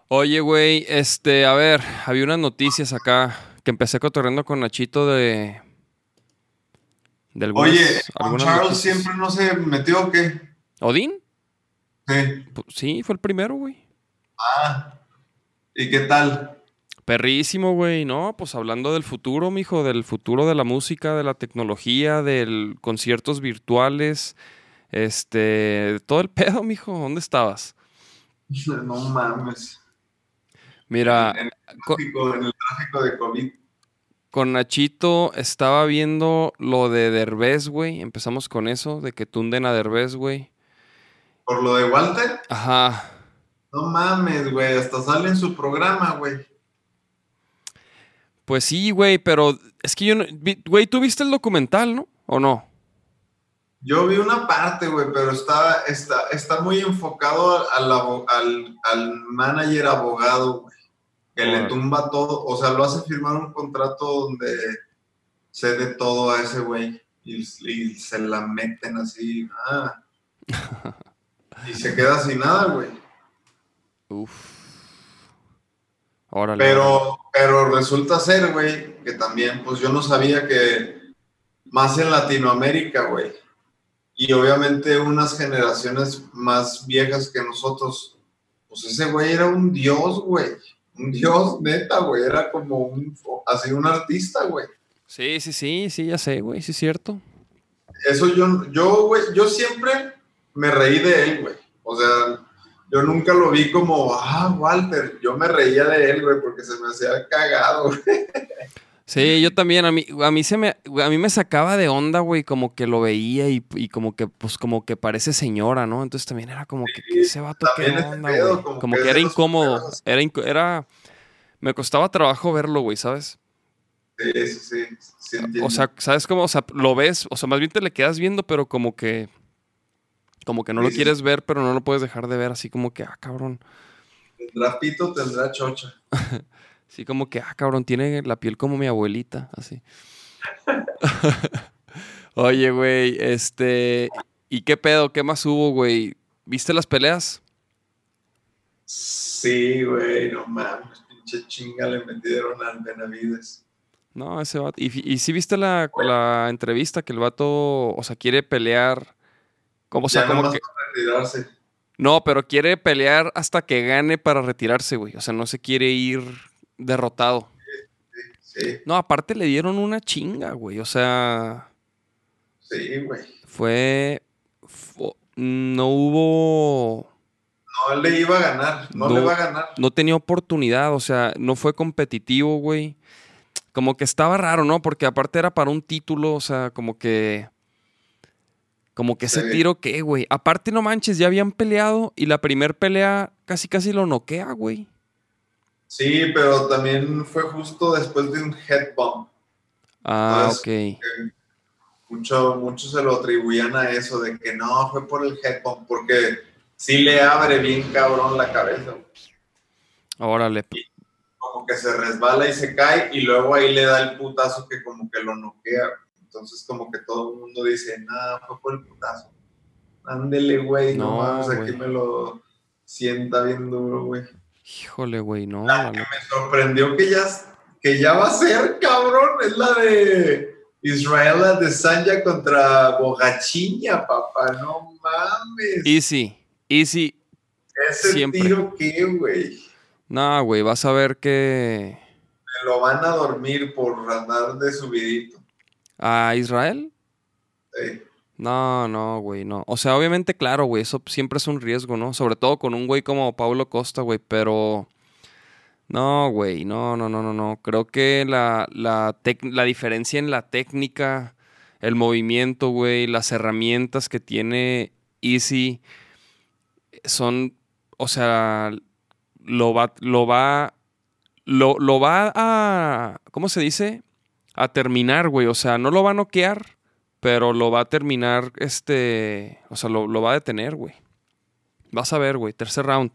Oye, güey, este, a ver, había unas noticias acá que empecé cotorreando con Nachito de. De algunas, Oye, algunas Charles noticias. siempre no se metió, ¿o qué? ¿Odín? Sí. Pu- Sí, fue el primero, güey. Ah. ¿Y qué tal? Perrísimo, güey. No, pues hablando del futuro, mijo, del futuro de la música, de la tecnología, del conciertos virtuales, este, de todo el pedo, mijo. ¿Dónde estabas? No mames. Mira, En el, co- tráfico, en el tráfico de COVID. con Nachito estaba viendo lo de Derbez, güey. Empezamos con eso, de que tunden a Derbez, güey. ¿Por lo de Walter? Ajá. No mames, güey. Hasta sale en su programa, güey. Pues sí, güey, pero es que yo no. Güey, ¿tú viste el documental, no? ¿O no? Yo vi una parte, güey, pero está, está, está muy enfocado al, al, al manager abogado, güey, que le tumba todo, o sea, lo hace firmar un contrato donde cede todo a ese güey y, y se la meten así, ah, y se queda sin nada, güey. Uf. Órale. Pero, pero resulta ser, güey, que también, pues yo no sabía que más en Latinoamérica, güey. Y obviamente unas generaciones más viejas que nosotros, pues ese güey era un dios, güey. Un dios neta, güey. Era como un, así un artista, güey. Sí, sí, sí, sí, ya sé, güey, sí es cierto. Eso yo, yo, güey, yo siempre me reí de él, güey. O sea, yo nunca lo vi como, ah, Walter. Yo me reía de él, güey, porque se me hacía cagado, güey. Sí, yo también, a mí, a mí se me, a mí me sacaba de onda, güey, como que lo veía y, y como que, pues, como que parece señora, ¿no? Entonces también era como que, ¿qué ese vato qué onda, pedo, güey? como Como que era incómodo, era, inco- era, me costaba trabajo verlo, güey, ¿sabes? Sí, sí, sí. O sea, ¿sabes cómo? O sea, lo ves, o sea, más bien te le quedas viendo, pero como que, como que no lo Sí, sí. quieres ver, pero no lo puedes dejar de ver, así como que, ah, cabrón. tendrá pito, tendrá chocha. Así como que, ah, cabrón, tiene la piel como mi abuelita, así. Oye, güey, este. ¿Y qué pedo? ¿Qué más hubo, güey? ¿Viste las peleas? Sí, güey, no mames, pinche chinga le metieron al Benavides. No, ese vato. ¿Y, fi- y sí viste la, la entrevista que el vato, o sea, quiere pelear? Como, o sea, ya como nomás que. para retirarse. No, pero quiere pelear hasta que gane para retirarse, güey. O sea, no se quiere ir derrotado. Sí, No, aparte le dieron una chinga, güey. O sea. sí, güey. Fue. fu- no hubo. No le iba a ganar, no, No. le va a ganar. No tenía oportunidad, o sea, no fue competitivo, güey. Como que estaba raro, ¿no? Porque aparte era para un título, o sea, como que. Como que ese Sí. tiro, ¿qué, güey? Aparte, no manches, ya habían peleado y la primer pelea casi casi lo noquea, güey. Sí, pero también fue justo después de un head bump. Ah, Pues, ok. Mucho, muchos se lo atribuían a eso, de que no, fue por el head bump, porque sí le abre bien cabrón la cabeza. güey. Órale. como que se resbala y se cae y luego ahí le da el putazo que como que lo noquea. Entonces como que todo el mundo dice, nada, fue por el putazo. Ándele, güey, no, No, mames, aquí me lo sienta bien duro, güey. Híjole, güey, no. La que me sorprendió que ya, que ya va a ser, cabrón, es la de Israel Adesanya contra Bogachiña, papá, no mames. Easy, easy. Ese siempre. tiro qué, güey. No, güey, vas a ver que. Me lo van a dormir por andar de subidito. ¿A Israel? Sí. No, no, güey, no. O sea, obviamente, claro, güey, eso siempre es un riesgo, ¿no? Sobre todo con un güey como Paulo Costa, güey, pero... No, güey, no, no, no, no, no. Creo que la, la, la diferencia en la técnica, el movimiento, güey, las herramientas que tiene Easy son, o sea, lo va, lo va, lo, lo va a, ¿cómo se dice? A terminar, güey. O sea, no lo va a noquear, pero lo va a terminar, este, o sea, lo, lo va a detener, güey. Vas a ver, güey, tercer round.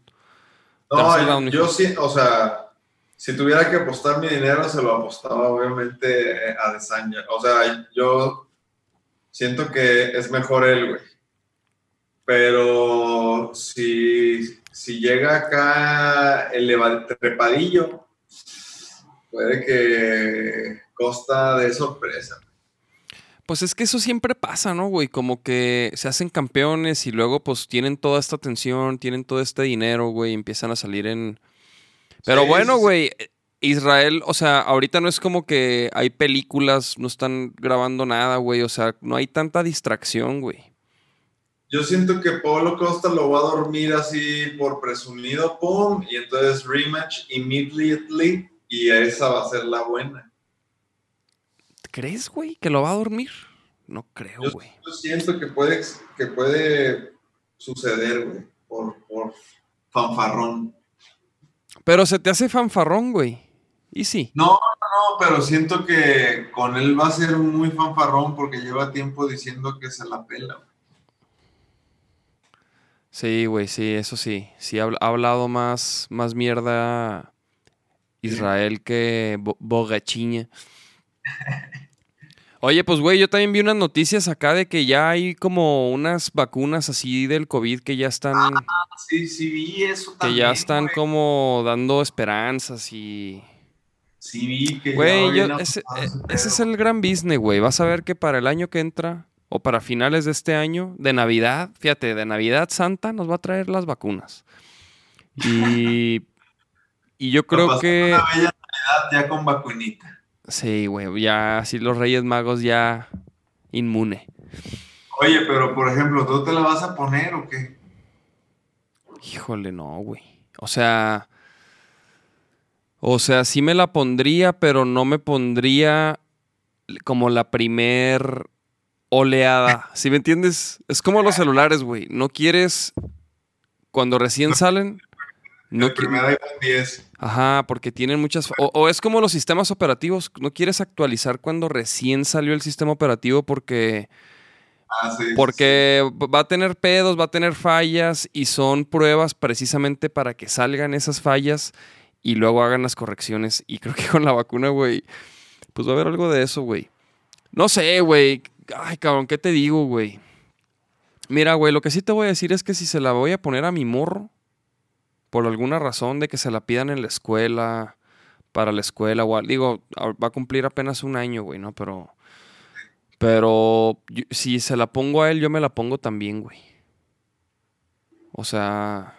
Tercer No, round, yo sí, o sea, si tuviera que apostar mi dinero, se lo apostaba obviamente a Desanya. O sea, yo siento que es mejor él, güey. Pero si, si llega acá el trepadillo, puede que Costa de sorpresa. Pues es que eso siempre pasa, ¿no, güey? Como que se hacen campeones y luego pues tienen toda esta atención, tienen todo este dinero, güey, y empiezan a salir en... Pero Sí, bueno, güey, Israel, o sea, ahorita no es como que hay películas, no están grabando nada, güey, o sea, no hay tanta distracción, güey. Yo siento que Pablo Costa lo va a dormir así por presumido, pum, y entonces rematch immediately, y esa va a ser la buena. ¿Crees, güey, que lo va a dormir? No creo, Yo, güey. yo siento que puede, que puede suceder, güey, por, por fanfarrón. Pero se te hace fanfarrón, güey. Y sí. No, no, pero siento que con él va a ser muy fanfarrón porque lleva tiempo diciendo que se la pela. Sí, güey, sí, eso sí. Sí, ha, ha hablado más, más mierda Israel que Bo- Bogachiña. Oye, pues, güey, yo también vi unas noticias acá de que ya hay como unas vacunas así del COVID que ya están, Sí, sí, vi eso que también. ya están güey. como dando esperanzas y... Sí, vi que. Güey, bien yo- ese, eh, ese es el gran business, güey. Vas a ver que para el año que entra, o para finales de este año, de Navidad, fíjate, de Navidad Santa nos va a traer las vacunas. Y, y yo creo que... Una bella Navidad ya con vacunita. Sí, güey, ya así los Reyes Magos ya inmune. Oye, pero por ejemplo, ¿tú te la vas a poner o qué? Híjole, no, güey. O sea, o sea, sí me la pondría, pero no me pondría como la primer oleada. ¿Sí me entiendes? Es como los celulares, güey. No quieres cuando recién salen. No primer iPhone 10. Ajá, porque tienen muchas... O, o es como los sistemas operativos. No quieres actualizar cuando recién salió el sistema operativo porque... Ah, sí, sí, Porque va a tener pedos, va a tener fallas y son pruebas precisamente para que salgan esas fallas y luego hagan las correcciones. Y creo que con la vacuna, güey, pues va a haber algo de eso, güey. No sé, güey. Ay, cabrón, ¿qué te digo, güey? Mira, güey, lo que sí te voy a decir es que si se la voy a poner a mi morro, por alguna razón de que se la pidan en la escuela, para la escuela, o al- digo, va a cumplir apenas un año, güey, ¿no? Pero... Pero yo- si se la pongo a él, yo me la pongo también, güey. O sea,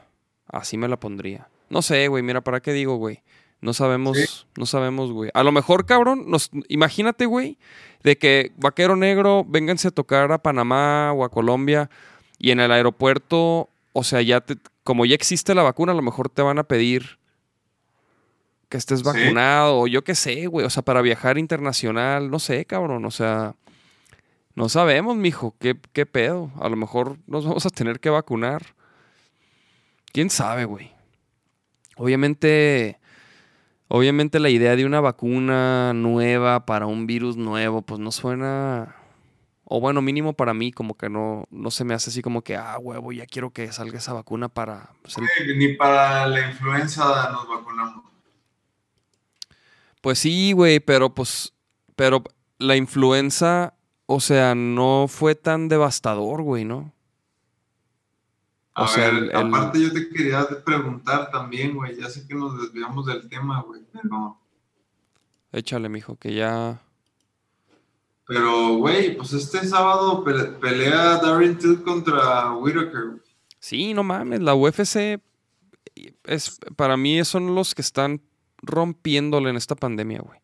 así me la pondría. No sé, güey, mira, ¿para qué digo, güey? No sabemos, Sí. no sabemos, güey. A lo mejor, cabrón, nos, imagínate, güey, de que Vaquero Negro, vénganse a tocar a Panamá o a Colombia y en el aeropuerto, o sea, ya te, como ya existe la vacuna, a lo mejor te van a pedir que estés Sí. vacunado o yo qué sé, güey, o sea, para viajar internacional, no sé, cabrón, o sea, no sabemos, mijo, qué, qué pedo. A lo mejor nos vamos a tener que vacunar. ¿Quién sabe, güey? Obviamente, obviamente la idea de una vacuna nueva para un virus nuevo, pues no suena, o bueno, mínimo para mí, como que no, no se me hace así como que, ah, huevo, ya quiero que salga esa vacuna para... pues, el-. Ni para la influenza nos vacunamos. Pues sí, güey, pero pues, pero la influenza, o sea, no fue tan devastador, güey, ¿no? A O sea, ver, el- el- aparte yo te quería preguntar también, güey. Ya sé que nos desviamos del tema, güey. Pero, Échale, mijo, que ya... pero, güey, pues este sábado pe- pelea Darren Till contra Whitaker. Sí, no mames, la UFC es, para mí son los que están rompiéndole en esta pandemia, güey.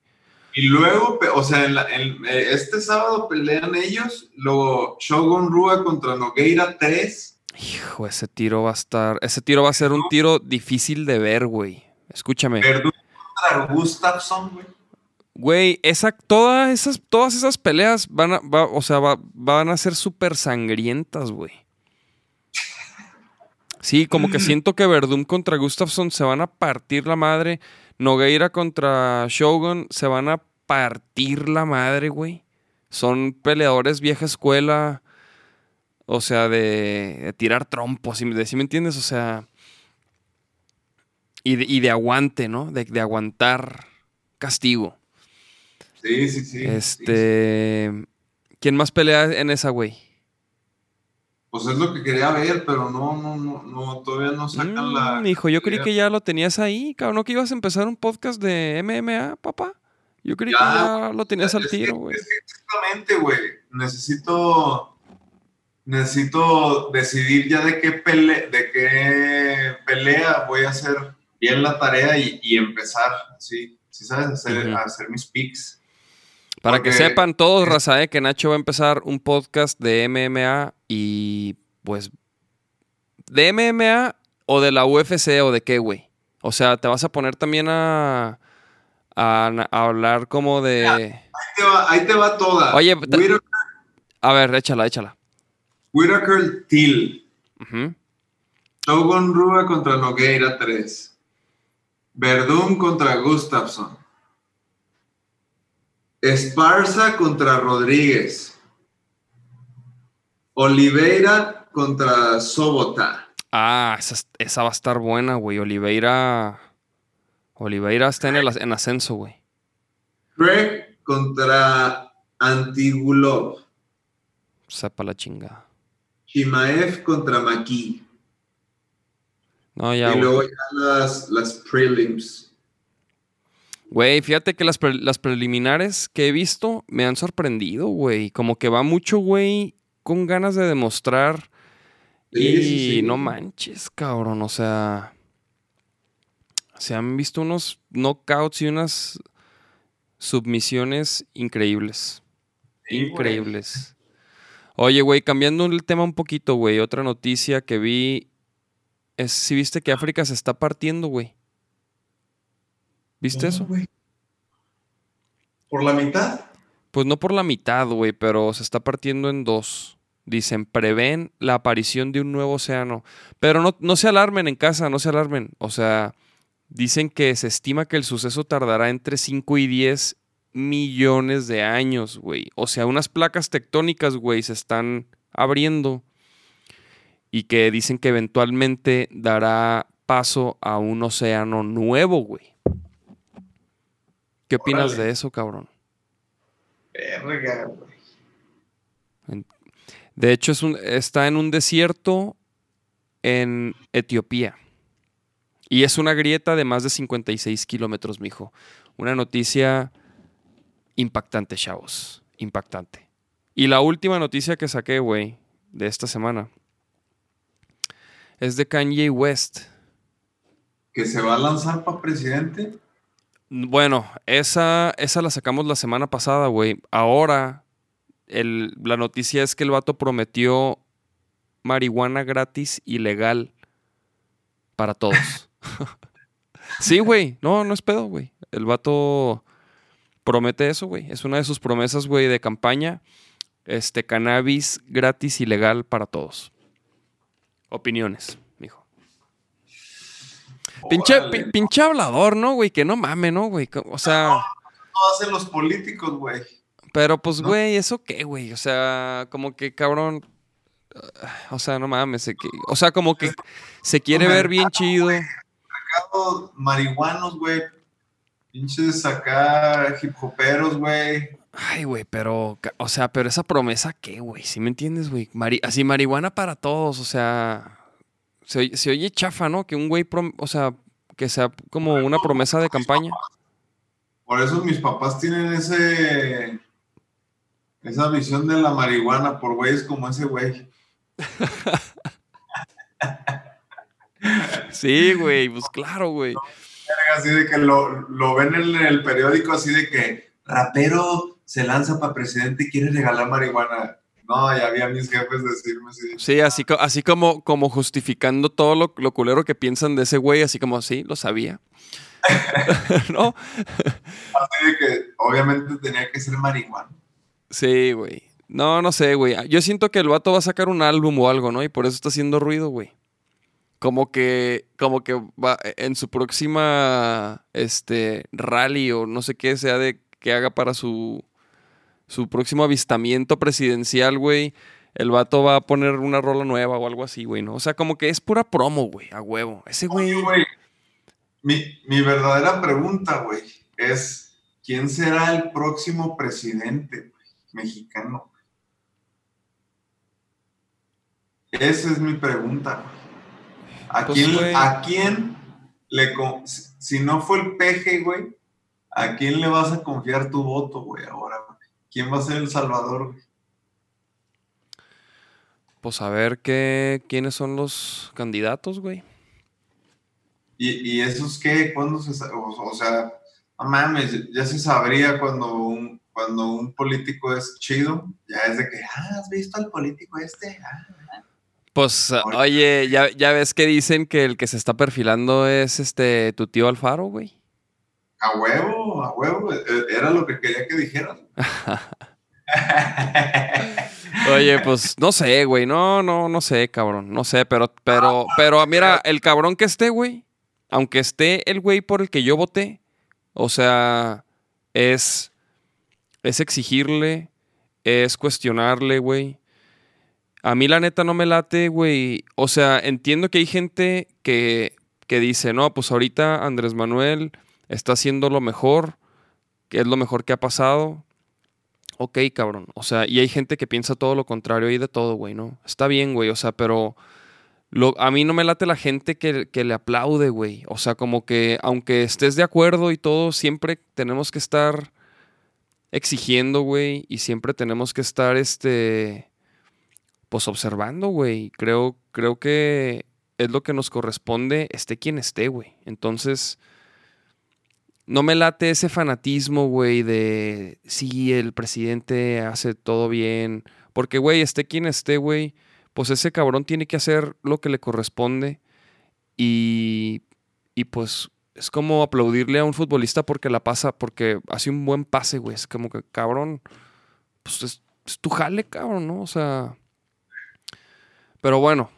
Y luego, o sea, en la- en- eh, este sábado pelean ellos, luego Shogun Rua contra Nogueira 3. Hijo, ese tiro va a estar, ese tiro va a ser un tiro difícil de ver, güey. Escúchame. Verdun contra Gustafsson, güey. Güey, esa, todas esas, todas esas peleas van a, va- o sea, va- van a ser súper sangrientas, güey. Sí, como que siento que Verdum contra Gustafsson se van a partir la madre. Nogueira contra Shogun se van a partir la madre, güey. Son peleadores vieja escuela. O sea, de, de tirar trompos, ¿sí, me- sí me entiendes? O sea. Y de, y de aguante, ¿no? De, de aguantar castigo. Sí, sí, sí. Este. ¿Quién más pelea en esa, güey? Pues es lo que quería ver, pero no, no, no, no todavía no sacan la. Mm, hijo, yo creí que ya lo tenías ahí, cabrón. ¿No que ibas a empezar un podcast de MMA, papá? Yo creí que Ya, lo tenías al tiro, güey. Es que exactamente, güey. Necesito. Necesito decidir ya de qué, pele, de qué pelea voy a hacer bien la tarea y, y empezar, sí. Sí, sabes, hacer, hacer mis picks. Para que sepan todos, raza, eh, que Nacho va a empezar un podcast de MMA y pues. ¿De MMA o de la UFC o de qué, güey? O sea, te vas a poner también a. a, a hablar como de. Ahí te va, ahí te va toda. Oye, Whitaker, A ver, échala, échala. Whitaker Till. Ujú. Shogun Rua contra Nogueira 3. Verdun contra Gustafsson. Esparza contra Rodríguez. Oliveira contra Sobota. Ah, esa, esa va a estar buena, güey. Oliveira. Oliveira está en, el, en ascenso, güey. Craig contra Antigulov. Sepa la chingada. Chimaev contra Maki. No, ya, y luego ya las, las prelims. Güey, fíjate que las, pre- las preliminares que he visto me han sorprendido, güey. Como que va mucho, güey, con ganas de demostrar. Sí, y sí, sí. no manches, cabrón. O sea, se han visto unos knockouts y unas submisiones increíbles. Güey. increíbles. Oye, güey, cambiando el tema un poquito, güey. Otra noticia que vi es si viste que África se está partiendo, güey. ¿Viste No, eso? güey. ¿Por la mitad? Pues no por la mitad, güey, pero se está partiendo en dos. Dicen, prevén la aparición de un nuevo océano. Pero no, no se alarmen en casa, no se alarmen. O sea, dicen que se estima que el suceso tardará entre 5 y 10 millones de años, güey. O sea, unas placas tectónicas, güey, se están abriendo. Y que dicen que eventualmente dará paso a un océano nuevo, güey. ¿Qué opinas Órale. de eso, cabrón? Verga, güey. De hecho, es un, está en un desierto en Etiopía. Y es una grieta de más de 56 kilómetros, mijo. Una noticia impactante, chavos. Impactante. Y la última noticia que saqué, güey, de esta semana, es de Kanye West. ¿Que se va a lanzar para presidente? Bueno, esa, esa la sacamos la semana pasada, güey. Ahora, el- la noticia es que el vato prometió marihuana gratis y legal para todos. sí, güey. No, no es pedo, güey. El vato promete eso, güey. Es una de sus promesas, güey, de campaña. Este, cannabis gratis y legal para todos. Opiniones. Pinche, pi- pinche hablador, ¿no, güey? Que no mame, ¿no, güey? O sea, No hacen los políticos, güey. pero pues, ¿no? güey, ¿eso qué, güey? O sea, como que cabrón. O sea, no mames. se que- O sea, como que se quiere ver bien chido. Mercado marihuanos, güey. Pinches acá hip hoperos, güey. Ay, güey, pero, o sea, pero esa promesa, ¿qué, güey? ¿Sí me entiendes, güey? Mari- así, marihuana para todos, o sea, se, oye- se oye chafa, ¿no? Que un güey, prom- o sea, que sea como una promesa de campaña. Por eso mis papás tienen ese esa visión de la marihuana por güeyes como ese güey. Sí, güey, pues claro, güey. Así de que lo, lo ven en el periódico así de que rapero se lanza para presidente y quiere regalar marihuana. No, ya había mis jefes decirme así. Sí, así, co- así como, como justificando todo lo, lo culero que piensan de ese güey, así como, sí, lo sabía. ¿No? Así de que obviamente tenía que ser marihuana. Sí, güey. No, no sé, güey. Yo siento que el vato va a sacar un álbum o algo, ¿no? Y por eso está haciendo ruido, güey. Como que, como que va en su próxima, este, rally o no sé qué sea de que haga para su, su próximo avistamiento presidencial, güey. El vato va a poner una rola nueva o algo así, güey, ¿no? O sea, como que es pura promo, güey, a huevo. Ese güey. Mi, mi verdadera pregunta, güey, es ¿quién será el próximo presidente güey, mexicano? Esa es mi pregunta. güey. ¿A, Pues, quién, güey. ¿A quién le... si no fue el peje, güey, ¿a quién le vas a confiar tu voto, güey, ahora? ¿Quién va a ser el salvador? Pues a ver qué, quiénes son los candidatos, güey. ¿Y, y esos qué? ¿Cuándo se o, o sea, no mames, ya se sabría cuando un, cuando un político es chido, ya es de que, ah, ¿has visto al político este? Ah. Pues, Ahorita- oye, ya, ya ves que dicen que el que se está perfilando es este tu tío Alfaro, güey. A huevo, a huevo, eh, era lo que quería que dijeras. Oye, pues no sé, güey. No, no, no sé, cabrón. No sé, pero, pero, pero mira, el cabrón que esté, güey. Aunque esté el güey por el que yo voté. O sea, es. es exigirle, es cuestionarle, güey. A mí la neta no me late, güey. O sea, entiendo que hay gente que, que dice, no, pues ahorita Andrés Manuel está haciendo lo mejor, que es lo mejor que ha pasado. Ok, cabrón. O sea, y hay gente que piensa todo lo contrario y de todo, güey, ¿no? Está bien, güey. O sea, pero lo, a mí no me late la gente que, que le aplaude, güey. O sea, como que aunque estés de acuerdo y todo, siempre tenemos que estar exigiendo, güey. Y siempre tenemos que estar, este, pues observando, güey. Creo, creo que es lo que nos corresponde, esté quien esté, güey. Entonces, no me late ese fanatismo, güey, de si el presidente hace todo bien. Porque, güey, esté quien esté, güey, pues ese cabrón tiene que hacer lo que le corresponde. Y, y pues es como aplaudirle a un futbolista porque la pasa, porque hace un buen pase, güey. Es como que, cabrón, pues es, es tu jale, cabrón, ¿no? O sea. Pero bueno,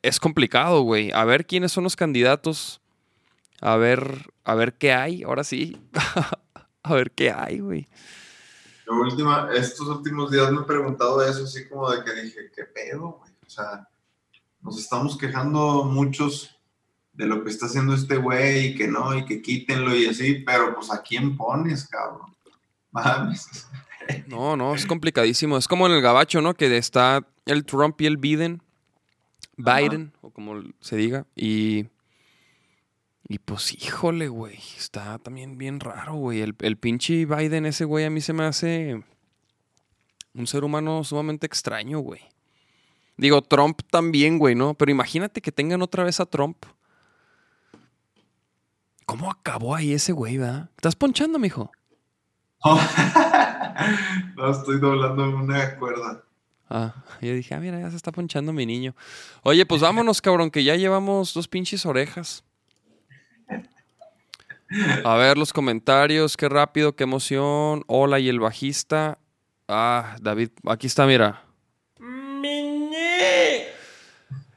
es complicado, güey. A ver quiénes son los candidatos. A ver, a ver qué hay, ahora sí. a ver qué hay, güey. Yo última, estos últimos días me he preguntado eso, así como de que dije, ¿qué pedo, güey? O sea, nos estamos quejando muchos de lo que está haciendo este güey y que no, y que quítenlo y así, pero pues ¿a quién pones, cabrón? Mames. No, no, es complicadísimo. Es como en el gabacho, ¿no? Que está el Trump y el Biden. Biden, o como se diga. Y. Y pues, híjole, güey. Está también bien raro, güey. El, el pinche Biden, ese güey, a mí se me hace un ser humano sumamente extraño, güey. Digo, Trump también, güey, ¿no? Pero imagínate que tengan otra vez a Trump. ¿Cómo acabó ahí ese güey, verdad? ¿Estás ponchando, mijo? no, estoy doblando una cuerda. Ah, yo dije, ah, mira, ya se está ponchando mi niño. Oye, pues vámonos, cabrón, que ya llevamos dos pinches orejas. A ver los comentarios, qué rápido, qué emoción. Hola, y el bajista. Ah, David, aquí está, mira.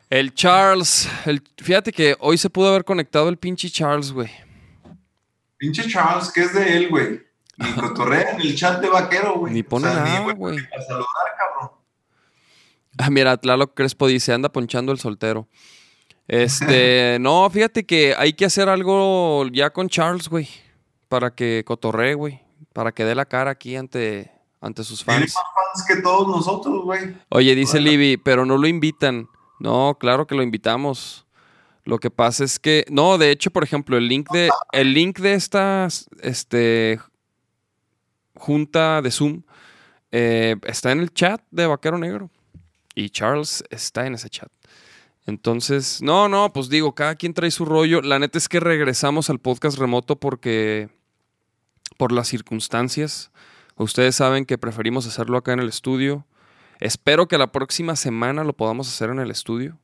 El Charles. El, fíjate que hoy se pudo haber conectado el pinche Charles, güey. Pinche Charles, ¿qué es de él, güey? Ni cotorrea en el chat de vaquero, güey. Ni pone O sea, nada, güey. A saludar, cabrón. Ah, mira, Tlaloc Crespo dice, anda ponchando el soltero. Este, no, fíjate que hay que hacer algo ya con Charles, güey. Para que cotorree, güey. Para que dé la cara aquí ante, ante sus Tiene fans. más fans que todos nosotros, güey. Oye, dice. Libby, pero no lo invitan. No, claro que lo invitamos. Lo que pasa es que, no, de hecho, por ejemplo, el link de, el link de esta, este, junta de Zoom eh, está en el chat de Vaquero Negro y Charles está en ese chat. Entonces, no, no, pues digo, cada quien trae su rollo. La neta es que regresamos al podcast remoto porque, por las circunstancias, ustedes saben que preferimos hacerlo acá en el estudio. Espero que la próxima semana lo podamos hacer en el estudio.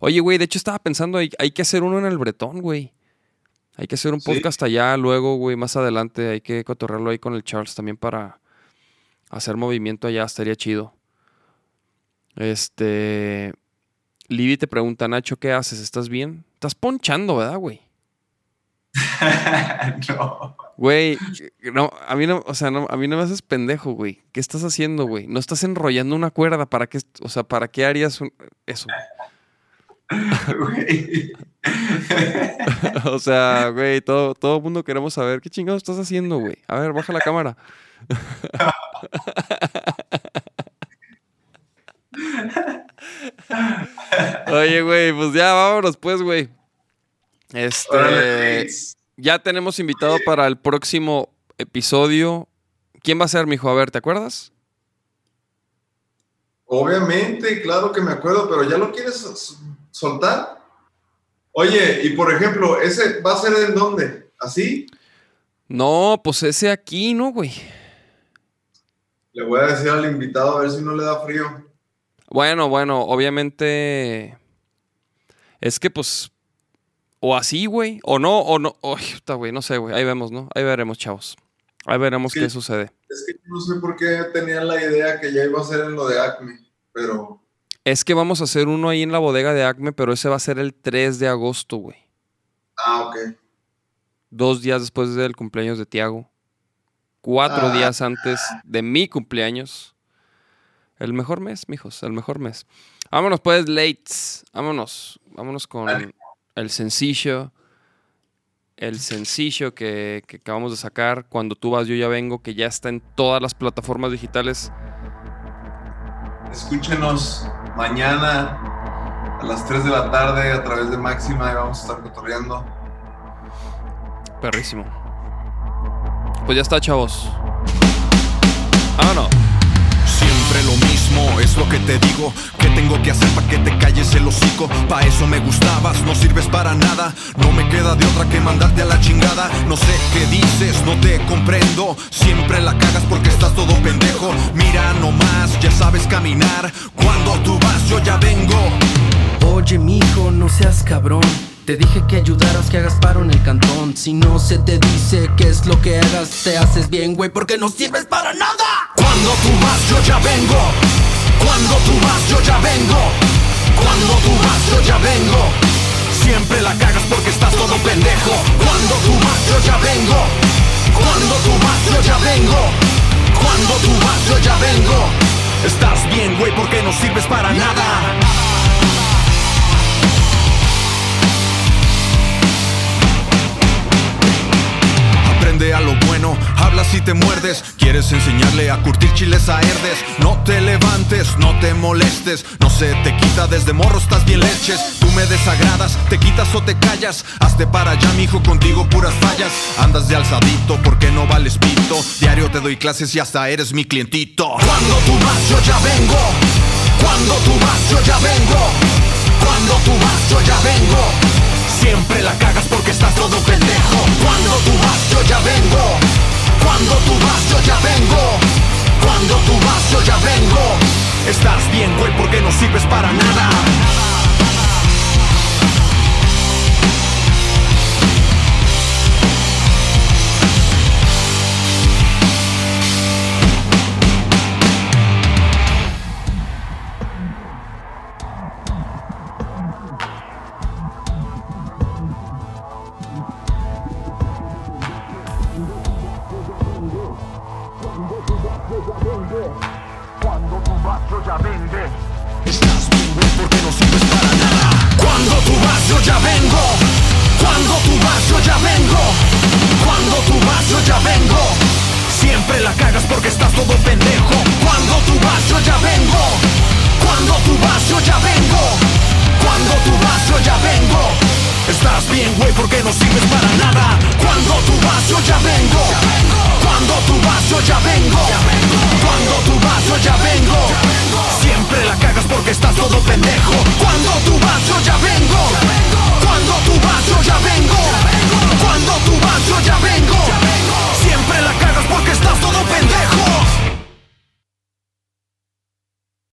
Oye, güey, de hecho estaba pensando, hay, hay que hacer uno en el Bretón, güey. Hay que hacer un Sí. podcast allá luego, güey, más adelante. Hay que cotorrearlo ahí con el Charles también para hacer movimiento allá, estaría chido. Este. Libby te pregunta, Nacho, ¿qué haces? ¿Estás bien? Estás ponchando, ¿verdad, güey? no. Güey, no, a mí no, o sea, no, a mí no me haces pendejo, güey. ¿Qué estás haciendo, güey? No estás enrollando una cuerda, ¿para qué, o sea, para qué harías un- eso? O sea, güey, todo, todo el mundo queremos saber qué chingados estás haciendo, güey. A ver, baja la cámara. Oye, güey, pues ya vámonos, pues, güey. Este, Luis. ya tenemos invitado para el próximo episodio. ¿Quién va a ser, mijo? A ver, ¿te acuerdas? Obviamente, claro que me acuerdo, pero ¿ya lo quieres soltar? Oye, y por ejemplo, ¿ese va a ser en dónde? ¿Así? No, pues ese aquí, ¿no, güey? Le voy a decir al invitado a ver si no le da frío. Bueno, bueno, obviamente. Es que, pues. O así, güey. O no, o no. Uy, puta, güey, no sé, güey. Ahí vemos, ¿no? Ahí veremos, chavos. Ahí veremos qué sucede. Es que no sé por qué tenían la idea que ya iba a ser en lo de Acme, pero Es que vamos a hacer uno ahí en la bodega de Acme, pero ese va a ser el 3 de agosto, güey. ah, ok. Dos días después del cumpleaños de Tiago. cuatro Ah. días antes de mi cumpleaños. El mejor mes, mijos, el mejor mes. Vámonos pues, Lates. Vámonos. Vámonos con Dale. el sencillo. El sencillo que, que acabamos de sacar. Cuando tú vas, yo ya vengo. Que ya está en todas las plataformas digitales. Escúchenos mañana a las 3 de la tarde a través de Máxima y vamos a estar cotorreando. Perrísimo. Pues ya está, chavos. Vámonos. Lo mismo, es lo que te digo. ¿Qué tengo que hacer para que te calles el hocico? Pa' eso me gustabas, no sirves para nada. No me queda de otra que mandarte a la chingada. No sé qué dices, no te comprendo. Siempre la cagas porque estás todo pendejo. Mira nomás, ya sabes caminar. Cuando tú vas, yo ya vengo. Oye, mijo, no seas cabrón. Te dije que ayudaras, que hagas paro en el cantón. Si no se te dice qué es lo que hagas, te haces bien, güey, porque no sirves para nada. Cuando tú vas, yo ya vengo. Cuando tú vas, yo ya vengo. Cuando tú vas, yo ya vengo. Siempre la cagas porque estás todo pendejo. Cuando tú vas, yo ya vengo. Cuando tú vas, yo ya vengo. Cuando tú vas, yo ya vengo. Estás bien, güey, porque no sirves para nada. A lo bueno, habla si te muerdes. Quieres enseñarle a curtir chiles a herdes. No te levantes, no te molestes. No se te quita desde morro, estás bien leches. Tú me desagradas, te quitas o te callas. Hazte para allá, mijo, contigo puras fallas. Andas de alzadito porque no vales pito. Diario te doy clases y hasta eres mi clientito. Cuando tú vas, yo ya vengo. Cuando tú vas, yo ya vengo. Cuando tú vas, yo ya vengo. Siempre la cagas porque estás todo pendejo. Cuando tú vas, yo ya vengo. Cuando tú vas, yo ya vengo. Cuando tú vas, yo ya vengo. Estás bien, güey, porque no sirves para nada. Estás güey, porque no sirves para nada. Cuando tú vas, yo ya vengo. Cuando tú vas, yo ya vengo. Cuando tú vas, yo ya vengo. Siempre la cagas porque estás todo pendejo. Cuando tú vas, yo ya vengo. Cuando tú vas, yo ya vengo. Cuando tú vas, yo ya vengo. Estás bien, güey, porque no sirves para nada. Cuando tú vas, yo ya vengo. Cuando tú vas, yo ya vengo. Cuando tú vas, yo ya vengo. Siempre la cagas porque estás todo pendejo. Cuando tú vas, yo ya vengo. Cuando tú vas, yo ya vengo. Cuando tú vas, yo ya vengo.